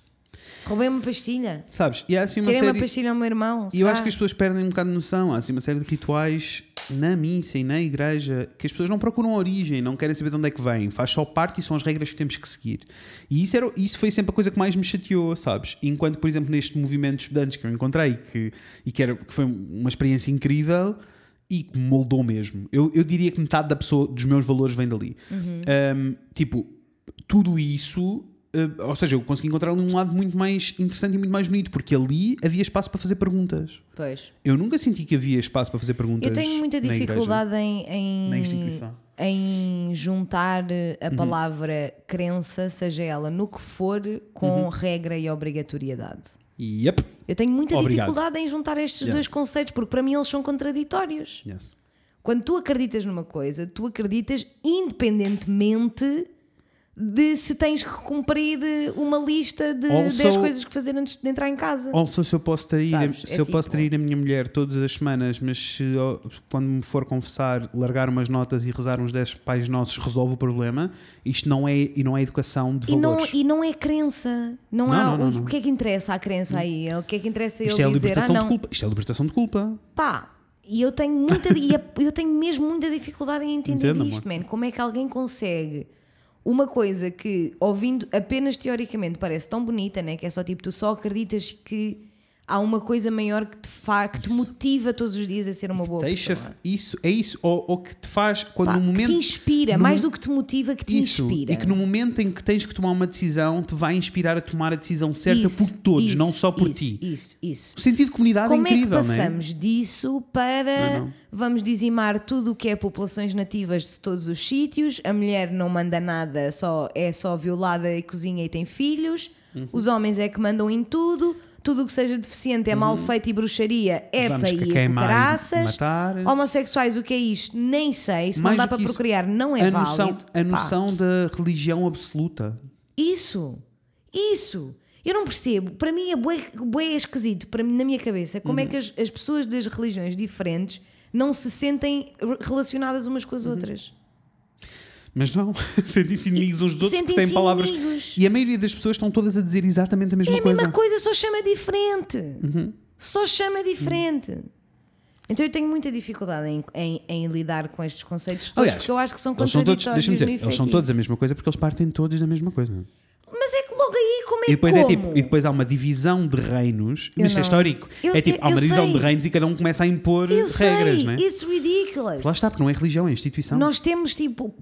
Roubei uma pastilha?
Sabes? E há assim uma
Tirei uma
série.
pastilha ao meu irmão?
E eu acho que as pessoas perdem um bocado de noção. Há assim uma série de rituais na missa e na igreja que as pessoas não procuram a origem, não querem saber de onde é que vem. Faz só parte e são as regras que temos que seguir. E isso, era, isso foi sempre a coisa que mais me chateou, sabes? Enquanto, por exemplo, neste movimento de estudantes que eu encontrei, que, e que, era, que foi uma experiência incrível e que me moldou mesmo. Eu, eu diria que metade da pessoa, dos meus valores vem dali. Um, tipo, tudo isso uh, ou seja, eu consegui encontrar ali um lado muito mais interessante e muito mais bonito, porque ali havia espaço para fazer perguntas.
Pois.
Eu nunca senti que havia espaço para fazer perguntas.
Eu tenho muita dificuldade em, em,
na instituição.
em juntar a
Uhum.
palavra crença, seja ela no que for,
Uhum.
com regra e obrigatoriedade.
Yep.
Eu tenho muita
Obrigado.
dificuldade em juntar estes
Yes.
dois conceitos, porque para mim eles são contraditórios.
Yes.
Quando tu acreditas numa coisa, tu acreditas independentemente de se tens que cumprir uma lista de
Also-
10 coisas que fazer antes de entrar em casa.
Ou se eu posso trair,
Sabes,
se
é
eu posso
tipo-
trair a minha mulher todas as semanas, mas se eu- quando me for confessar, largar umas notas e rezar uns 10 pais nossos resolve o problema, isto não é, e não é educação de
E não, e não é crença. Não,
Não,
há.
não, não,
o- que é que interessa à crença aí? O que é que interessa
isto é
ele
a
dizer? Ah,
libertação de
não.
culpa. Isto é libertação de culpa.
Pá, e eu tenho muita e eu tenho mesmo muita dificuldade em entender
Entendo,
isto, man. Como é que alguém consegue uma coisa que, ouvindo apenas teoricamente, parece tão bonita, né? Que é só tipo, tu só acreditas que há uma coisa maior que te, fa, que te motiva todos os dias a ser uma boa
Deixa
pessoa.
isso, é isso, ou, ou que te faz quando
Pá,
no momento.
que te inspira,
no
mais do que te motiva, que te
Isso,
inspira.
e que no momento em que tens que tomar uma decisão, te vai inspirar a tomar a decisão certa
Isso,
por todos,
isso,
não só por ti.
Isso, isso.
O sentido de comunidade
Como
é
é que
incrível, é?
passamos disso para
Não, não.
vamos dizimar tudo o que é populações nativas de todos os sítios, a mulher não manda nada, só é só violada e cozinha e tem filhos,
Uhum.
os homens é que mandam em tudo, tudo o que seja deficiente é mal feito e bruxaria é
Uhum. Vamos
para ir
matar.
Homossexuais, o que é isto? Nem sei. Se
Mais
não dá para
isso,
procriar, não é
a noção,
válido.
a
Pá,
noção da religião absoluta.
isso, isso. Eu não percebo. Para mim é bué, bué esquisito, para mim, na minha cabeça, como
Uhum.
é que as, as pessoas das religiões diferentes não se sentem re- relacionadas umas
Uhum.
com as outras.
Mas não, (laughs) sentem-se inimigos uns dos outros porque têm palavras.
inimigos.
E a maioria das pessoas estão todas a dizer exatamente a mesma
É a
coisa.
mesma coisa, só chama diferente.
Uhum.
Só chama diferente. Então eu tenho muita dificuldade em, em- em lidar com estes conceitos todos,
Aliás,
porque eu acho que são
Eles são todos,
contraditórios
deixa-me dizer, eles são todos a mesma coisa porque eles partem todos da mesma coisa.
Mas é que logo aí, como é
E depois, é
como?
tipo, e depois há uma divisão de reinos,
Eu
mas isto é histórico.
Eu-
é tipo, há uma divisão
sei.
de reinos e cada um começa a impor
Eu
regras,
sei,
não é?
it's ridiculous.
Lá está, porque não é religião, é instituição.
Nós temos tipo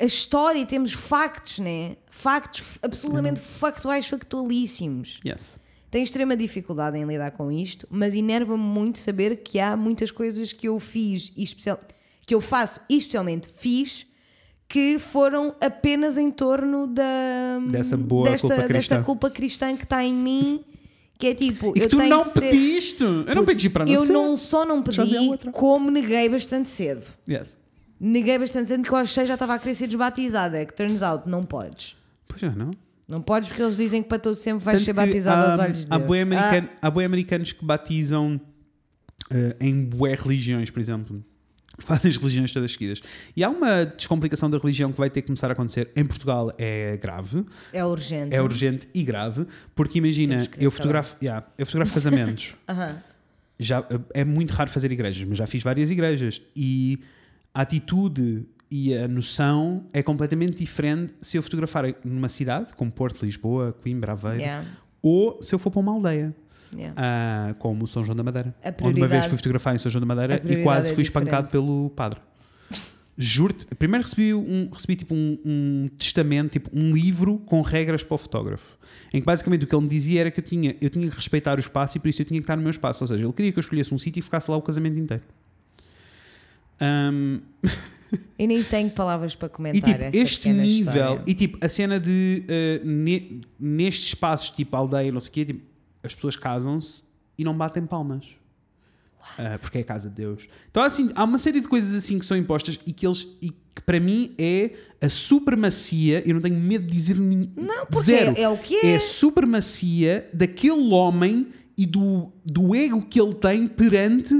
a história, temos factos, né? Factos absolutamente
Uhum.
factuais, factualíssimos.
Yes.
Tenho extrema dificuldade em lidar com isto, mas enerva-me muito saber que há muitas coisas que eu fiz, e especial, que eu faço e especialmente fiz, que foram apenas em torno da
Dessa boa
desta,
culpa cristã.
desta culpa cristã que está em mim, que é tipo,
E
eu
tu
tenho
não
ser-
pediste! Eu não pedi para
eu
nascer.
não só não pedi, como neguei bastante cedo.
Yes.
Neguei bastante cedo que eu achei já estava a querer ser desbatizada. É que turns out, não podes.
Pois é, não?
Não podes porque eles dizem que para todo sempre vais
Tanto
ser batizado
há,
aos olhos de Deus. Ah.
americano- há bué americanos que batizam eh, em bué religiões, por exemplo. Fazem as religiões todas seguidas. E há uma descomplicação da religião que vai ter que começar a acontecer. Em Portugal é grave,
é urgente.
é urgente e grave, porque imagina, eu fotografo, yeah, eu fotografo casamentos. (laughs)
Aham.
já, é muito raro fazer igrejas, mas já fiz várias igrejas e a atitude e a noção é completamente diferente se eu fotografar numa cidade como Porto, Lisboa, Coimbra, Aveiro
Yeah,
ou se eu for para uma aldeia.
yeah.
ah, como São João da Madeira. Onde uma vez fui fotografar em São João da Madeira e quase
é
fui
diferente.
espancado pelo padre. Juro-te, primeiro recebi, um, recebi tipo um, um testamento, tipo um livro com regras para o fotógrafo. Em que basicamente o que ele me dizia era que eu tinha, eu tinha que respeitar o espaço e por isso eu tinha que estar no meu espaço. Ou seja, ele queria que eu escolhesse um sítio e ficasse lá o casamento inteiro. Ahm,
E nem tenho palavras para comentar
e tipo, este nível,
história.
e tipo, a cena de uh, ne- nestes espaços, tipo aldeia, não sei o quê, tipo, as pessoas casam-se e não batem palmas. Uh, porque é a casa de Deus. Então, assim, há uma série de coisas assim que são impostas e que eles, e que para mim é a supremacia. Eu não tenho medo de dizer nin-
Não, porque
zero.
é- é o que
É
é.
a supremacia daquele homem e do, do ego que ele tem perante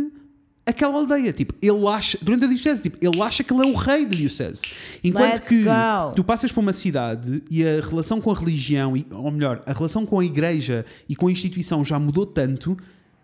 aquela aldeia. Tipo, ele acha, durante a diocese, tipo, ele acha que ele é o rei da diocese. Enquanto
Let's
que
go.
tu passas por uma cidade e a relação com a religião, ou melhor, a relação com a igreja e com a instituição já mudou tanto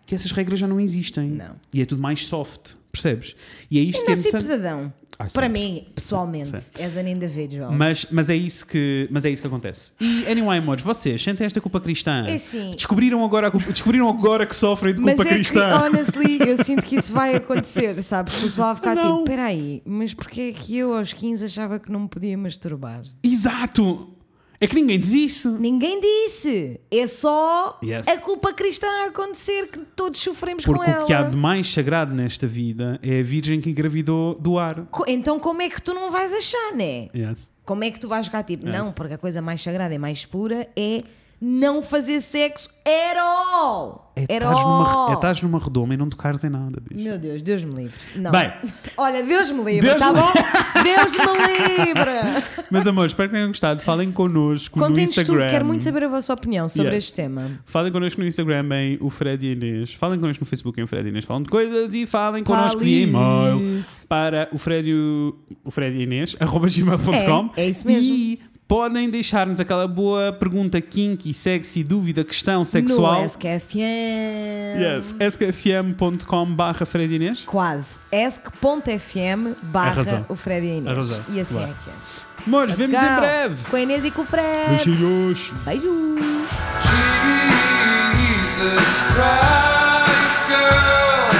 que essas regras já não existem.
Não.
E é tudo mais soft, percebes? E é isto que é
assim
necessário.
pesadão.
Ah,
Para
sim.
mim, pessoalmente, as an individual.
Mas, mas, é isso que, mas é isso que acontece. E, anyway, modos, vocês sentem esta culpa cristã?
É assim.
Descobriram agora, culpa- descobriram agora que sofrem de culpa
Mas é
cristã?
que, honestly, eu (laughs) sinto que isso vai acontecer, sabes? O pessoal vai ficar
Não.
tipo, peraí, mas porquê é que eu aos 15 achava que não me podia masturbar?
Exato! É que ninguém te disse.
Ninguém disse. É só
Yes.
a culpa cristã a acontecer que todos sofremos com
Porque
ela.
o que há de mais sagrado nesta vida é a Virgem que engravidou do ar.
Co- Então como é que tu não vais achar, né?
Yes.
Como é que tu vais jogar tipo,
Yes.
não, porque a coisa mais sagrada e mais pura é não fazer sexo at all.
É
at
estás numa,
all.
é estás numa redoma e não tocares em nada, bicho.
Meu Deus, Deus me livre. Não.
Bem.
Olha, Deus me livre,
Deus
tá bom? (laughs) Deus me livre.
Meus amores, espero que tenham gostado. Falem connosco no
Contem-nos
Instagram.
tudo, quero muito saber a vossa opinião sobre
Yes.
este tema.
Falem connosco no Instagram em o Fred e Inês. Falem connosco no Facebook em o Fred e Inês. Falam de coisas e falem connosco via e-mail para o Fred e, o, o Fred e Inês, arroba gmail.com.
É, é isso mesmo.
E podem deixar-nos aquela boa pergunta kinky, sexy, dúvida, questão sexual.
No SKFM.
Yes, skfm.com barra Fred Inês.
Quase. Esc.fm barra o Fred e Inês.
Arrasou.
E assim é que é.
Amores, vemos
go.
em breve.
Com a Inês e com o Fred.
Beijinhos.
Beijos.
Jesus Christ, girl.